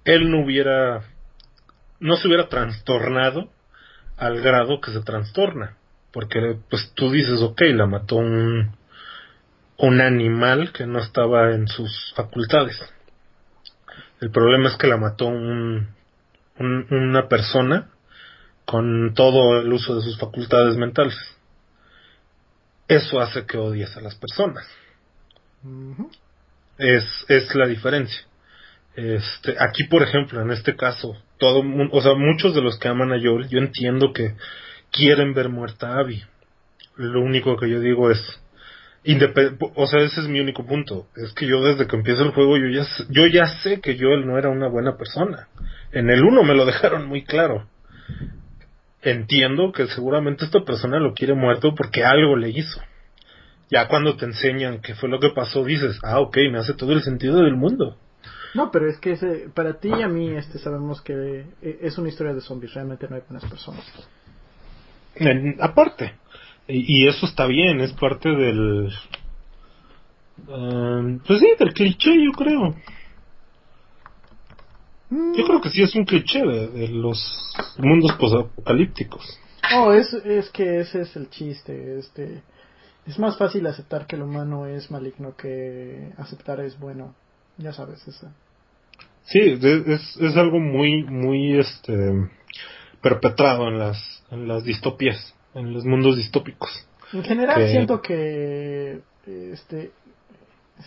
[SPEAKER 2] él no hubiera no se hubiera trastornado al grado que se trastorna. Porque pues tú dices, ok, la mató un, un animal que no estaba en sus facultades. El problema es que la mató un, una persona con todo el uso de sus facultades mentales. Eso hace que odies a las personas. es, es la diferencia. Este, aquí, por ejemplo, en este caso, todo, o sea, muchos de los que aman a Joel, yo entiendo que quieren ver muerta a Abby. Lo único que yo digo es, o sea, ese es mi único punto. Es que yo desde que empieza el juego, yo ya, yo ya sé que Joel no era una buena persona. En el 1 me lo [LAUGHS] dejaron muy claro. Entiendo que seguramente esta persona lo quiere muerto porque algo le hizo. Ya cuando te enseñan qué fue lo que pasó, dices, ah, ok, me hace todo el sentido del mundo.
[SPEAKER 1] No, pero es que ese, para ti y a mí este, sabemos que eh, es una historia de zombies, realmente no hay buenas personas.
[SPEAKER 2] aparte, y, eso está bien, es parte del... Um, pues sí, del cliché, yo creo. Yo creo que sí es un cliché de, los mundos posapocalípticos.
[SPEAKER 1] Oh, es, es que ese es el chiste. Este, es más fácil aceptar que el humano es maligno que aceptar es bueno. Ya sabes, eso.
[SPEAKER 2] Sí, es, es algo muy, muy este, perpetrado en las, en las distopías, en los mundos distópicos.
[SPEAKER 1] En general siento que, este,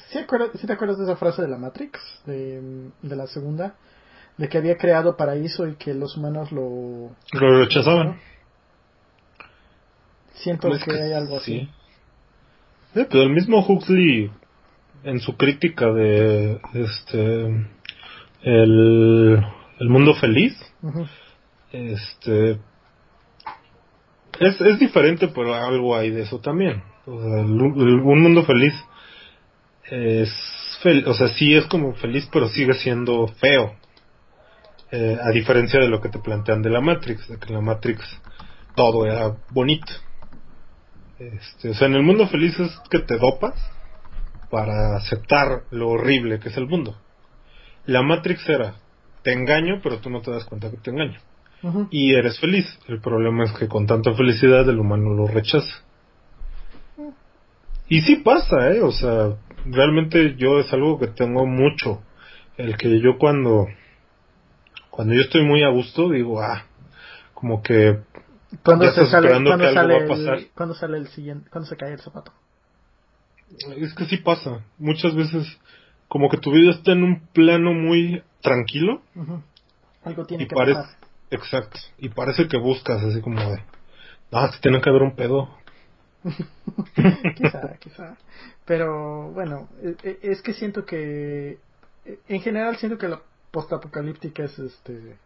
[SPEAKER 1] ¿sí, te acuerdas de esa frase de la Matrix, de, de la segunda? De que había creado paraíso y que los humanos lo...
[SPEAKER 2] Lo rechazaban.
[SPEAKER 1] Siento que, hay algo así.
[SPEAKER 2] Sí, pero el mismo Huxley en su crítica de este el, el mundo feliz este es, es diferente pero algo hay de eso también un mundo feliz es o sea sí es como feliz pero sigue siendo feo eh, a diferencia de lo que te plantean de la Matrix de que en la Matrix todo era bonito este, o sea en el mundo feliz es que te dopas para aceptar lo horrible que es el mundo. La Matrix era, te engaño, pero tú no te das cuenta que te engaño. Y eres feliz. El problema es que con tanta felicidad el humano lo rechaza. Y sí pasa, ¿eh? O sea, realmente yo es algo que tengo mucho. El que yo cuando, cuando yo estoy muy a gusto, digo, ah, como que
[SPEAKER 1] cuando se sale, cuando sale cuando sale el siguiente, cuando se cae el zapato.
[SPEAKER 2] Es que sí pasa. Muchas veces, como que tu vida está en un plano muy tranquilo.
[SPEAKER 1] Algo tiene que pasar.
[SPEAKER 2] Exacto. Y parece que buscas así como de. Ah, tiene que haber un pedo. [LAUGHS]
[SPEAKER 1] quizá, [LAUGHS] quizá. Pero bueno, e, e, es que siento que. En general, siento que la postapocalíptica es este.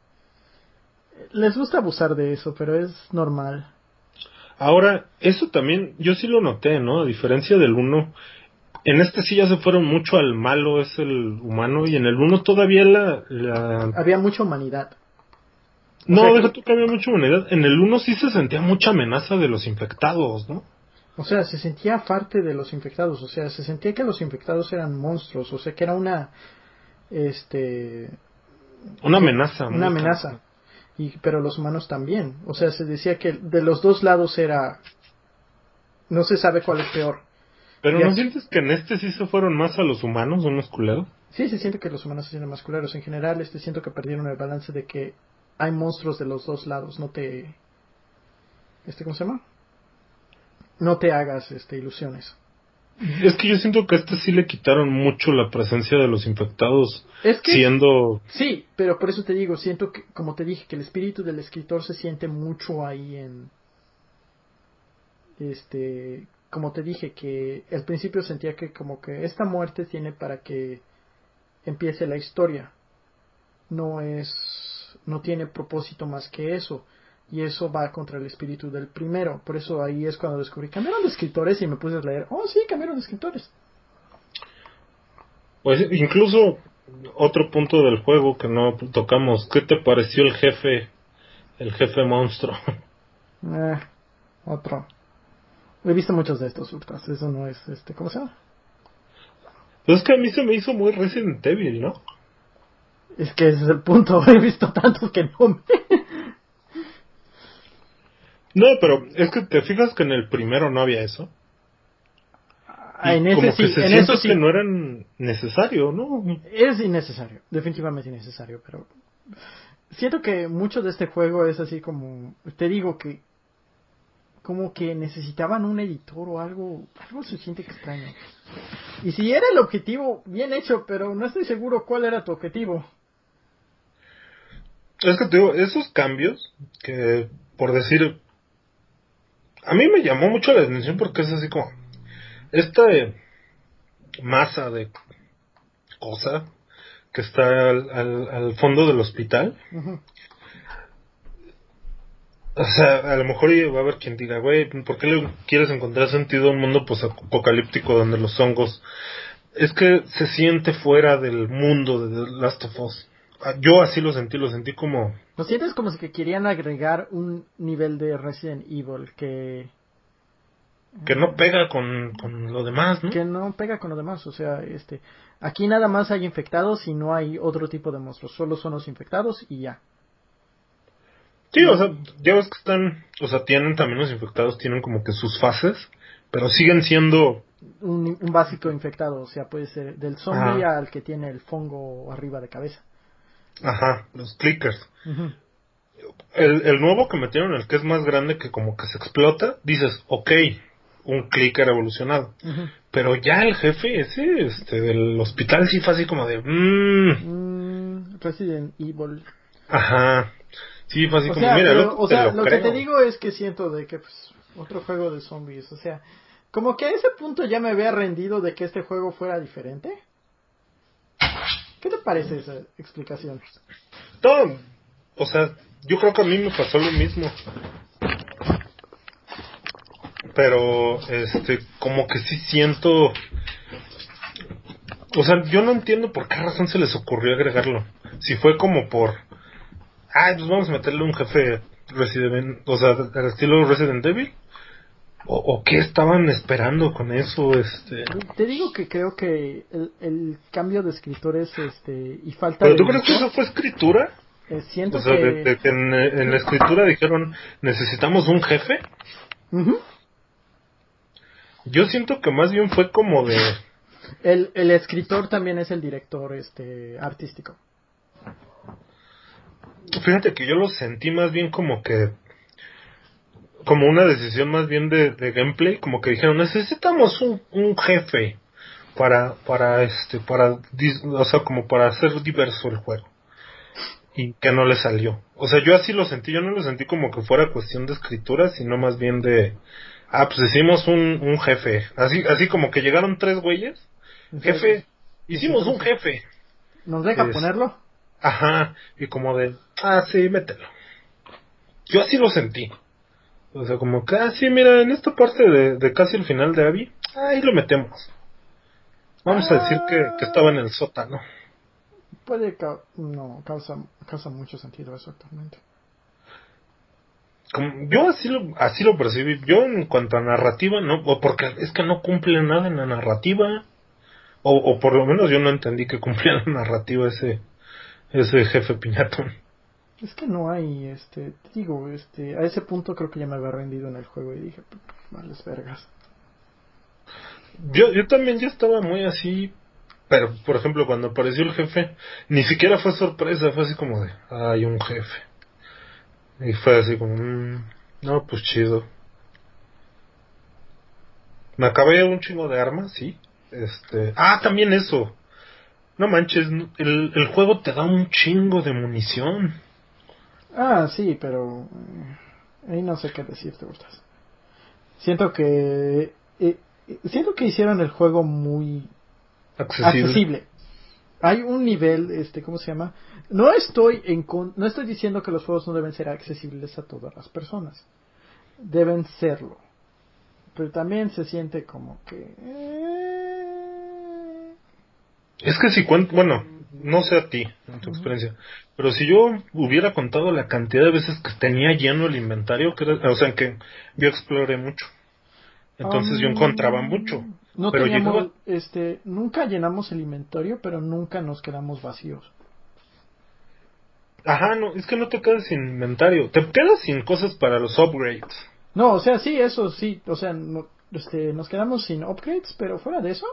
[SPEAKER 1] Les gusta abusar de eso, pero es normal.
[SPEAKER 2] Ahora, eso también, yo sí lo noté, ¿no? A diferencia del uno, en este sí ya se fueron mucho al malo, es el humano, y en el uno todavía la...
[SPEAKER 1] Había mucha humanidad.
[SPEAKER 2] No, deja tú que había mucha humanidad. En el uno sí se sentía mucha amenaza de los infectados, ¿no?
[SPEAKER 1] O sea, se sentía parte de los infectados, o sea, se sentía que los infectados eran monstruos, o sea, que era una... Este...
[SPEAKER 2] Una amenaza.
[SPEAKER 1] Una amenaza y pero los humanos también. O sea, se decía que de los dos lados era no se sabe cuál es peor.
[SPEAKER 2] Pero ¿no sientes que en este sí se fueron más a los humanos, unos culeros?
[SPEAKER 1] Sí, se siente que los humanos se sienten más culeros. En general, este siento que perdieron el balance de que hay monstruos de los dos lados. No te este cómo se llama? No te hagas este ilusiones.
[SPEAKER 2] Es que yo siento que a este sí le quitaron mucho la presencia de los infectados. Es que, siendo.
[SPEAKER 1] Sí, pero por eso te digo, siento que, como te dije, que el espíritu del escritor se siente mucho ahí en. Este. Como te dije, que al principio sentía que, como que esta muerte tiene para que empiece la historia. No es. No tiene propósito más que eso y eso va contra el espíritu del primero. Por eso ahí es cuando descubrí, cambiaron de escritores y me puse a leer, oh sí, cambiaron de escritores.
[SPEAKER 2] Pues incluso otro punto del juego que no tocamos, ¿qué te pareció el jefe, el jefe monstruo? [LAUGHS]
[SPEAKER 1] Eh, otro. He visto muchos de estos ultras, eso no es, este, ¿cómo se llama?
[SPEAKER 2] Pues es que a mí se me hizo muy Resident Evil, ¿no?
[SPEAKER 1] Es que ese es el punto. [LAUGHS] He visto tantos que no me.
[SPEAKER 2] No, pero es que te fijas que en el primero no había eso.
[SPEAKER 1] Ah, en ese
[SPEAKER 2] como
[SPEAKER 1] sí,
[SPEAKER 2] que se
[SPEAKER 1] en
[SPEAKER 2] siente
[SPEAKER 1] eso sí.
[SPEAKER 2] que no era necesario, ¿no?
[SPEAKER 1] Es innecesario, definitivamente innecesario, pero siento que mucho de este juego es así como, te digo que como que necesitaban un editor o algo, algo se siente extraño. Y si era el objetivo, bien hecho, pero no estoy seguro cuál era tu objetivo.
[SPEAKER 2] Es que te digo, esos cambios que, por decir, a mí me llamó mucho la atención porque es así como, esta eh, masa de cosa que está al, al, al fondo del hospital, o sea, a lo mejor va a haber quien diga, güey, ¿por qué le quieres encontrar sentido a un mundo apocalíptico donde los hongos... Es que se siente fuera del mundo de The Last of Us. Ah, Yo así lo sentí, lo sentí como...
[SPEAKER 1] Lo sientes como si que querían agregar un nivel de Resident Evil que,
[SPEAKER 2] que no pega con, con lo demás, ¿no?
[SPEAKER 1] que no pega con lo demás. O sea, este, aquí nada más hay infectados y no hay otro tipo de monstruos. Solo son los infectados y ya.
[SPEAKER 2] Sí, o sea, ya ves que están, o sea, tienen también los infectados, tienen como que sus fases, pero siguen siendo,
[SPEAKER 1] Un, un básico infectado, o sea, puede ser del zombie al que tiene el fongo arriba de cabeza.
[SPEAKER 2] Ajá, los clickers. El, el nuevo que metieron, el que es más grande que como que se explota, dices, ok, un clicker evolucionado. Pero ya el jefe ese, este, del hospital sí fue así como de, mmm,
[SPEAKER 1] Mm, Resident Evil.
[SPEAKER 2] ajá. Sí, fue así
[SPEAKER 1] O
[SPEAKER 2] como,
[SPEAKER 1] sea,
[SPEAKER 2] mira,
[SPEAKER 1] pero, o sea,
[SPEAKER 2] lo
[SPEAKER 1] lo que te digo es que siento de que pues otro juego de zombies, o sea, como que a ese punto ya me había rendido de que este juego fuera diferente. ¿Qué te parece esa explicación?
[SPEAKER 2] No, o sea, yo creo que a mí me pasó lo mismo. Pero, este, como que sí siento... O sea, yo no entiendo por qué razón se les ocurrió agregarlo. Si fue como por... Ah, pues vamos a meterle un jefe Resident... O sea, al estilo Resident Evil. O, o qué estaban esperando con eso, este...
[SPEAKER 1] Te digo que creo que el, el cambio de escritores este y falta
[SPEAKER 2] ¿Pero
[SPEAKER 1] de
[SPEAKER 2] tú crees que eso fue escritura?
[SPEAKER 1] eh, siento
[SPEAKER 2] O sea,
[SPEAKER 1] que
[SPEAKER 2] de, de que en, en la escritura dijeron, necesitamos un jefe.
[SPEAKER 1] Ujú.
[SPEAKER 2] Yo siento que más bien fue como de...
[SPEAKER 1] el, el escritor también es el director este artístico.
[SPEAKER 2] Fíjate que yo lo sentí más bien como que... Como una decisión más bien de, de gameplay, como que dijeron, necesitamos un, un jefe para, para este, para, o sea, como para hacer diverso el juego. Y que no le salió. O sea, yo así lo sentí, yo no lo sentí como que fuera cuestión de escritura, sino más bien de, ah, pues hicimos un, un jefe. Así, así como que llegaron tres güeyes, jefe, hicimos un jefe.
[SPEAKER 1] ¿Nos deja
[SPEAKER 2] Es-
[SPEAKER 1] ponerlo?
[SPEAKER 2] Ajá, y como de, ah, sí, mételo. Yo así lo sentí. O sea, como que, ah, sí, mira, en esta parte de, de casi el final de Abby, ahí lo metemos. Vamos a decir que, que estaba en el sótano.
[SPEAKER 1] Puede ca- no causa causa mucho sentido eso actualmente.
[SPEAKER 2] Como, yo así lo, así lo percibí. Yo en cuanto a narrativa, no, o porque es que no cumple nada en la narrativa. O, o por lo menos yo no entendí que cumplía [LAUGHS] la narrativa ese, ese jefe piñatón.
[SPEAKER 1] Es que no hay, este, te digo, este, a ese punto creo que ya me había rendido en el juego y dije, males vergas.
[SPEAKER 2] Yo, yo también ya estaba muy así, pero por ejemplo cuando apareció el jefe, ni siquiera fue sorpresa, fue así como de, hay un jefe. Y fue así como, mm, no, pues chido. Me acabé un chingo de armas, sí. Este, ah, también eso. No manches, el, el juego te da un chingo de munición.
[SPEAKER 1] Ah, sí, pero eh, ahí no sé qué decirte, Gustas. Siento que eh, eh, siento que hicieron el juego muy
[SPEAKER 2] Accesible.
[SPEAKER 1] accesible. Hay un nivel, este, ¿cómo se llama? No estoy en con- no estoy diciendo que los juegos no deben ser accesibles a todas las personas. Deben serlo. Pero también se siente como que eh,
[SPEAKER 2] Es que si cuento, bueno, no sé a ti, en tu experiencia, pero si yo hubiera contado la cantidad de veces que tenía lleno el inventario, que era- o sea, que yo exploré mucho. Entonces yo
[SPEAKER 1] Um,
[SPEAKER 2] encontraba mucho.
[SPEAKER 1] No
[SPEAKER 2] pero
[SPEAKER 1] teníamos,
[SPEAKER 2] llegaba-
[SPEAKER 1] este, nunca llenamos el inventario, pero nunca nos quedamos vacíos.
[SPEAKER 2] Ajá, no, es que no te quedas sin inventario. Te quedas sin cosas para los upgrades.
[SPEAKER 1] No, o sea, sí, eso sí. O sea, no, este, nos quedamos sin upgrades, pero fuera de eso.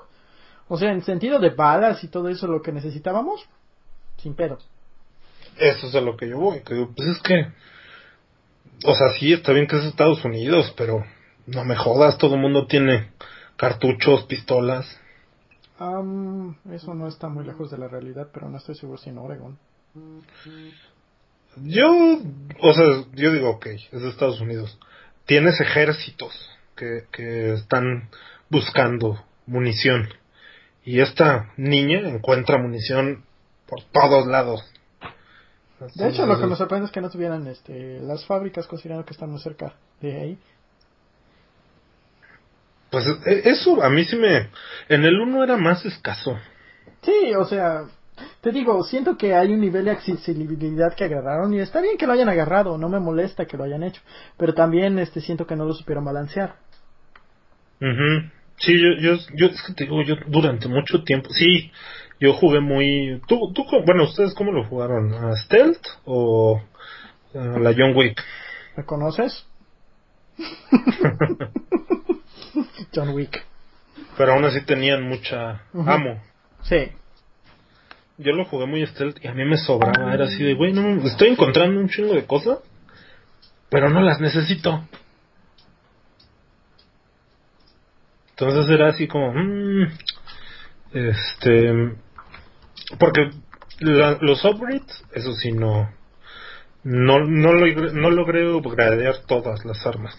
[SPEAKER 1] O sea, en sentido de balas y todo eso, lo que necesitábamos, sin pedo.
[SPEAKER 2] Eso es a lo que yo voy. Que, pues es que. O sea, sí, está bien que es Estados Unidos, pero no me jodas, todo el mundo tiene cartuchos, pistolas.
[SPEAKER 1] Um, eso no está muy lejos de la realidad, pero no estoy seguro si en Oregon.
[SPEAKER 2] Yo, o sea, yo digo, ok, es Estados Unidos. Tienes ejércitos que, que están buscando munición. Y esta niña encuentra munición por todos lados.
[SPEAKER 1] De hecho, lo que me sorprende es que no tuvieran este, las fábricas, considerando que están muy cerca de ahí.
[SPEAKER 2] Pues e, eso a mí sí me... En el 1 era más escaso.
[SPEAKER 1] Sí, o sea, te digo, siento que hay un nivel de accesibilidad que agarraron y está bien que lo hayan agarrado, no me molesta que lo hayan hecho, pero también este siento que no lo supieron balancear.
[SPEAKER 2] mhm Sí, yo, yo, yo, es que te digo, yo durante mucho tiempo, sí, yo jugué muy... ¿Tú, tú bueno, ustedes cómo lo jugaron? ¿A Stealth o a la John Wick?
[SPEAKER 1] ¿Me conoces? [LAUGHS] John Wick.
[SPEAKER 2] Pero aún así tenían mucha amo.
[SPEAKER 1] Sí.
[SPEAKER 2] Yo lo jugué muy stealth y a mí me sobraba. Era así de, güey, no, estoy encontrando un chingo de cosas, pero no las necesito. Entonces era así como, mmm, este, porque los upgrades, eso sí, no, no, no, logré, no logré upgradear todas las armas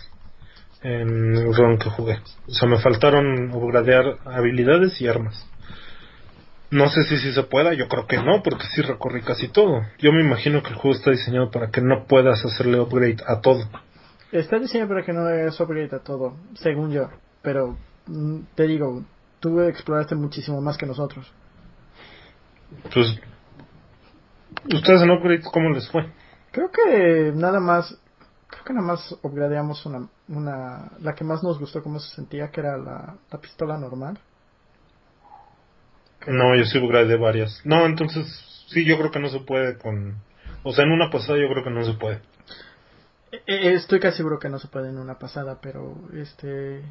[SPEAKER 2] en el run que jugué. O sea, me faltaron upgradear habilidades y armas. No sé si, si se pueda, yo creo que no, porque sí recorrí casi todo. Yo me imagino que el juego está diseñado para que no puedas hacerle upgrade a todo.
[SPEAKER 1] Está diseñado para que no hagas upgrade a todo, según yo. Pero te digo, tú exploraste muchísimo más que nosotros.
[SPEAKER 2] Pues, ¿ustedes en upgrade cómo les fue?
[SPEAKER 1] Creo que nada más, creo que nada más upgradeamos una, una, la que más nos gustó cómo se sentía, que era la, la pistola normal.
[SPEAKER 2] No, yo sí upgradeé varias. No, entonces, sí, yo creo que no se puede con... O sea, en una pasada yo creo que no se puede.
[SPEAKER 1] Eh, eh, Estoy casi seguro que no se puede en una pasada, pero este...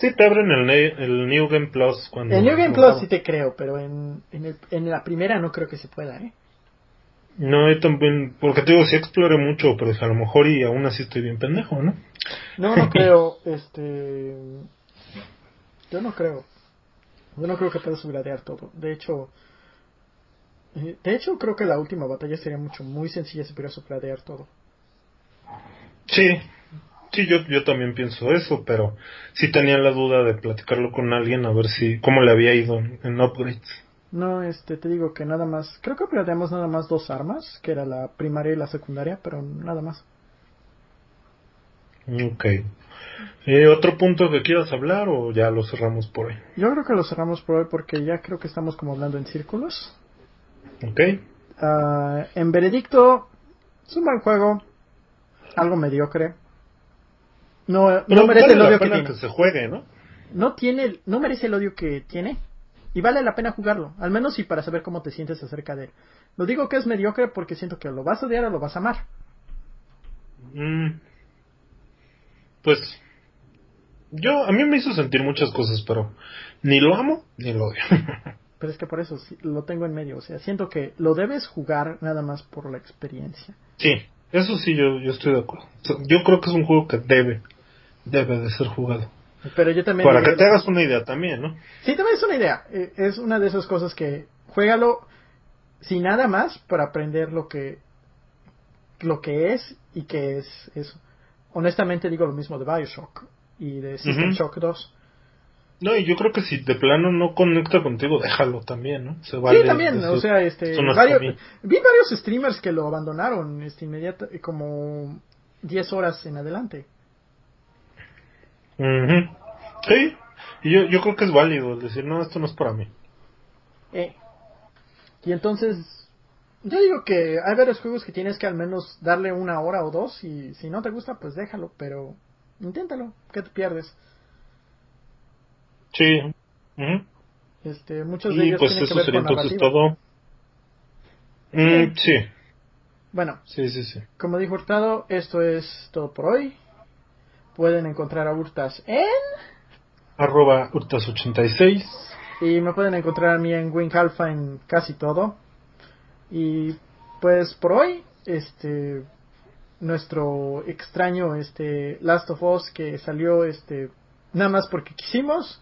[SPEAKER 2] Sí, te abren el, el New Game Plus cuando...
[SPEAKER 1] En New Game Plus sí te creo, pero en, en, el- en la primera no creo que se pueda, ¿eh?
[SPEAKER 2] No, yo también... Porque te digo, sí exploré mucho, pero a lo mejor y aún así estoy bien pendejo, ¿no?
[SPEAKER 1] No, no [LAUGHS] creo, este... Yo no creo. Yo no creo que puedas upgradear todo. De hecho... eh, De hecho, creo que la última batalla sería mucho, muy sencilla si pudieras upgradear todo.
[SPEAKER 2] Sí, sí, yo, yo también pienso eso, pero sí tenía la duda de platicarlo con alguien a ver si... cómo le había ido en, upgrades.
[SPEAKER 1] No, este, te digo que nada más... Creo que upgradeamos nada más dos armas, que era la primaria y la secundaria, pero nada más.
[SPEAKER 2] Ok. Eh, ¿Otro punto que quieras hablar o ya lo cerramos por hoy?
[SPEAKER 1] Yo creo que lo cerramos por hoy porque ya creo que estamos como hablando en círculos.
[SPEAKER 2] Ok.
[SPEAKER 1] Ah, en veredicto, es un buen juego, algo mediocre. No,
[SPEAKER 2] Pero
[SPEAKER 1] no merece
[SPEAKER 2] vale
[SPEAKER 1] el
[SPEAKER 2] la
[SPEAKER 1] odio que tiene.
[SPEAKER 2] que se juegue, ¿no?
[SPEAKER 1] No tiene, no merece el odio que tiene. Y vale la pena jugarlo, al menos y para saber cómo te sientes acerca de él. Lo digo que es mediocre porque siento que lo vas a odiar o lo vas a amar.
[SPEAKER 2] Mm, pues yo a mí me hizo sentir muchas cosas, pero ni lo amo ni lo odio. [LAUGHS]
[SPEAKER 1] Pero es que por eso sí, lo tengo en medio. O sea, siento que lo debes jugar nada más por la experiencia.
[SPEAKER 2] sí, eso sí yo, yo estoy de acuerdo. Yo creo que es un juego que debe debe de ser jugado.
[SPEAKER 1] Pero yo también...
[SPEAKER 2] Para que te hagas una idea también, ¿no?
[SPEAKER 1] Sí, también es una idea. Eh, Es una de esas cosas que juégalo sin nada más para aprender lo que lo que es y que es eso. Honestamente digo lo mismo de BioShock y de System. Shock 2.
[SPEAKER 2] No, y yo creo que si de plano no conecta contigo, déjalo también, ¿no? Se vale
[SPEAKER 1] sí, también, o sea, este
[SPEAKER 2] "Esto no es para
[SPEAKER 1] varios-
[SPEAKER 2] mí".
[SPEAKER 1] vi varios streamers que lo abandonaron este inmediato como 10 horas en adelante.
[SPEAKER 2] Ujú. Sí, y yo, yo creo que es válido decir, no, esto no es para mí.
[SPEAKER 1] Eh. Y entonces, yo digo que hay varios juegos que tienes que al menos darle una hora o dos y si no te gusta, pues déjalo, pero inténtalo, que te pierdes.
[SPEAKER 2] Sí. Ujú.
[SPEAKER 1] Este, muchos de
[SPEAKER 2] Y
[SPEAKER 1] ellos
[SPEAKER 2] pues
[SPEAKER 1] tienen que
[SPEAKER 2] eso
[SPEAKER 1] ver
[SPEAKER 2] sería
[SPEAKER 1] con
[SPEAKER 2] entonces todo. Mm, sí.
[SPEAKER 1] Bueno,
[SPEAKER 2] Sí, sí, sí.
[SPEAKER 1] como dijo Hurtado, esto es todo por hoy. Pueden encontrar a Hurtas en...
[SPEAKER 2] Arroba Urtas86.
[SPEAKER 1] Y me pueden encontrar a mí en Wing Alpha en casi todo. Y pues por hoy, este nuestro extraño este Last of Us que salió este nada más porque quisimos.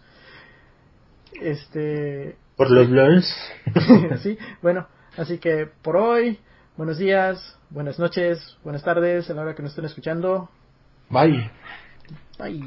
[SPEAKER 1] Este
[SPEAKER 2] Por los [LAUGHS]
[SPEAKER 1] sí, bueno, así que por hoy, buenos días, buenas noches, buenas tardes, a la hora que nos estén escuchando.
[SPEAKER 2] Bye.
[SPEAKER 1] Bye.